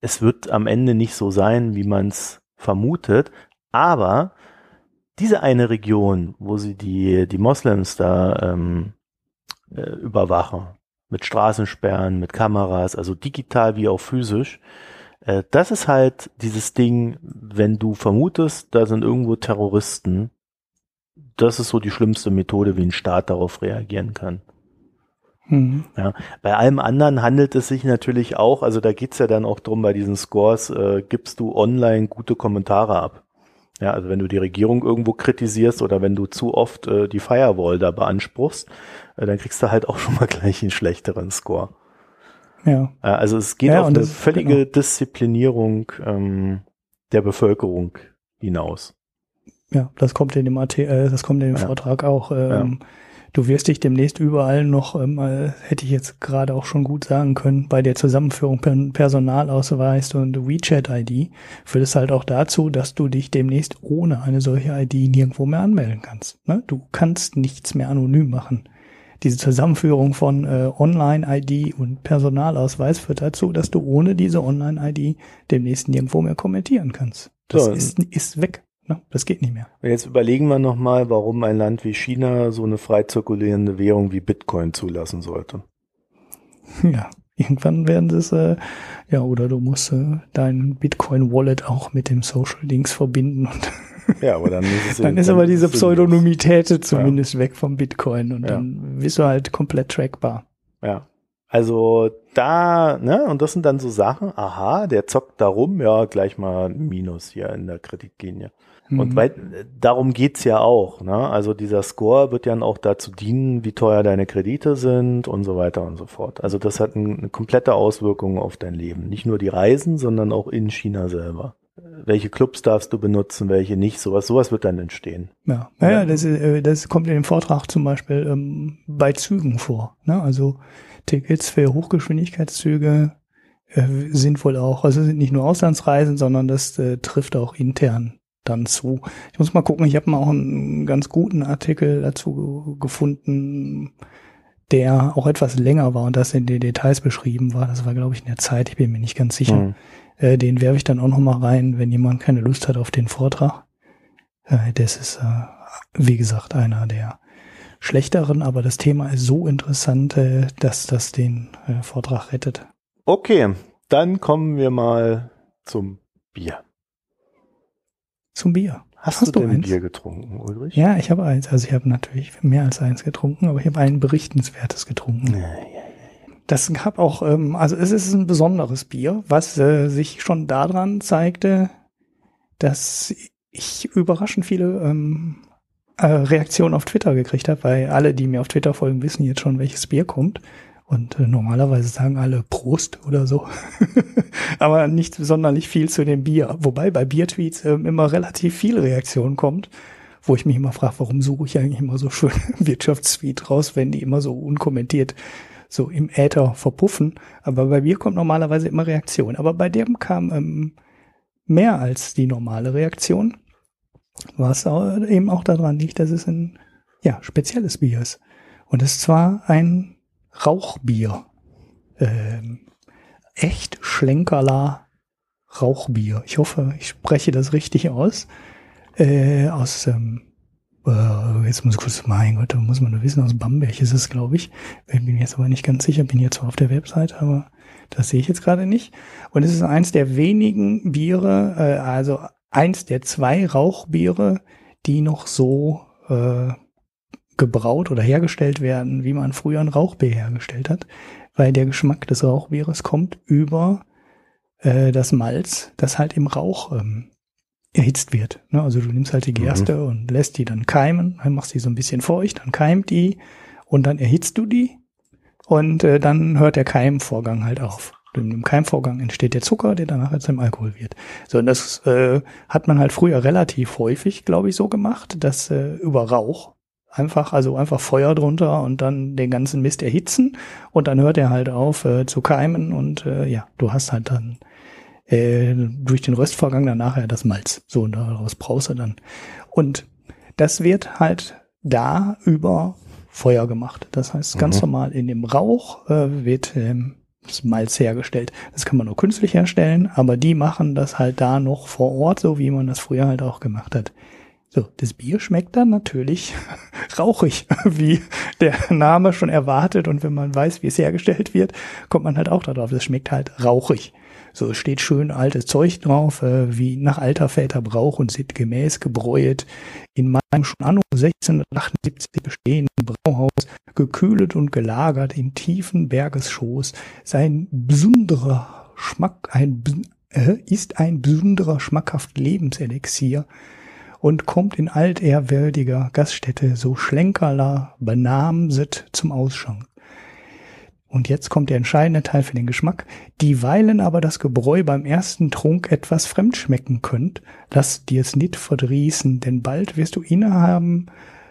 es wird am Ende nicht so sein, wie man es vermutet. Aber diese eine Region, wo sie die, die Moslems da ähm, äh, überwachen, mit Straßensperren, mit Kameras, also digital wie auch physisch, äh, das ist halt dieses Ding, wenn du vermutest, da sind irgendwo Terroristen, das ist so die schlimmste Methode, wie ein Staat darauf reagieren kann. Hm. Bei allem anderen handelt es sich natürlich auch, also da geht's ja dann auch drum, bei diesen Scores äh, gibst du online gute Kommentare ab. Ja, also wenn du die Regierung irgendwo kritisierst oder wenn du zu oft äh, die Firewall da beanspruchst, äh, dann kriegst du halt auch schon mal gleich einen schlechteren Score. Ja. Äh, also es geht Ja, auf eine das- völlige genau. Disziplinierung ähm, der Bevölkerung hinaus. Ja, das kommt in dem AT, äh, das kommt in dem Ja. Vortrag auch. Ähm, Du wirst dich demnächst überall noch, ähm, äh, hätte ich jetzt gerade auch schon gut sagen können, bei der Zusammenführung per Personalausweis und WeChat-ID führt es halt auch dazu, dass du dich demnächst ohne eine solche ID nirgendwo mehr anmelden kannst. Ne? Du kannst nichts mehr anonym machen. Diese Zusammenführung von äh, Online-ID und Personalausweis führt dazu, dass du ohne diese Online-ID demnächst nirgendwo mehr kommentieren kannst. Das So, ist, ist weg. Ne? Das geht nicht mehr. Und jetzt überlegen wir nochmal, warum ein Land wie China so eine frei zirkulierende Währung wie Bitcoin zulassen sollte. Ja, irgendwann werden sie es, äh, ja, oder du musst äh, dein Bitcoin-Wallet auch mit dem Social-Dings verbinden und Ja, aber dann ist es dann ist aber diese. Pseudonymität zumindest weg vom Bitcoin und Ja. dann bist du halt komplett trackbar. Ja. Also da, ne, und das sind dann so Sachen, aha, der zockt da rum, ja, gleich mal ein Minus hier in der Kreditlinie. Und Mhm. weil, äh, darum geht's ja auch, ne? Also dieser Score wird ja dann auch dazu dienen, wie teuer deine Kredite sind und so weiter und so fort. Also das hat ein, eine komplette Auswirkung auf dein Leben. Nicht nur die Reisen, sondern auch in China selber. Welche Clubs darfst du benutzen, welche nicht, sowas, sowas wird dann entstehen. Ja, ja, ja das, äh, das kommt in dem Vortrag zum Beispiel ähm, bei Zügen vor. Ne? Also Tickets für Hochgeschwindigkeitszüge äh, sind wohl auch, also sind nicht nur Auslandsreisen, sondern das äh, trifft auch intern dann zu. Ich muss mal gucken, ich habe mal auch einen ganz guten Artikel dazu gefunden, der auch etwas länger war und das in den Details beschrieben war. Das war, glaube ich, in der Zeit, ich bin mir nicht ganz sicher. Hm. Äh, den werfe ich dann auch noch mal rein, wenn jemand keine Lust hat auf den Vortrag. Äh, das ist, äh, wie gesagt, einer der schlechteren, aber das Thema ist so interessant, äh, dass das den äh, Vortrag rettet. Okay, dann kommen wir mal zum Bier. Zum Bier. Hast, Hast du du denn eins? Bier getrunken, Ulrich? Ja, ich habe eins. Also ich habe natürlich mehr als eins getrunken, aber ich habe ein berichtenswertes getrunken. Ja, ja. Das gab auch, ähm, also es ist ein besonderes Bier, was äh, sich schon daran zeigte, dass ich überraschend viele ähm, äh, Reaktionen auf Twitter gekriegt habe, weil alle, die mir auf Twitter folgen, wissen jetzt schon, welches Bier kommt. Und äh, normalerweise sagen alle Prost oder so. Aber nicht sonderlich viel zu dem Bier. Wobei bei Biertweets ähm, immer relativ viel Reaktion kommt, wo ich mich immer frage, warum suche ich eigentlich immer so schöne Wirtschaftstweet raus, wenn die immer so unkommentiert so im Äther verpuffen. Aber bei Bier kommt normalerweise immer Reaktion. Aber bei dem kam ähm, mehr als die normale Reaktion. Was eben auch daran liegt, dass es ein ja, spezielles Bier ist. Und es zwar ein Rauchbier. Ähm, echt Schlenkerler Rauchbier. Ich hoffe, ich spreche das richtig aus. Äh, aus, ähm, äh, jetzt muss ich kurz, mein Gott, da muss man nur wissen, aus Bamberg ist es, glaube ich. Ich bin jetzt aber nicht ganz sicher, bin jetzt zwar auf der Website, aber das sehe ich jetzt gerade nicht. Und es ist eins der wenigen Biere, äh, also eins der zwei Rauchbiere, die noch so äh, gebraut oder hergestellt werden, wie man früher ein Rauchbier hergestellt hat, weil der Geschmack des Rauchbieres kommt über äh, das Malz, das halt im Rauch ähm, erhitzt wird. Ne? Also du nimmst halt die Gerste und lässt die dann keimen, dann machst die so ein bisschen feucht, dann keimt die und dann erhitzt du die und äh, dann hört der Keimvorgang halt auf. Und Im Keimvorgang entsteht der Zucker, der danach jetzt im Alkohol wird. So, und das äh, hat man halt früher relativ häufig, glaube ich, so gemacht, dass äh, über Rauch einfach, also einfach Feuer drunter und dann den ganzen Mist erhitzen und dann hört er halt auf äh, zu keimen und äh, ja, du hast halt dann äh, durch den Röstvorgang dann nachher das Malz. So, und daraus brauchst du dann. Und das wird halt da über Feuer gemacht. Das heißt, ganz Mhm. normal in dem Rauch äh, wird ähm, das Malz hergestellt. Das kann man nur künstlich herstellen, aber die machen das halt da noch vor Ort, so wie man das früher halt auch gemacht hat. So, das Bier schmeckt dann natürlich rauchig, wie der Name schon erwartet. Und wenn man weiß, wie es hergestellt wird, kommt man halt auch darauf. Das schmeckt halt rauchig. So, steht schön altes Zeug drauf, äh, wie nach alter Väter Brauch und sittgemäß gebräuet. In meinem schon anno 1678 bestehenden Brauhaus, gekühlet und gelagert in tiefen Bergesschoß, sein besonderer Schmack, ein, äh, ist ein besonderer schmackhaft Lebenselixier und kommt in altehrwürdiger Gaststätte so schlenkerler benamset zum Ausschank. Und jetzt kommt der entscheidende Teil für den Geschmack. Dieweilen aber das Gebräu beim ersten Trunk etwas fremd schmecken könnt, lass dir's nit verdrießen, denn bald wirst du innehaben,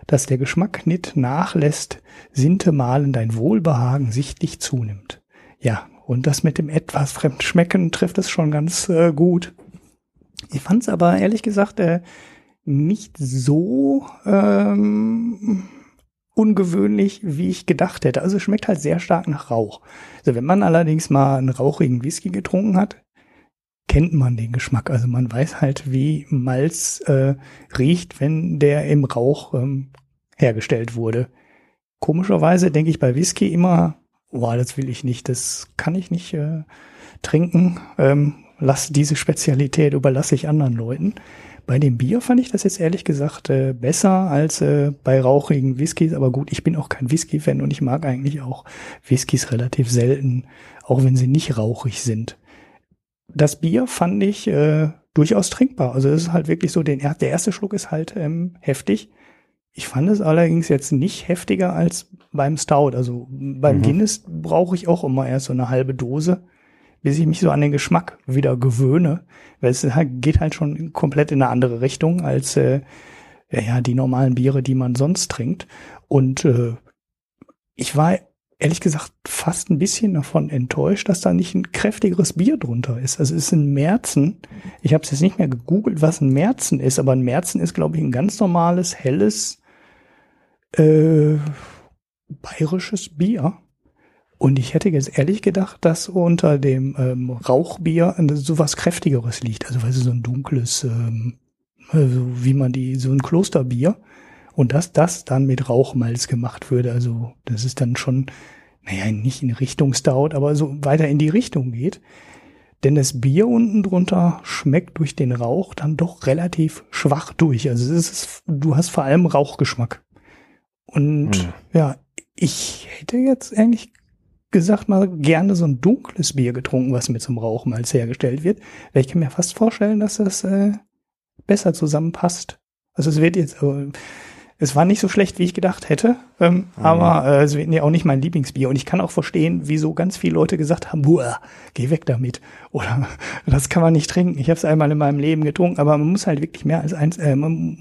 dass der Geschmack nit nachlässt, sintemalen dein Wohlbehagen sichtlich zunimmt. Ja, und das mit dem etwas fremd schmecken trifft es schon ganz äh, gut. Ich fand's aber ehrlich gesagt äh, nicht so ähm, ungewöhnlich, wie ich gedacht hätte. Also es schmeckt halt sehr stark nach Rauch. Also wenn man allerdings mal einen rauchigen Whisky getrunken hat, kennt man den Geschmack. Also man weiß halt, wie Malz äh, riecht, wenn der im Rauch ähm, hergestellt wurde. Komischerweise denke ich bei Whisky immer, boah, das will ich nicht, das kann ich nicht äh, trinken. Ähm, lass diese Spezialität überlasse ich anderen Leuten. Bei dem Bier fand ich das jetzt ehrlich gesagt äh, besser als äh, bei rauchigen Whiskys. Aber gut, ich bin auch kein Whisky-Fan und ich mag eigentlich auch Whiskys relativ selten, auch wenn sie nicht rauchig sind. Das Bier fand ich äh, durchaus trinkbar. Also es ist halt wirklich so, den, der erste Schluck ist halt ähm, heftig. Ich fand es allerdings jetzt nicht heftiger als beim Stout. Also beim Mhm. Guinness brauche ich auch immer erst so eine halbe Dose, bis ich mich so an den Geschmack wieder gewöhne. Weil es halt, geht halt schon komplett in eine andere Richtung als äh, ja, die normalen Biere, die man sonst trinkt. Und äh, ich war ehrlich gesagt fast ein bisschen davon enttäuscht, dass da nicht ein kräftigeres Bier drunter ist. Also es ist ein Märzen. Ich habe es jetzt nicht mehr gegoogelt, was ein Märzen ist, aber ein Märzen ist, glaube ich, ein ganz normales, helles, äh, bayerisches Bier. Und ich hätte jetzt ehrlich gedacht, dass unter dem ähm, Rauchbier so was kräftigeres liegt. Also weißt du, so ein dunkles, ähm, also wie man die, so ein Klosterbier. Und dass das dann mit Rauchmalz gemacht würde. Also das ist dann schon, naja, nicht in Richtung Stout, aber so weiter in die Richtung geht. Denn das Bier unten drunter schmeckt durch den Rauch dann doch relativ schwach durch. Also es ist, du hast vor allem Rauchgeschmack. Und Hm. ja, ich hätte jetzt eigentlich gesagt mal gerne so ein dunkles Bier getrunken, was mit zum Rauchen als hergestellt wird. Weil ich kann mir fast vorstellen, dass das äh, besser zusammenpasst. Also es wird jetzt, äh, es war nicht so schlecht, wie ich gedacht hätte, ähm, Mhm. aber äh, es wird ja auch nicht mein Lieblingsbier. Und ich kann auch verstehen, wieso ganz viele Leute gesagt haben, Buah, geh weg damit. Oder das kann man nicht trinken. Ich habe es einmal in meinem Leben getrunken, aber man muss halt wirklich mehr als eins, äh, man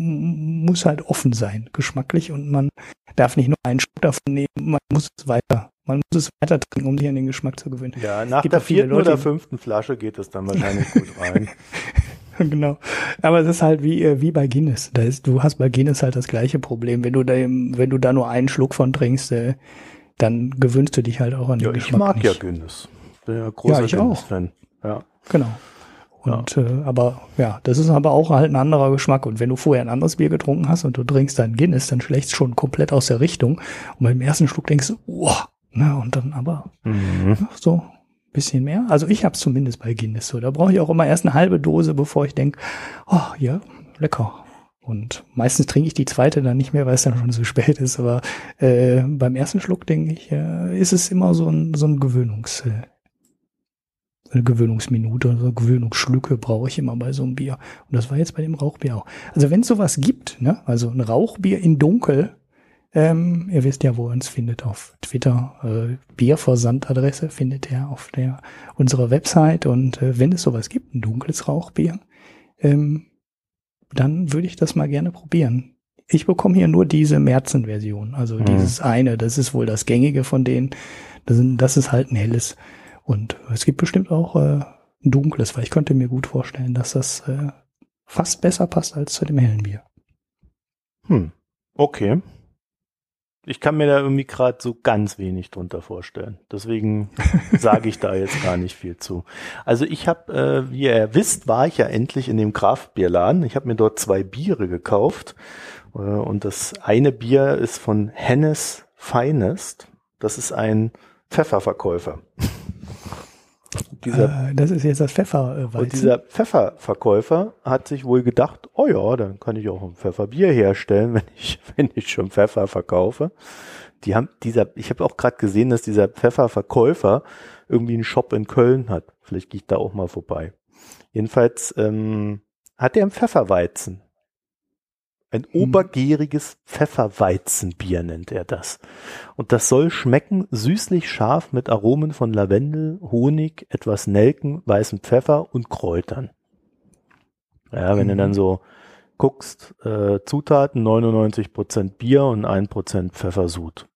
muss halt offen sein, geschmacklich und man darf nicht nur einen Schluck davon nehmen, man muss es weiter, man muss es weiter trinken, um sich an den Geschmack zu gewöhnen. Ja, nach der vierten Leute, oder fünften Flasche geht es dann wahrscheinlich gut rein. genau. Aber es ist halt wie, äh, wie bei Guinness. Da ist, du hast bei Guinness halt das gleiche Problem. Wenn du da, wenn du da nur einen Schluck von trinkst, äh, dann gewöhnst du dich halt auch an den Ja, ich Geschmack mag nicht. ja Guinness. Bin ja großer Ja, ich auch. Guinness-Fan. Ja. Genau. Und äh, aber ja, das ist aber auch halt ein anderer Geschmack. Und wenn du vorher ein anderes Bier getrunken hast und du trinkst dann Guinness, dann schlägst du schon komplett aus der Richtung. Und beim ersten Schluck denkst du, wow, ne, und dann aber Mhm. ja, so ein bisschen mehr. Also ich habe zumindest bei Guinness so. Da brauche ich auch immer erst eine halbe Dose, bevor ich denk, oh ja, lecker. Und meistens trinke ich die zweite dann nicht mehr, weil es dann schon zu spät ist. Aber äh, beim ersten Schluck, denke ich, äh, ist es immer so ein, so ein Gewöhnungs, äh, eine Gewöhnungsminute, so Gewöhnungsschlücke brauche ich immer bei so einem Bier. Und das war jetzt bei dem Rauchbier auch. Also wenn es sowas gibt, ne, also ein Rauchbier in Dunkel, ähm, ihr wisst ja, wo ihr uns findet auf Twitter. Äh, Bierversandadresse findet ihr auf der unserer Website. Und äh, wenn es sowas gibt, ein dunkles Rauchbier, ähm, dann würde ich das mal gerne probieren. Ich bekomme hier nur diese Märzen-Version, also Mhm. dieses eine, das ist wohl das gängige von denen. Das, sind, das ist halt ein helles. Und es gibt bestimmt auch äh, ein dunkles, weil ich könnte mir gut vorstellen, dass das äh, fast besser passt als zu dem hellen Bier. Hm. Okay. Ich kann mir da irgendwie gerade so ganz wenig drunter vorstellen. Deswegen sage ich da jetzt gar nicht viel zu. Also ich habe, äh, wie ihr wisst, war ich ja endlich in dem Kraftbierladen. Ich habe mir dort zwei Biere gekauft. Äh, und das eine Bier ist von Hennes Finest. Das ist ein Pfefferverkäufer. Dieser Äh, das ist jetzt das Pfefferweizen. und dieser Pfefferverkäufer hat sich wohl gedacht, oh ja, dann kann ich auch ein Pfefferbier herstellen, wenn ich, wenn ich schon Pfeffer verkaufe. Die haben dieser, ich habe auch gerade gesehen, dass dieser Pfefferverkäufer irgendwie einen Shop in Köln hat. Vielleicht gehe ich da auch mal vorbei. Jedenfalls ähm, hat er ein Pfefferweizen. Ein Mhm. obergäriges Pfefferweizenbier nennt er das. Und das soll schmecken süßlich scharf mit Aromen von Lavendel, Honig, etwas Nelken, weißem Pfeffer und Kräutern. Ja, wenn du Mhm. dann so guckst, äh, Zutaten 99% Bier und 1% Pfeffersud.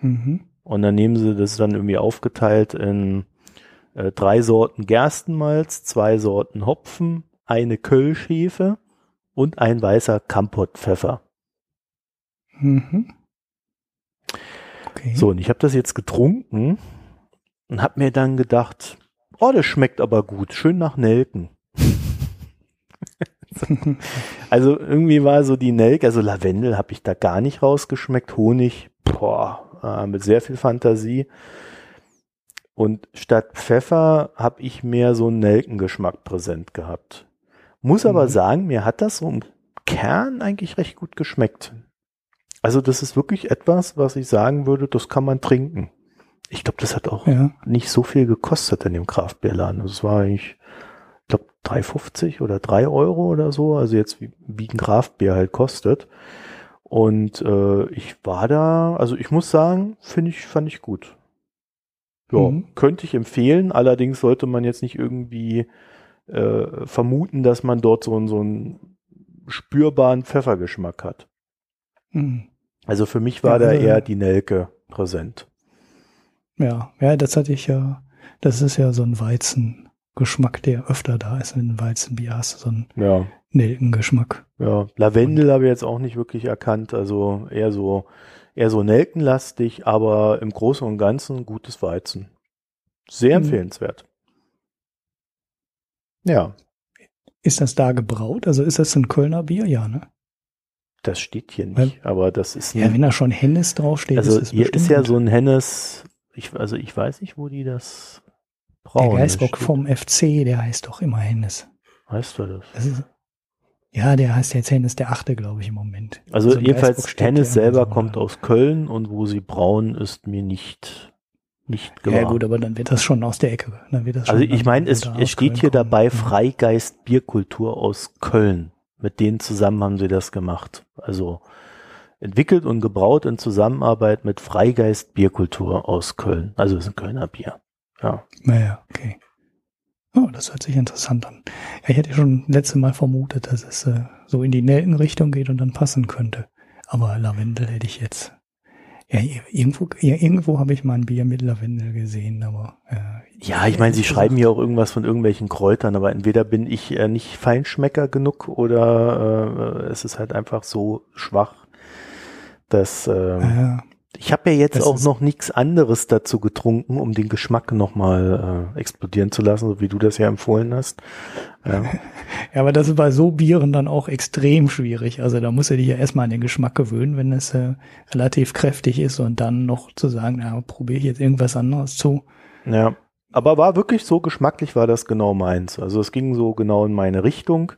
Mhm. Und dann nehmen sie das dann irgendwie aufgeteilt in äh, drei Sorten Gerstenmalz, zwei Sorten Hopfen, eine Kölschhefe und ein weißer Kampottpfeffer. Mhm. Okay. So, und ich habe das jetzt getrunken und habe mir dann gedacht, oh, das schmeckt aber gut, schön nach Nelken. Also irgendwie war so die Nelke, also Lavendel habe ich da gar nicht rausgeschmeckt, Honig, boah, äh, mit sehr viel Fantasie. Und statt Pfeffer habe ich mehr so einen Nelkengeschmack präsent gehabt. Muss aber Mhm. sagen, mir hat das so im Kern eigentlich recht gut geschmeckt. Also das ist wirklich etwas, was ich sagen würde, das kann man trinken. Ich glaube, das hat auch ja. nicht so viel gekostet in dem Kraftbierladen. Also es war eigentlich, ich glaube, 3,50 oder 3 Euro oder so. Also jetzt wie, wie ein Kraftbier halt kostet. Und äh, ich war da, also ich muss sagen, finde ich, fand ich gut. Ja, Mhm. könnte ich empfehlen. Allerdings sollte man jetzt nicht irgendwie äh, vermuten, dass man dort so, einen- so einen spürbaren Pfeffergeschmack hat. Mhm. Also für mich war Ja, da also- eher die Nelke präsent. Ja, ja, das hatte ich ja, das ist ja so ein Weizengeschmack, der öfter da ist, wenn du Weizenbier hast, so ein Ja. Nelkengeschmack. Ja, Lavendel habe ich jetzt auch nicht wirklich erkannt, also eher so, eher so nelkenlastig, aber im Großen und Ganzen gutes Weizen. Sehr Mhm. empfehlenswert. Ja, Ist das da gebraut? Also ist das ein Kölner Bier? Ja, ne? das steht hier nicht, aber das ist Ja, wenn da schon Hennes draufsteht, also ist es hier ist bestimmt ja gut. so ein Hennes, ich, also ich weiß nicht, wo die das Braun. der steht- vom FC, der heißt doch immer Hennes. Heißt er das? Das ist, ja, der heißt jetzt Hennes der Achte, glaube ich, im Moment. Also im jedenfalls, Hennes selber kommt aus Köln und wo sie braun ist mir nicht, nicht gewahr. Ja gut, aber dann wird das schon aus der Ecke. Dann wird das also ich meine, es, es steht Köln hier kommen. dabei Mhm. Freigeist Bierkultur aus Köln. Mit denen zusammen haben sie das gemacht. Also entwickelt und gebraut in Zusammenarbeit mit Freigeist Bierkultur aus Köln. Also es ist ein Kölner Bier. Ja. Naja, okay. Oh, das hört sich interessant an. Ja, ich hätte schon letzte Mal vermutet, dass es äh, so in die Nelkenrichtung geht und dann passen könnte. Aber Lavendel hätte ich jetzt. Ja, irgendwo, ja, irgendwo habe ich mal ein Bier mit Lavendel gesehen, aber äh, Ja, ich meine, sie schreiben hier auch irgendwas von irgendwelchen Kräutern, aber entweder bin ich äh, nicht Feinschmecker genug oder äh, es ist halt einfach so schwach, dass äh, Ja, ich habe ja jetzt Das auch noch nichts anderes dazu getrunken, um den Geschmack nochmal äh, explodieren zu lassen, so wie du das ja empfohlen hast. Ja. ja, aber das ist bei so Bieren dann auch extrem schwierig. Also da musst du dich ja erstmal an den Geschmack gewöhnen, wenn es äh, relativ kräftig ist und dann noch zu sagen, na, probiere ich jetzt irgendwas anderes zu. ja. Aber war wirklich so geschmacklich, war das genau meins. Also es ging so genau in meine Richtung.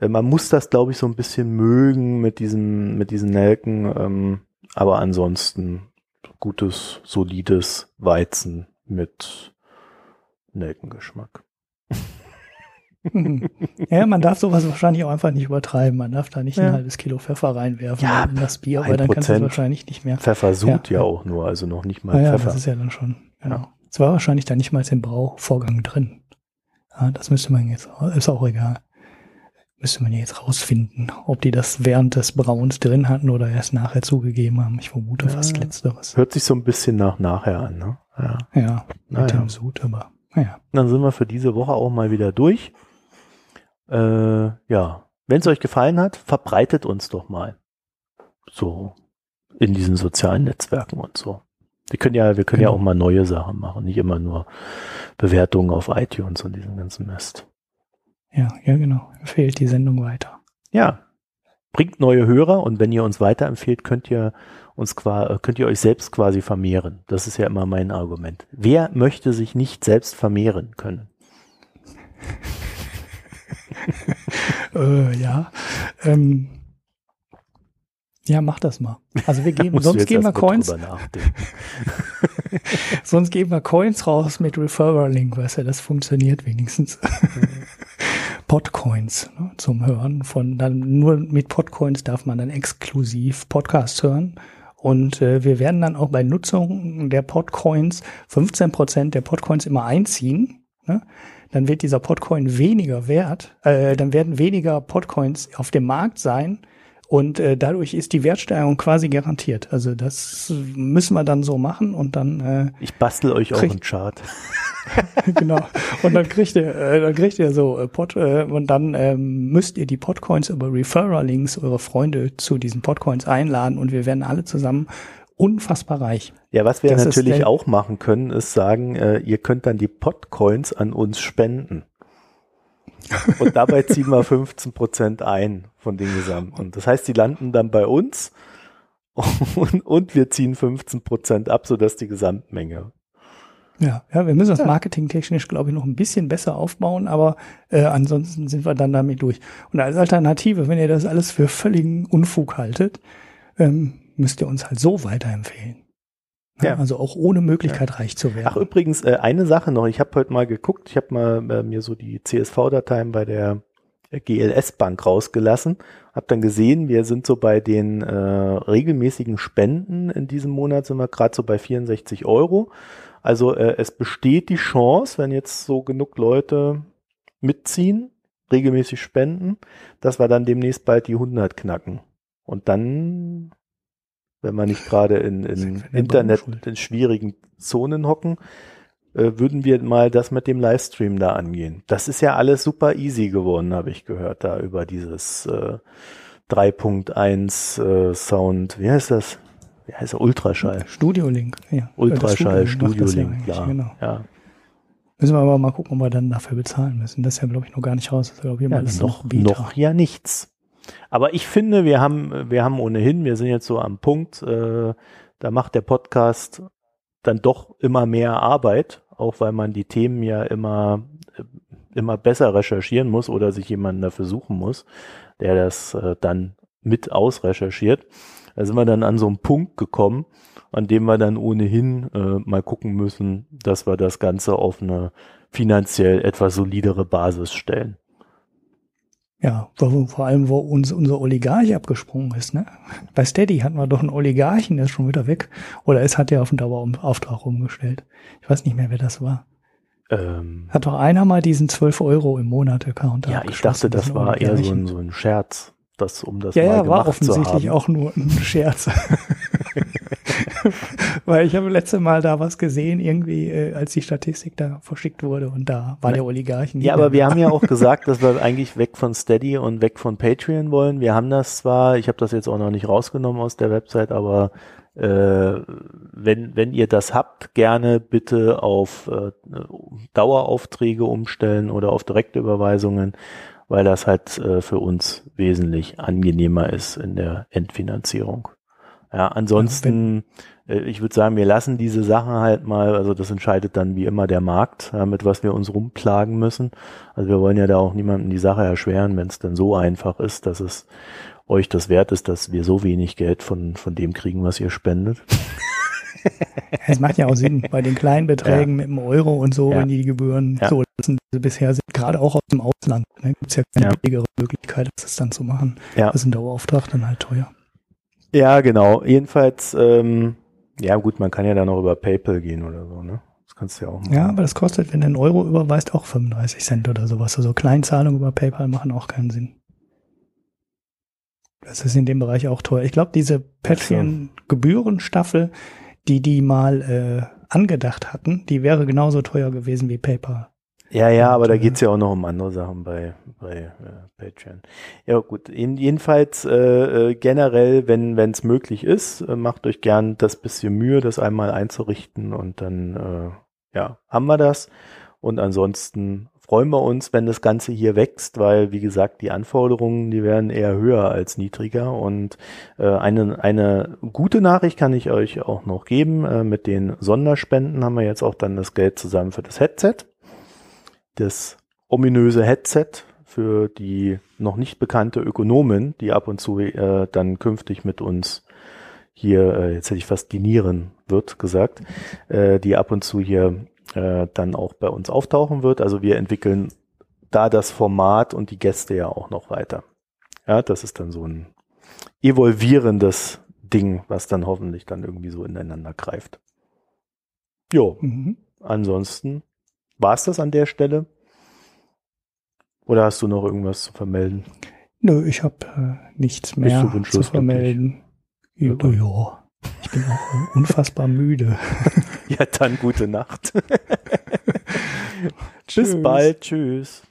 Äh, Man muss das, glaube ich, so ein bisschen mögen mit diesem, mit diesen Nelken. Ähm, aber ansonsten gutes, solides Weizen mit Nelkengeschmack. Mhm. ja, man darf sowas wahrscheinlich auch einfach nicht übertreiben. Man darf da nicht Ja. ein halbes Kilo Pfeffer reinwerfen Ja, in das Bier, weil dann kannst du es 1%. wahrscheinlich nicht mehr. Pfeffer sud ja, Ja. auch nur, also noch nicht mal ja, Pfeffer. das ist ja dann schon. Genau. Es war wahrscheinlich da nicht mal im Brauvorgang drin. Ja, das müsste man jetzt, ist auch egal. Müsste man jetzt rausfinden, ob die das während des Brauens drin hatten oder erst nachher zugegeben haben. Ich vermute Ja. fast letzteres. Hört sich so ein bisschen nach nachher an, ne? Ja. Ja, mit Naja. dem Sud, aber naja. Dann sind wir für diese Woche auch mal wieder durch. Äh, ja, wenn es euch gefallen hat, verbreitet uns doch mal. So in diesen sozialen Netzwerken und so. Wir können ja, wir können ja Genau. auch mal neue Sachen machen, nicht immer nur Bewertungen auf iTunes und diesen ganzen Mist. Ja, ja, genau. Fehlt die Sendung weiter. Ja, bringt neue Hörer und wenn ihr uns weiterempfehlt, könnt ihr uns qua- könnt ihr euch selbst quasi vermehren. Das ist ja immer mein Argument. Wer möchte sich nicht selbst vermehren können? Äh, ja. Ähm, ja, mach das mal. Also wir geben, sonst geben wir Coins, sonst geben wir Coins raus mit Referral-Link, weißt du, das funktioniert wenigstens. Podcoins ne, zum Hören von dann nur mit Podcoins darf man dann exklusiv Podcasts hören. Und äh, wir werden dann auch bei Nutzung der Podcoins 15% der Podcoins immer einziehen. Ne? Dann wird dieser Podcoin weniger wert, äh, dann werden weniger Podcoins auf dem Markt sein. Und äh, dadurch ist die Wertsteigerung quasi garantiert. Also das müssen wir dann so machen und dann äh, Ich bastel euch auch Krieg- einen Chart. genau. Und dann kriegt ihr, äh, dann kriegt ihr so äh, Pod, äh, und dann ähm, müsst ihr die Podcoins über Referral-Links eure Freunde zu diesen Podcoins einladen und wir werden alle zusammen unfassbar reich. Ja, was wir Das ist natürlich der- auch machen können, ist sagen, äh, ihr könnt dann die Podcoins an uns spenden. Und dabei ziehen wir 15 Prozent ein von den Gesamten. Das heißt, die landen dann bei uns und, und wir ziehen 15 Prozent ab, sodass die Gesamtmenge. Ja, ja, wir müssen das marketingtechnisch, glaube ich, noch ein bisschen besser aufbauen, aber äh, ansonsten sind wir dann damit durch. Und als Alternative, wenn ihr das alles für völligen Unfug haltet, ähm, müsst ihr uns halt so weiterempfehlen. Ja, Ja. Also auch ohne Möglichkeit reich zu werden. Ach, übrigens, äh, eine Sache noch. Ich habe heute mal geguckt, ich habe mal äh, mir so die CSV-Dateien bei der GLS-Bank rausgelassen. Hab dann gesehen, wir sind so bei den äh, regelmäßigen Spenden in diesem Monat, sind wir gerade so bei 64 Euro. Also äh, es besteht die Chance, wenn jetzt so genug Leute mitziehen, regelmäßig spenden, dass wir dann demnächst bald die 100 knacken. Und dann, wenn wir nicht gerade in, in Internet in schwierigen Zonen hocken, äh, würden wir mal das mit dem Livestream da angehen. Das ist ja alles super easy geworden, habe ich gehört, da über dieses äh, 3.1 äh, Sound, wie heißt das? Wie heißt er? Ultraschall. Studio Link, ja. Ultraschall, Das Studio Studio Link ja eigentlich, Genau. Ja. Müssen wir aber mal gucken, ob wir dann dafür bezahlen müssen. Das ist ja, glaube ich, noch gar nicht raus. Das ist, glaube ich, immer Ja, alles noch, noch ja nichts. Aber ich finde, wir haben, wir haben ohnehin, wir sind jetzt so am Punkt, äh, da macht der Podcast dann doch immer mehr Arbeit auch weil man die Themen ja immer, immer besser recherchieren muss oder sich jemanden dafür suchen muss, der das äh, dann mit ausrecherchiert. Da sind wir dann an so einen Punkt gekommen, an dem wir dann ohnehin äh, mal gucken müssen, dass wir das Ganze auf eine finanziell etwas solidere Basis stellen. Ja, wo, vor allem, wo uns unser Oligarch abgesprungen ist, ne? Bei Steady hatten wir doch einen Oligarchen, der ist schon wieder weg. Oder es hat ja auf den Dauerauftrag umgestellt. Ich weiß nicht mehr, wer das war. Ähm, hat doch einer mal diesen 12 Euro im Monat Account Ja, ich dachte, das war eher so ein, so ein Scherz das, um das ja, mal ja, war offensichtlich auch nur ein Scherz. Weil ich habe letzte Mal da was gesehen, irgendwie, äh, als die Statistik da verschickt wurde und da war der Oligarchen. Ja, aber wir haben ja auch gesagt, dass wir eigentlich weg von Steady und weg von Patreon wollen. Wir haben das zwar, ich habe das jetzt auch noch nicht rausgenommen aus der Website, aber äh, wenn, wenn ihr das habt, gerne bitte auf äh, Daueraufträge umstellen oder auf Direktüberweisungen weil das halt äh, für uns wesentlich angenehmer ist in der Endfinanzierung. Ja, ansonsten, äh, ich würde sagen, wir lassen diese Sachen halt mal, also das entscheidet dann wie immer der Markt, ja, mit was wir uns rumplagen müssen. Also wir wollen ja da auch niemandem die Sache erschweren, wenn es denn so einfach ist, dass es euch das wert ist, dass wir so wenig Geld von, von dem kriegen, was ihr spendet. Es macht ja auch Sinn bei den kleinen Beträgen ja. mit dem Euro und so, ja. wenn die, die Gebühren ja. so lassen, wie sie bisher sind, gerade auch aus dem Ausland. Da ne, gibt es ja keine billigere Möglichkeit, das dann zu machen. Ja. Das ist ein Dauerauftrag dann halt teuer. Ja, genau. Jedenfalls, ähm, ja gut, man kann ja dann auch über PayPal gehen oder so, ne? Das kannst du ja auch machen. Ja, aber das kostet, wenn du einen Euro überweist, auch 35 Cent oder sowas. Also Kleinzahlungen über PayPal machen auch keinen Sinn. Das ist in dem Bereich auch teuer. Ich glaube, diese Patreon-Gebührenstaffel, die die mal äh, angedacht hatten, die wäre genauso teuer gewesen wie PayPal. Ja, ja, aber da geht's ja auch noch um andere Sachen bei, bei äh, Patreon. Ja gut, in, jedenfalls äh, äh, generell, wenn es möglich ist, äh, macht euch gern das bisschen Mühe, das einmal einzurichten und dann äh, ja, haben wir das. Und ansonsten freuen wir uns, wenn das Ganze hier wächst, weil, wie gesagt, die Anforderungen, die werden eher höher als niedriger. Und äh, eine, eine gute Nachricht kann ich euch auch noch geben. Äh, mit den Sonderspenden haben wir jetzt auch dann das Geld zusammen für das Headset. Das ominöse Headset für die noch nicht bekannte Ökonomin, die ab und zu äh, dann künftig mit uns hier, äh, jetzt hätte ich fast dinieren wird gesagt, äh, die ab und zu hier äh, dann auch bei uns auftauchen wird. Also wir entwickeln da das Format und die Gäste ja auch noch weiter. Ja, das ist dann so ein evolvierendes Ding, was dann hoffentlich dann irgendwie so ineinander greift. Jo, mhm. ansonsten war es das an der Stelle? Oder hast du noch irgendwas zu vermelden? Nö, ich habe äh, nichts mehr zu vermelden. Ja, ja. Ich bin auch unfassbar müde. ja, dann gute Nacht. Bis bald. Tschüss.